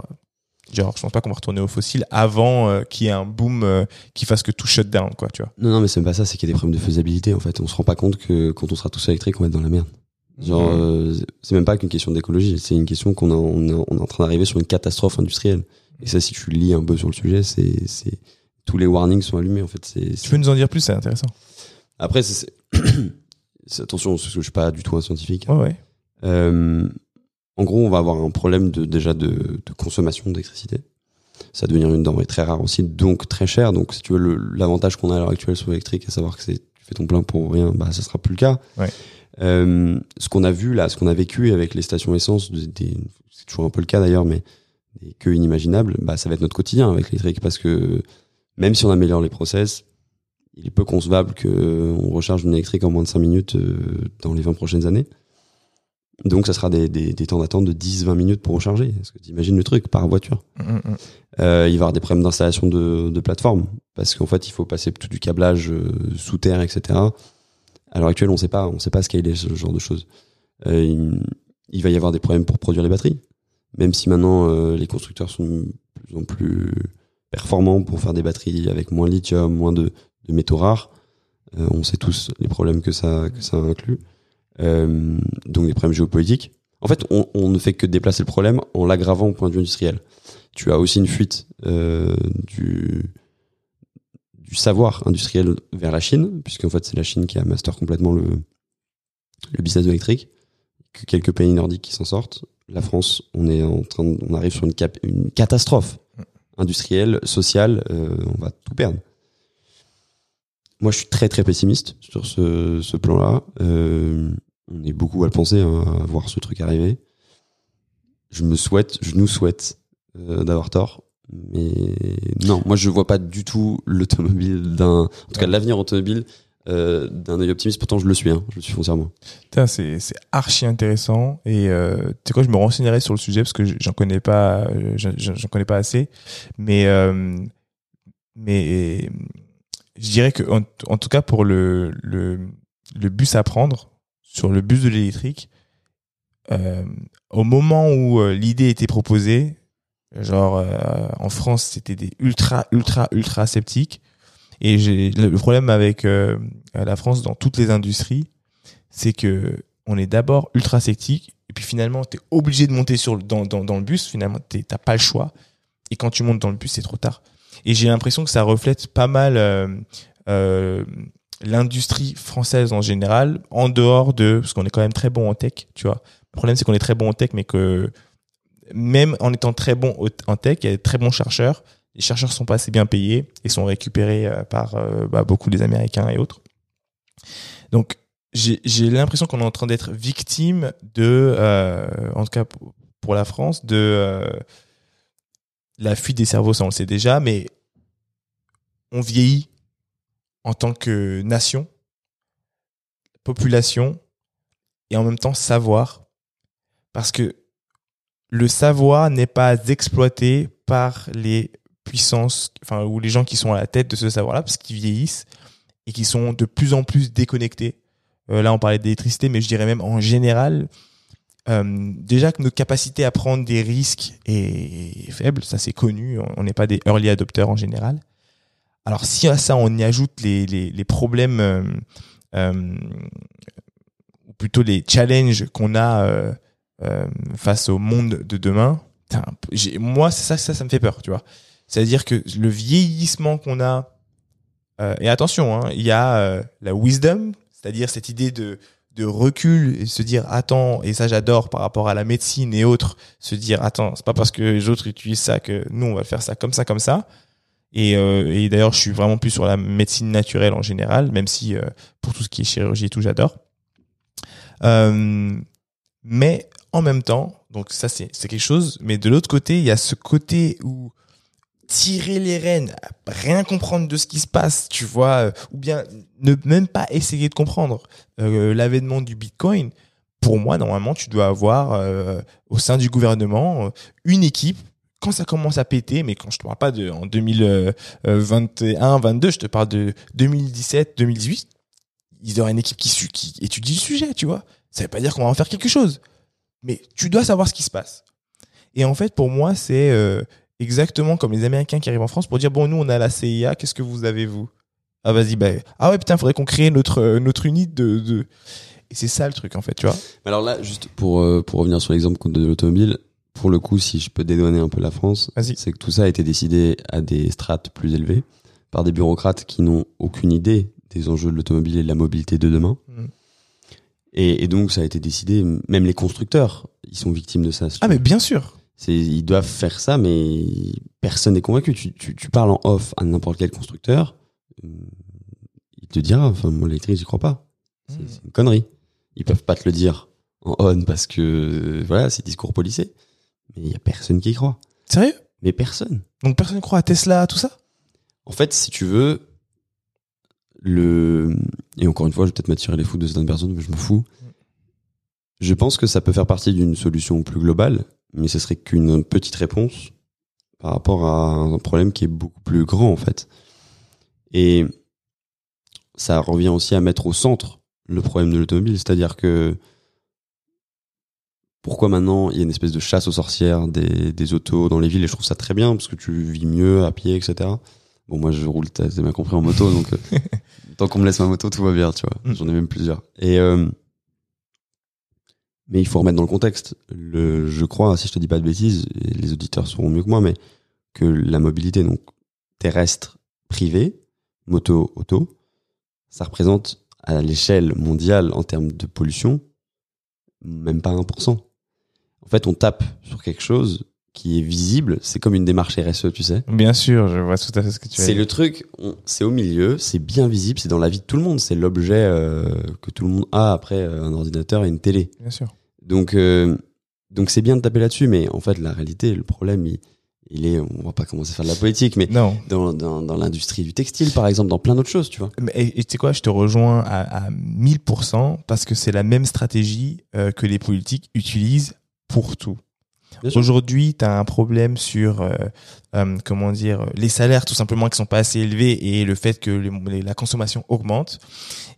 Genre, je pense pas qu'on va retourner aux fossiles avant euh, qu'il y ait un boom euh, qui fasse que tout shut down, quoi, tu vois. Non, non, mais c'est même pas ça, c'est qu'il y a des problèmes de faisabilité en fait. On se rend pas compte que quand on sera tous électriques, on va être dans la merde. Genre, euh, c'est même pas qu'une question d'écologie, c'est une question qu'on a, on est, on est en train d'arriver sur une catastrophe industrielle. Et ça, si tu lis un peu sur le sujet, c'est, c'est tous les warnings sont allumés en fait. C'est, Tu peux nous en dire plus, c'est intéressant. Après, c'est, c'est- c'est- attention, parce que je suis pas du tout un scientifique. Ouais, ouais. Euh, en gros, on va avoir un problème de, déjà de, de consommation d'électricité. ça va devenir une denrée très rare aussi, donc très chère. Donc si tu veux le- l'avantage qu'on a à l'heure actuelle sur l'électrique, à savoir que c'est tu fais ton plein pour rien, bah ça sera plus le cas. Ouais. Euh, ce qu'on a vu là, ce qu'on a vécu avec les stations essence, c'est toujours un peu le cas d'ailleurs, mais des queues inimaginables, bah ça va être notre quotidien avec l'électrique parce que même si on améliore les process, il est peu concevable que on recharge une électrique en moins de 5 minutes euh, dans les 20 prochaines années. Donc ça sera des, des, des temps d'attente de 10-20 minutes pour recharger. Est-ce que tu imagines le truc par voiture? Mm, mm, mm. euh, Il va y avoir des problèmes d'installation de, de plateforme parce qu'en fait il faut passer tout du câblage euh, sous terre, etc. À l'heure actuelle on sait pas, on sait pas scaler ce genre de choses. Euh, il, va y avoir des problèmes pour produire les batteries, même si maintenant euh, les constructeurs sont de plus en plus performants pour faire des batteries avec moins de lithium, moins de, métaux rares. Euh, on sait tous les problèmes que ça que ça inclut. Donc des problèmes géopolitiques. En fait, on, ne fait que déplacer le problème en l'aggravant au point de vue industriel. Tu as aussi une fuite du savoir industriel vers la Chine, puisqu'en fait c'est la Chine qui a master complètement le business électrique, que quelques pays nordiques qui s'en sortent. La France, on est en train, de- on arrive sur une, cap- une catastrophe industrielle, sociale, euh, on va tout perdre. Moi, je suis très très pessimiste sur ce, ce plan-là. Euh, on est beaucoup à le penser, hein, à voir ce truc arriver. Je me souhaite, je nous souhaite euh, d'avoir tort, mais non, moi je vois pas du tout l'automobile d'un, en tout cas l'avenir automobile euh, d'un œil optimiste. Pourtant, je le suis, hein, je le suis foncièrement. Putain, c'est c'est archi intéressant et euh, tu sais quoi je me renseignerai sur le sujet parce que j'en connais pas euh, j'en connais pas assez mais euh, mais je dirais que en, en tout cas pour le, le le bus à prendre sur le bus de l'électrique au moment où l'idée était proposée genre euh, en France c'était des ultra ultra ultra sceptiques. Et j'ai le problème avec euh, la France dans toutes les industries c'est que on est d'abord ultra sceptique et puis finalement tu es obligé de monter sur dans, dans, dans le bus finalement t'as pas le choix. Et quand tu montes dans le bus c'est trop tard. Et j'ai l'impression que ça reflète pas mal euh, euh, l'industrie française en général en dehors de parce qu'on est quand même très bon en tech tu vois. Le problème c'est qu'on est très bon en tech mais que même en étant très bon en tech il y a des très bons chercheurs. Les chercheurs sont pas assez bien payés et sont récupérés euh, par euh, bah, beaucoup des américains et autres. Donc j'ai l'impression qu'on est en train d'être victime de, euh, en tout cas pour- la France, de la fuite des cerveaux, ça on le sait déjà, mais on vieillit en tant que nation, population et en même temps savoir, parce que le savoir n'est pas exploité par les puissances, enfin ou les gens qui sont à la tête de ce savoir-là, parce qu'ils vieillissent et qui sont de plus en plus déconnectés euh, là, on parlait d'électricité, mais je dirais même en général, euh, déjà que notre capacité à prendre des risques est faible, ça c'est connu, on- n'est pas des early adopters en général. Alors si à ça on y ajoute les, les, problèmes, euh, ou plutôt les challenges qu'on a euh, face au monde de demain, moi ça, ça, ça me fait peur, tu vois. C'est-à-dire que le vieillissement qu'on a, euh, et attention, hein, il y a euh, la wisdom, c'est-à-dire cette idée de, de recul et se dire attends, et ça j'adore par rapport à la médecine et autres, se dire attends, c'est pas parce que les autres utilisent ça que nous on va faire ça comme ça, comme ça. Et, et d'ailleurs, je suis vraiment plus sur la médecine naturelle en général, même si pour tout ce qui est chirurgie et tout, j'adore. Mais en même temps, donc ça c'est quelque chose, mais de l'autre côté, il y a ce côté où tirer les rênes, rien comprendre de ce qui se passe, tu vois, euh, ou bien ne même pas essayer de comprendre euh, l'avènement du Bitcoin. Pour moi, normalement, tu dois avoir euh, au sein du gouvernement une équipe. Quand ça commence à péter, mais quand je te parle pas de en 2021, 22, je te parle de 2017, 2018, il y aura une équipe qui, étudie le sujet, tu vois. Ça veut pas dire qu'on va en faire quelque chose, mais tu dois savoir ce qui se passe. Et en fait, pour moi, c'est euh, exactement comme les Américains qui arrivent en France pour dire bon, nous, on a la CIA, qu'est-ce que vous avez vous? Ah vas-y, bah ah ouais putain, faudrait qu'on crée notre euh, notre unité de, de... et c'est ça le truc en fait, tu vois. Alors là, juste pour, euh, pour revenir sur l'exemple de l'automobile, pour le coup, si je peux dédouaner un peu la France, c'est que tout ça a été décidé à des strates plus élevées par des bureaucrates qui n'ont aucune idée des enjeux de l'automobile et de la mobilité de demain. Mm. Et, et donc, ça a été décidé, même les constructeurs, ils sont victimes de ça. Ah mais bien sûr. C'est, ils doivent faire ça, mais personne n'est convaincu. Tu, tu, tu parles en off à n'importe quel constructeur, euh, il te dira, enfin, mon électrique, j'y crois pas. C'est Hmm. c'est une connerie. Ils peuvent pas te le dire en on parce que, euh, voilà, c'est discours policé. Mais il y a personne qui y croit. Sérieux? Mais personne. Donc personne ne croit à Tesla, tout ça? En fait, si tu veux, le et encore une fois, je vais peut-être m'attirer les fous de certaines personnes, mais je m'en fous. Je pense que ça peut faire partie d'une solution plus globale, mais ce serait qu'une petite réponse par rapport à un problème qui est beaucoup plus grand en fait. Et ça revient aussi à mettre au centre le problème de l'automobile, c'est-à-dire que pourquoi maintenant il y a une espèce de chasse aux sorcières des, des autos dans les villes et je trouve ça très bien parce que tu vis mieux à pied, etc. Bon, moi je roule, t'as bien compris, en moto, donc euh, tant qu'on me laisse ma moto, tout va bien, tu vois. Mm. J'en ai même plusieurs. Et euh, mais il faut remettre dans le contexte. Le, je crois, si je te dis pas de bêtises, et les auditeurs sauront mieux que moi, mais que la mobilité donc terrestre privée, moto, auto, ça représente à l'échelle mondiale en termes de pollution même pas 1%. En fait, on tape sur quelque chose qui est visible. C'est comme une démarche RSE, tu sais. Bien sûr, je vois tout à fait ce que tu veux C'est le truc, c'est au milieu, c'est bien visible, c'est dans la vie de tout le monde. C'est l'objet euh, que tout le monde a après euh, un ordinateur et une télé. Bien sûr. Donc, euh, donc c'est bien de taper là-dessus, mais en fait, la réalité, le problème, il, il est, on va pas commencer à faire de la politique, mais Non. dans, dans, dans l'industrie du textile, par exemple, dans plein d'autres choses, tu vois. Mais, et et tu sais quoi, je te rejoins à, à 1000% parce que c'est la même stratégie euh, que les politiques utilisent pour tout. Aujourd'hui, tu as un problème sur euh, euh, comment dire les salaires tout simplement qui sont pas assez élevés et le fait que les- la consommation augmente.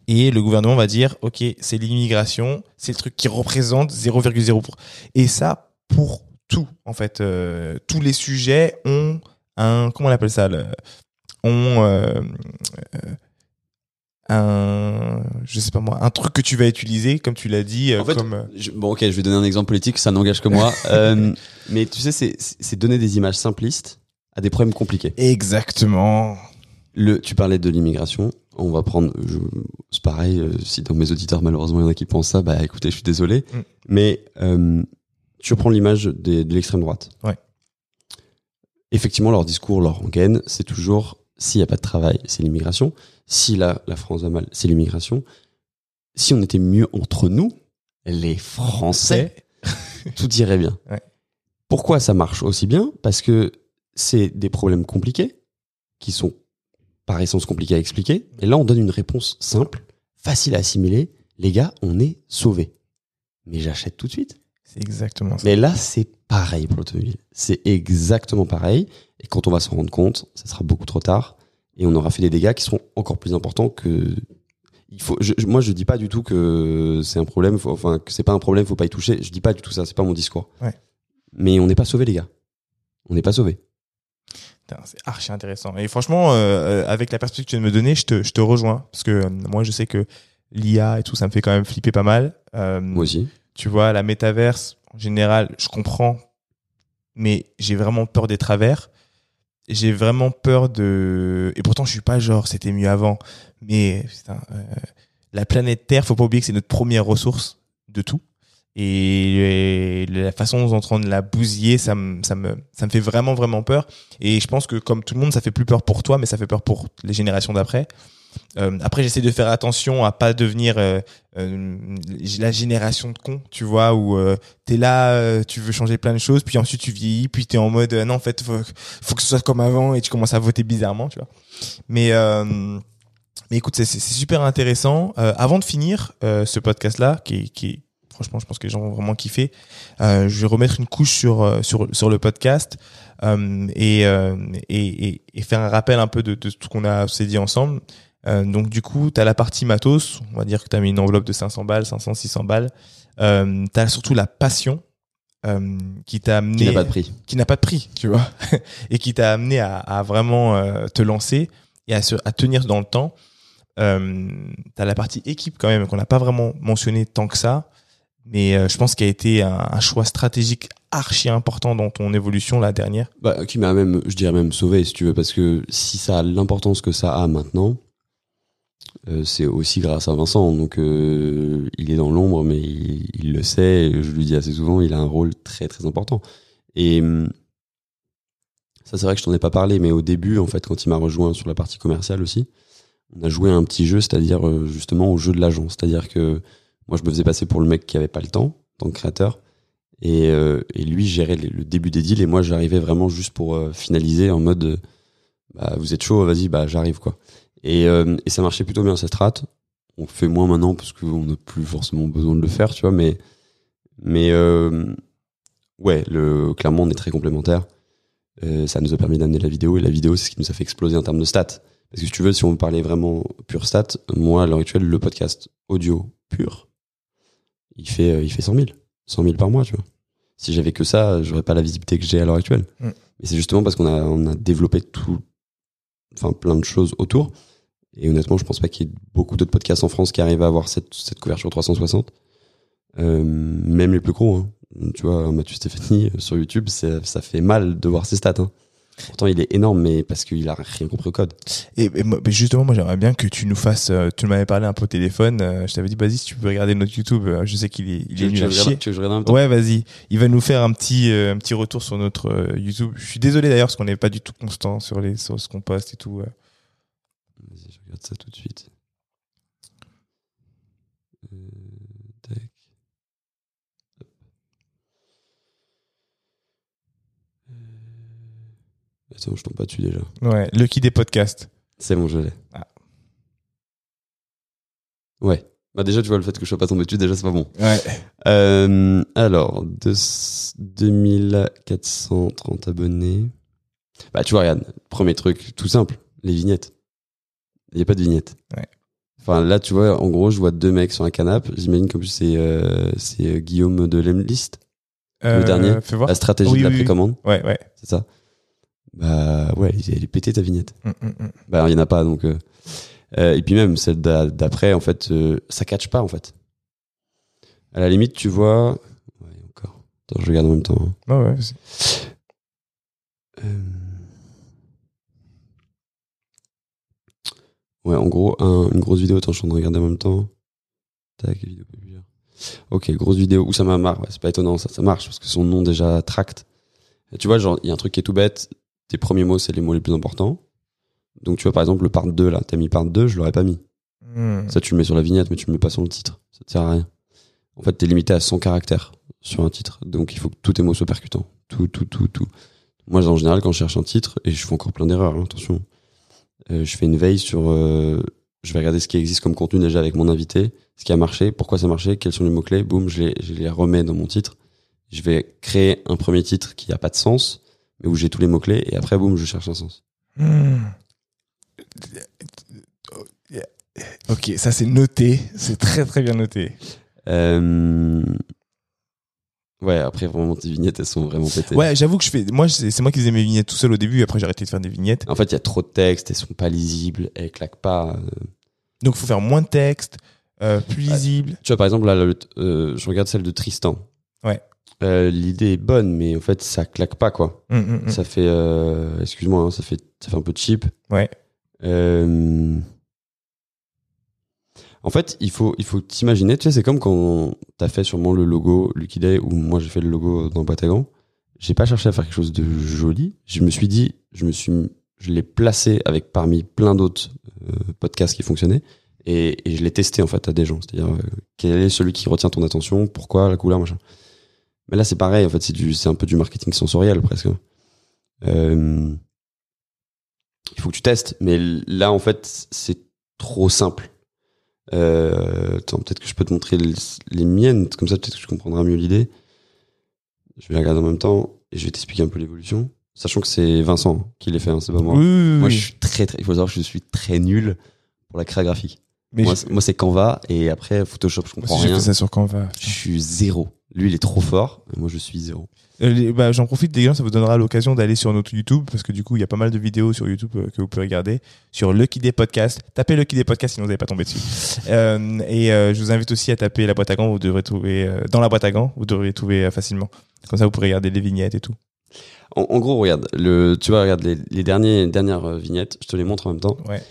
Et le gouvernement va dire OK, c'est l'immigration, c'est le truc qui représente 0,0 et ça pour tout en fait Euh, tous les sujets ont un comment on appelle ça le, ont euh, euh, un je sais pas moi un truc que tu vas utiliser comme tu l'as dit euh, En fait, comme euh, Je- bon, ok, je vais donner un exemple politique, ça n'engage que moi. Euh, mais tu sais, c'est- c'est donner des images simplistes à des problèmes compliqués. exactement Le, tu parlais de l'immigration. On va prendre, je- c'est pareil, euh, si dans mes auditeurs, malheureusement, il y en a qui pensent ça, bah écoutez, je suis désolé. Mm. Mais euh, tu prends l'image des- de l'extrême droite. Ouais. Effectivement, leur discours, leur rengaine, c'est toujours s'il n'y a pas de travail, c'est l'immigration. Si là, la France va mal, c'est l'immigration. Si on était mieux entre nous, les Français, tout irait bien. Ouais. Pourquoi ça marche aussi bien? Parce que c'est des problèmes compliqués qui sont par essence compliqués à expliquer. Et là, on donne une réponse simple, facile à assimiler. Les gars, on est sauvés. Mais j'achète tout de suite. c'est exactement ça Mais là, c'est pareil pour l'automobile. C'est exactement pareil. Et quand on va s'en rendre compte, ça sera beaucoup trop tard. Et on aura fait des dégâts qui seront encore plus importants que. Il faut. Je, moi, je dis pas du tout que c'est un problème. faut- enfin, que c'est pas un problème. Faut pas y toucher. Je dis pas du tout ça. C'est pas mon discours. Ouais. Mais on n'est pas sauvés, les gars. On n'est pas sauvés. Putain, c'est archi intéressant. Et franchement, euh, euh, avec la perspective que tu viens de me donner, je te, je te rejoins. Parce que euh, moi, je sais que l'IA et tout, ça me fait quand même flipper pas mal. Euh, Moi aussi. tu vois, la métaverse, en général, je comprends. Mais j'ai vraiment peur des travers. J'ai vraiment peur de... Et pourtant, je suis pas genre, c'était mieux avant. Mais putain, euh, la planète Terre, faut pas oublier que c'est notre première ressource de tout. Et, la façon dont on est en train de la bousiller, ça me, ça me, ça me fait vraiment, vraiment peur. Et je pense que comme tout le monde, ça fait plus peur pour toi, mais ça fait peur pour les générations d'après. Euh, après, j'essaie de faire attention à pas devenir euh, euh, la génération de cons, tu vois, où euh, t'es là, euh, tu veux changer plein de choses, puis ensuite tu vieillis, puis t'es en mode euh, non, en fait, faut, faut que ce soit comme avant, et tu commences à voter bizarrement, tu vois. Mais mais écoute, c'est super intéressant. Avant de finir ce podcast-là, qui, qui franchement, je pense que les gens vont vraiment kiffer. Euh, je vais remettre une couche sur sur sur le podcast euh, et, euh, et, et et faire un rappel un peu de, de tout qu'on a s'est dit ensemble. Euh, donc du coup, tu as la partie matos, on va dire que tu as mis une enveloppe de 500 balles, 500, 600 balles. Euh, tu as surtout la passion euh, qui t'a amené Qui n'a pas de prix. qui n'a pas de prix, tu vois, et qui t'a amené à, à vraiment euh, te lancer et à, se, à tenir dans le temps. Euh, t'as la partie équipe quand même qu'on n'a pas vraiment mentionné tant que ça, mais je pense qu'il a été un, un choix stratégique archi important dans ton évolution la dernière. Bah, qui m'a même, je dirais même sauvé, si tu veux, parce que si ça a l'importance que ça a maintenant, euh, c'est aussi grâce à Vincent. Donc, euh, il est dans l'ombre, mais il, le sait. je lui dis assez souvent, il a un rôle très très important. Et hum, ça, c'est vrai que je t'en ai pas parlé, mais au début, en fait, quand il m'a rejoint sur la partie commerciale aussi, on a joué un petit jeu, c'est-à-dire euh, justement au jeu de l'agent. C'est-à-dire que moi, je me faisais passer pour le mec qui avait pas le temps, en tant que créateur, et, euh, et lui gérait le début des deals, et moi, j'arrivais vraiment juste pour finaliser en mode, bah, vous êtes chaud, vas-y, bah, j'arrive quoi. Et, euh, et ça marchait plutôt bien cette strat. On fait moins maintenant parce qu'on n'a plus forcément besoin de le faire, tu vois, mais mais euh, ouais, le, clairement, on est très complémentaires. Euh, ça nous a permis d'amener la vidéo et la vidéo, c'est ce qui nous a fait exploser en termes de stats. Parce que si tu veux, si on parlait vraiment pure stats, moi, à l'heure actuelle, le podcast audio pur, il fait, il fait 100 000. 100 000 par mois, tu vois. Si j'avais que ça, j'aurais pas la visibilité que j'ai à l'heure actuelle. Mm. Mais c'est justement parce qu'on a, on a développé tout, enfin, plein de choses autour. Et honnêtement, je pense pas qu'il y ait beaucoup d'autres podcasts en France qui arrivent à avoir cette, cette couverture 360. Euh, même les plus gros, hein. Tu vois, Mathieu Stéphanie euh, sur YouTube, c'est- ça fait mal de voir ses stats. Hein. Pourtant, il est énorme, mais parce qu'il a rien compris au code. Et, et moi- justement, moi, j'aimerais bien que tu nous fasses. euh, tu m'avais parlé un peu au téléphone. euh, je t'avais dit, vas-y, si tu peux regarder notre YouTube. euh, je sais qu'il est, il est nul à chier. tu veux que je en même temps Ouais, vas-y. Il va nous faire un petit, un petit retour sur notre YouTube. Je suis désolé d'ailleurs parce qu'on n'est pas du tout constant sur les, sur ce qu'on poste et tout. Vas-y, je regarde ça tout de suite. Euh, tac. Hop. Euh, Attends, je tombe pas dessus déjà. Ouais, Lucky des podcasts. C'est bon, je l'ai. Ah. Ouais. Bah déjà, tu vois, le fait que je sois pas tombé dessus, déjà, c'est pas bon. Ouais. Euh, alors, deux- 2430 abonnés. Bah, tu vois, regarde, premier truc, tout simple, les vignettes. Il n'y a pas de vignettes. Ouais. Enfin, là, tu vois, en gros, je vois deux mecs sur un canapé. J'imagine plus, c'est euh, c'est euh, Guillaume de Lemlist. Euh, dernier. Fais voir. La stratégie Oui, de la oui, oui. précommande, Ouais, ouais. c'est ça Bah, ouais, elle est- pétée, ta vignette. Mm, mm, mm. Bah, il y en a pas, donc... euh, et puis même, celle d'a- d'après, en fait, ça catch pas, en fait. À la limite, tu vois... Ouais, encore. Attends, je regarde en même temps. hein. Ouais, ouais. vas-y. Euh, Ouais, en gros, un- une grosse vidéo, attends, je suis en train de regarder en même temps. Tac, vidéo populaire. Ok, grosse vidéo, où ça m'a marre, ouais, c'est pas étonnant, ça, ça marche, parce que son nom déjà tract. Et tu vois, genre, il y a un truc qui est tout bête, tes premiers mots, c'est les mots les plus importants. Donc, tu vois, par exemple, le part 2, là, t'as mis part 2, je l'aurais pas mis. Mm. Ça, tu le mets sur la vignette, mais tu le mets pas sur le titre. Ça te sert à rien. En fait, t'es limité à 100 caractères sur un titre. Donc, il faut que tous tes mots soient percutants. Tout, tout, tout, tout. Moi, en général, quand je cherche un titre, et je fais encore plein d'erreurs, hein, attention, je fais une veille sur. euh, je vais regarder ce qui existe comme contenu déjà avec mon invité, ce qui a marché, pourquoi ça a marché, quels sont les mots-clés, boum, je les, je les remets dans mon titre. Je vais créer un premier titre qui a pas de sens, mais où j'ai tous les mots-clés, et après, boum, je cherche un sens. Mm. Ok, ça c'est noté. C'est très très bien noté. Euh... Ouais, après, vraiment, tes vignettes, elles sont vraiment pétées. Ouais, j'avoue que je fais. Moi, c'est moi qui faisais mes vignettes tout seul au début. Après, j'ai arrêté de faire des vignettes. En fait, il y a trop de textes, elles sont pas lisibles, elles claquent pas. euh. Donc, il faut faire moins de texte, euh, plus Ouais. lisible. Tu vois, par exemple, là, le- euh, je regarde celle de Tristan. Ouais. Euh, L'idée est bonne, mais en fait, ça claque pas, quoi. Mm, mm, mm. Ça fait, excuse-moi, hein, ça fait, ça fait un peu cheap. Ouais. Euh, En fait, il faut, il faut t'imaginer, tu sais, c'est comme quand t'as fait sûrement le logo Lucky Day ou moi j'ai fait le logo dans gants. J'ai pas cherché à faire quelque chose de joli. Je me suis dit, je me suis, je l'ai placé avec parmi plein d'autres euh, podcasts qui fonctionnaient et, et je l'ai testé en fait à des gens. C'est-à-dire euh, quel est celui qui retient ton attention, pourquoi? La couleur, machin. Mais là c'est pareil, en fait c'est du, c'est un peu du marketing sensoriel presque. Euh, il faut que tu testes, mais là en fait c'est trop simple. Euh, attends, peut-être que je peux te montrer les, les miennes, comme ça peut-être que tu comprendras mieux l'idée. Je vais les regarder en même temps et je vais t'expliquer un peu l'évolution. Sachant que c'est Vincent qui les fait, hein, c'est pas moi. Oui, Moi, oui. je suis très, très, il faut savoir que je suis très nul pour la créa graphique. Mais moi, je- c'est- moi, Canva et après Photoshop, je moi comprends aussi, j'ai rien. fait ça sur Canva. Je suis zéro. Lui, il est trop fort. et Moi, je suis zéro. Euh, bah, J'en profite, gars, ça vous donnera l'occasion d'aller sur notre YouTube, parce que du coup, il y a pas mal de vidéos sur YouTube euh, que vous pouvez regarder, sur Lucky Day Podcast. Tapez Lucky Day Podcast, sinon vous n'allez pas tomber dessus. Euh, et euh, je vous invite aussi à taper la boîte à gants, vous devrez trouver, euh, dans la boîte à gants, vous devrez trouver facilement. Comme ça, vous pourrez regarder les vignettes et tout. En, en gros, regarde, le, tu vois, regarde les, les derniers, dernières vignettes. Je te les montre en même temps. Ouais.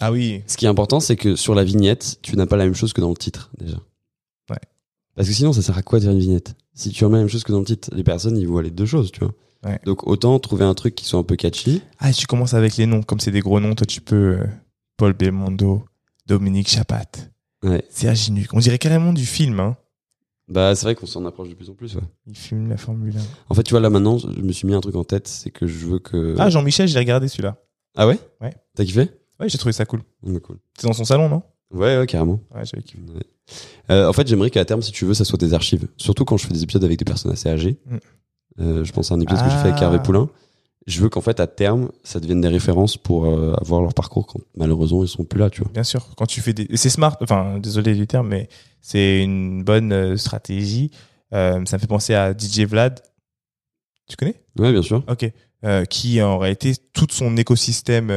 Ah oui. Ce qui est important, c'est que sur la vignette, tu n'as pas la même chose que dans le titre déjà. Parce que sinon, ça sert à quoi de faire une vignette? Si tu remets la même chose que dans le titre, les personnes, ils voient les deux choses, tu vois. Ouais. Donc autant trouver un truc qui soit un peu catchy. Ah, tu commences avec les noms. Comme c'est des gros noms, toi, tu peux euh, Paul Belmondo, Dominique Chapat, Ouais. Serge Nuc. On dirait carrément du film, hein. Bah, c'est vrai qu'on s'en approche de plus en plus, ouais. Il filme la Formule 1. En fait, tu vois, là maintenant, je me suis mis un truc en tête, c'est que je veux que. Ah, Jean-Michel, j'ai regardé celui-là. Ah ouais? Ouais. T'as kiffé? Ouais, j'ai trouvé ça cool. C'est dans son salon, non? Ouais, ouais, carrément. Ouais, j'avais kiffé. Ouais. Euh, en fait, j'aimerais qu'à terme, si tu veux, ça soit des archives. Surtout quand je fais des épisodes avec des personnes assez âgées. Mm. Euh, je pense à un épisode que j'ai fait avec Ah. Hervé Poulain. Je veux qu'en fait, à terme, ça devienne des références pour euh, avoir leur parcours quand malheureusement ils sont plus là, tu vois. Bien sûr, quand tu fais des... C'est smart, enfin, désolé du terme, mais c'est une bonne stratégie. Ça me fait penser à DJ Vlad. Tu connais? Ouais, bien sûr. Ok. Qui en réalité tout son écosystème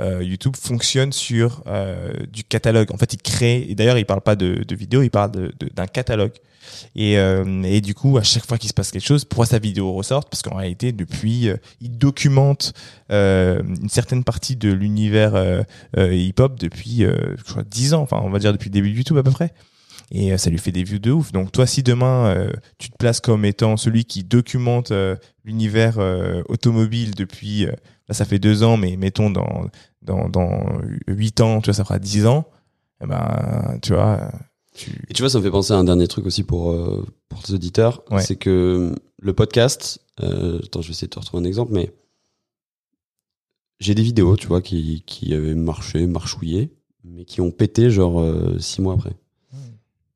euh, YouTube fonctionne sur euh, du catalogue. En fait, il crée. Et d'ailleurs, il parle pas de, de vidéo, il parle de- de- d'un catalogue. Et, euh, et du coup, à chaque fois qu'il se passe quelque chose, pourquoi sa vidéo ressorte Parce qu'en réalité, depuis, euh, il documente euh, une certaine partie de l'univers euh, hip-hop depuis, je crois, 10 ans. Enfin, on va dire depuis le début de YouTube à peu près. Et euh, ça lui fait des vues de ouf. Donc toi, si demain euh, tu te places comme étant celui qui documente euh, l'univers euh, automobile depuis, là ça fait deux ans, mais mettons dans dans dans huit ans, tu vois, ça fera dix ans. Eh ben, tu vois, tu Et tu vois, ça me fait penser à un dernier truc aussi pour, pour les auditeurs. Ouais. C'est que le podcast, attends, je vais essayer de te retrouver un exemple, mais j'ai des vidéos, tu vois, qui, qui avaient marché, marchouillé, mais qui ont pété genre six mois après.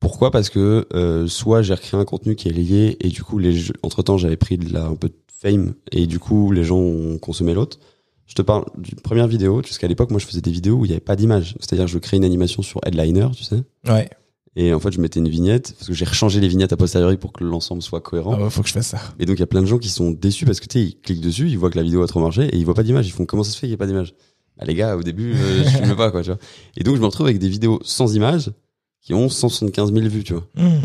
Pourquoi? Parce que euh, soit j'ai recréé un contenu qui est lié et du coup, les entre temps, j'avais pris de la, un peu de fame et du coup, les gens ont consommé l'autre. Je te parle d'une première vidéo, jusqu'à l'époque, moi, je faisais des vidéos où il n'y avait pas d'image. C'est-à-dire, je créais une animation sur Headliner, tu sais. ouais. Et en fait, je mettais une vignette, parce que j'ai rechangé les vignettes a posteriori pour que l'ensemble soit cohérent. Ah ouais, faut que je fasse ça. Et donc, il y a plein de gens qui sont déçus parce que, tu sais, ils cliquent dessus, ils voient que la vidéo a trop marché et ils voient pas d'image. Ils font comment ça se fait qu'il n'y ait pas d'image? Bah, les gars, au début, euh, je filme pas, quoi, tu vois. Et donc, je me retrouve avec des vidéos sans image qui ont 175 000 vues, tu vois. Mmh.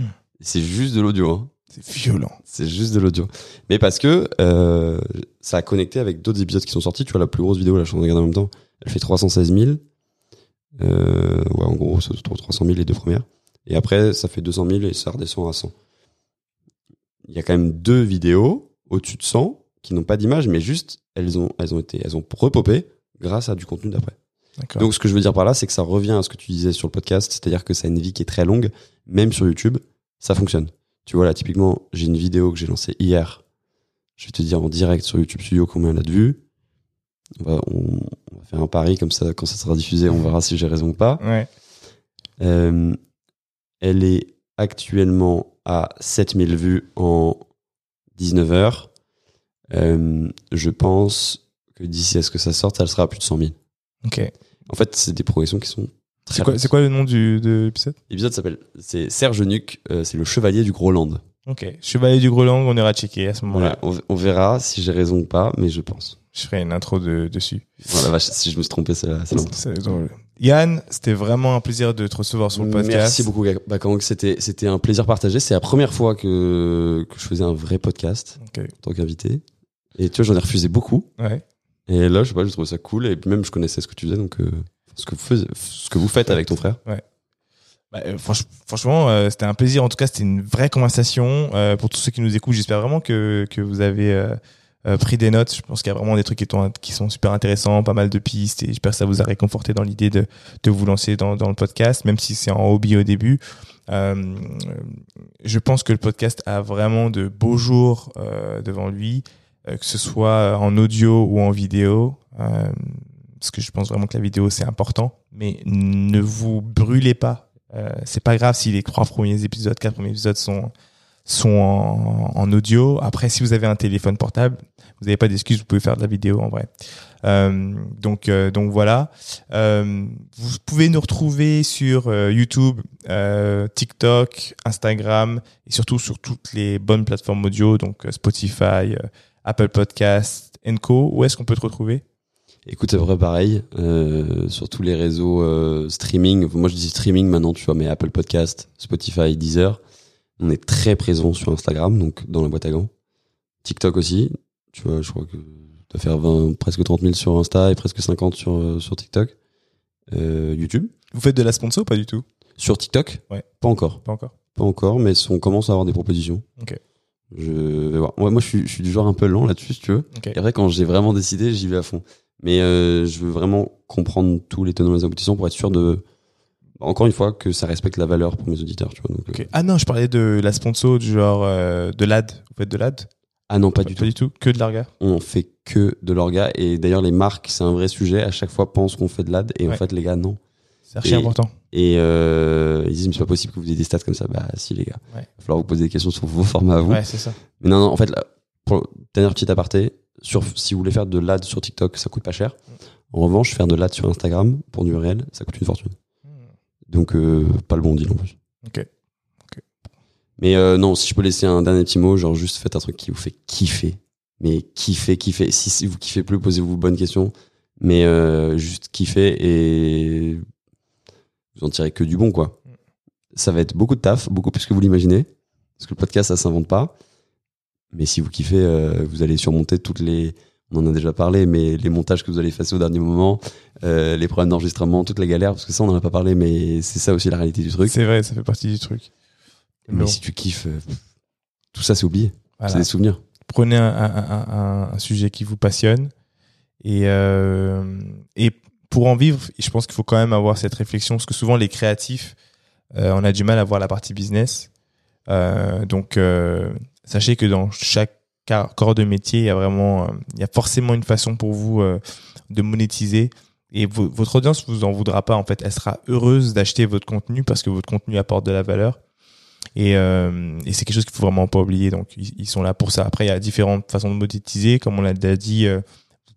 Et C'est juste de l'audio, hein. C'est violent. C'est juste de l'audio. Mais parce que euh, ça a connecté avec d'autres épisodes qui sont sortis. Tu vois, la plus grosse vidéo, là, je suis en train de regarder en même temps, elle fait 316 000. Euh, ouais, en gros, c'est 300 000 les deux premières. Et après, ça fait 200 000 et ça redescend à 100. Il y a quand même deux vidéos au-dessus de 100 qui n'ont pas d'image, mais juste, elles ont, elles ont été, elles ont repopé grâce à du contenu d'après. Donc, ce que je veux dire par là, c'est que ça revient à ce que tu disais sur le podcast, c'est-à-dire que ça a une vie qui est très longue, même sur YouTube, ça fonctionne. Tu vois, là, typiquement, j'ai une vidéo que j'ai lancée hier. Je vais te dire en direct sur YouTube Studio combien elle a de vues. On va, on, on va faire un pari, comme ça, quand ça sera diffusé, on verra si j'ai raison ou pas. Ouais. Euh, elle est actuellement à 7000 vues en 19 heures. Euh, je pense que d'ici à ce que ça sorte, elle sera à plus de 100 000. Ok. En fait, c'est des progressions qui sont très C'est quoi, quoi le nom du de l'épisode? L'épisode s'appelle, c'est Serge Nuc, euh, c'est le chevalier du Groland. Ok. Chevalier du Groland, on ira checker à ce moment-là. Voilà, on, on verra si j'ai raison ou pas, mais je pense. Je ferai une intro de, dessus. Voilà, vache, si je me suis trompé, c'est drôle. Yann, c'était vraiment un plaisir de te recevoir sur le podcast. Merci beaucoup, Bakang. C'était, c'était un plaisir partagé. C'est la première fois que, que je faisais un vrai podcast Ok. en tant qu'invité. Et tu vois, j'en ai refusé beaucoup. Ouais. Et là, je sais pas, j'ai trouvé ça cool. Et puis même, je connaissais ce que tu faisais, donc euh, ce, que vous faisiez- faites avec ton frère. Bah, euh, franch- franchement, euh, c'était un plaisir. En tout cas, c'était une vraie conversation. Pour tous ceux qui nous écoutent, j'espère vraiment que, que vous avez pris des notes. Je pense qu'il y a vraiment des trucs qui, sont- super intéressants, pas mal de pistes. Et j'espère que ça vous a réconforté dans l'idée de, de vous lancer dans, dans le podcast, même si c'est en hobby au début. Je pense que le podcast a vraiment de beaux jours devant lui, que ce soit en audio ou en vidéo. Euh, parce que je pense vraiment que la vidéo c'est important, mais ne vous brûlez pas. Euh, c'est pas grave si les trois premiers épisodes, quatre premiers épisodes sont sont en, audio. Après, si vous avez un téléphone portable, vous n'avez pas d'excuse, vous pouvez faire de la vidéo en vrai. Euh, donc euh, donc voilà. Euh, vous pouvez nous retrouver sur euh, YouTube, euh, TikTok, Instagram et surtout sur toutes les bonnes plateformes audio, donc euh, Spotify, euh, Apple Podcast, Co. Où est-ce qu'on peut te retrouver? Écoute, c'est vrai pareil. Euh, sur tous les réseaux euh, streaming. Moi, je dis streaming maintenant, tu vois, mais Apple Podcast, Spotify, Deezer. On est très présent sur Instagram, donc dans la boîte à gants. TikTok aussi. Tu vois, je crois que tu dois faire 20, presque 30 000 sur Insta et presque 50 sur, euh, sur TikTok. Euh, YouTube. Vous faites de la sponsor ou pas du tout? Sur TikTok? Ouais. Pas encore. Pas encore. pas encore, mais on commence à avoir des propositions. Ok. Je vais voir. Moi, moi je, suis, je suis du genre un peu lent là-dessus, si tu veux. Ok. Et après, quand j'ai vraiment décidé, j'y vais à fond. Mais euh, je veux vraiment comprendre tous les tenants et les aboutissants pour être sûr de, encore une fois, que ça respecte la valeur pour mes auditeurs, tu vois. Donc, euh. Ah non, je parlais de la sponsor, du genre euh, de l'ad. Vous faites de l'ad Ah non, pas du tout. Pas du tout. Que de l'arga. On fait que de l'orga. Et d'ailleurs, les marques, c'est un vrai sujet. À chaque fois, pensent qu'on fait de l'ad. Et en Ouais. fait, les gars, non. C'est archi Et- important. Et euh, ils disent, mais c'est pas possible que vous ayez des stats comme ça. Bah, si, les gars. Ouais. Il va falloir vous poser des questions sur vos formats à vous. Ouais, c'est ça. Mais non, non, en fait, là, pour dernière petite aparté, sur, si vous voulez faire de l'ad sur TikTok, ça coûte pas cher. En revanche, faire de l'ad sur Instagram pour du réel, ça coûte une fortune. Donc, euh, pas le bon deal en plus. Ok. Mais euh, non, si je peux laisser un dernier petit mot, genre juste faites un truc qui vous fait kiffer. Mais kiffer, kiffer. Si, si vous kiffez plus, posez-vous bonnes questions. Mais euh, juste kiffer et vous en tirez que du bon, quoi. Ça va être beaucoup de taf, beaucoup plus que vous l'imaginez. Parce que le podcast, ça s'invente pas. Mais si vous kiffez, euh, vous allez surmonter toutes les... On en a déjà parlé, mais les montages que vous allez effacer au dernier moment, euh, les problèmes d'enregistrement, toutes les galères, parce que ça, on en a pas parlé, mais c'est ça aussi la réalité du truc. C'est vrai, ça fait partie du truc. Mais Bon, si tu kiffes, euh, tout ça, c'est oublié. voilà. C'est des souvenirs. Prenez un, un- un- un- un sujet qui vous passionne et et pour en vivre, je pense qu'il faut quand même avoir cette réflexion parce que souvent les créatifs, euh, on a du mal à voir la partie business. Euh, donc euh, sachez que dans chaque corps de métier, il y a vraiment, il y a forcément une façon pour vous de monétiser. Et vo- votre audience vous en voudra pas en fait, elle sera heureuse d'acheter votre contenu parce que votre contenu apporte de la valeur. Et, et c'est quelque chose qu'il faut vraiment pas oublier. Donc ils, ils sont là pour ça. Après, il y a différentes façons de monétiser, comme on l'a déjà dit.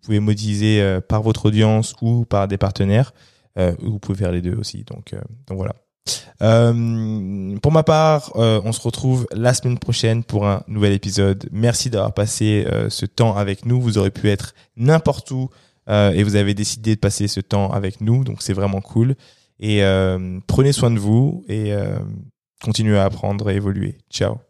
Vous pouvez monétiser euh, par votre audience ou par des partenaires. Euh, ou vous pouvez faire les deux aussi. Donc, euh, donc voilà. Euh, pour ma part, euh, on se retrouve la semaine prochaine pour un nouvel épisode. Merci d'avoir passé euh, ce temps avec nous. Vous aurez pu être n'importe où et vous avez décidé de passer ce temps avec nous. Donc c'est vraiment cool. Et prenez soin de vous et continuez à apprendre et évoluer. Ciao.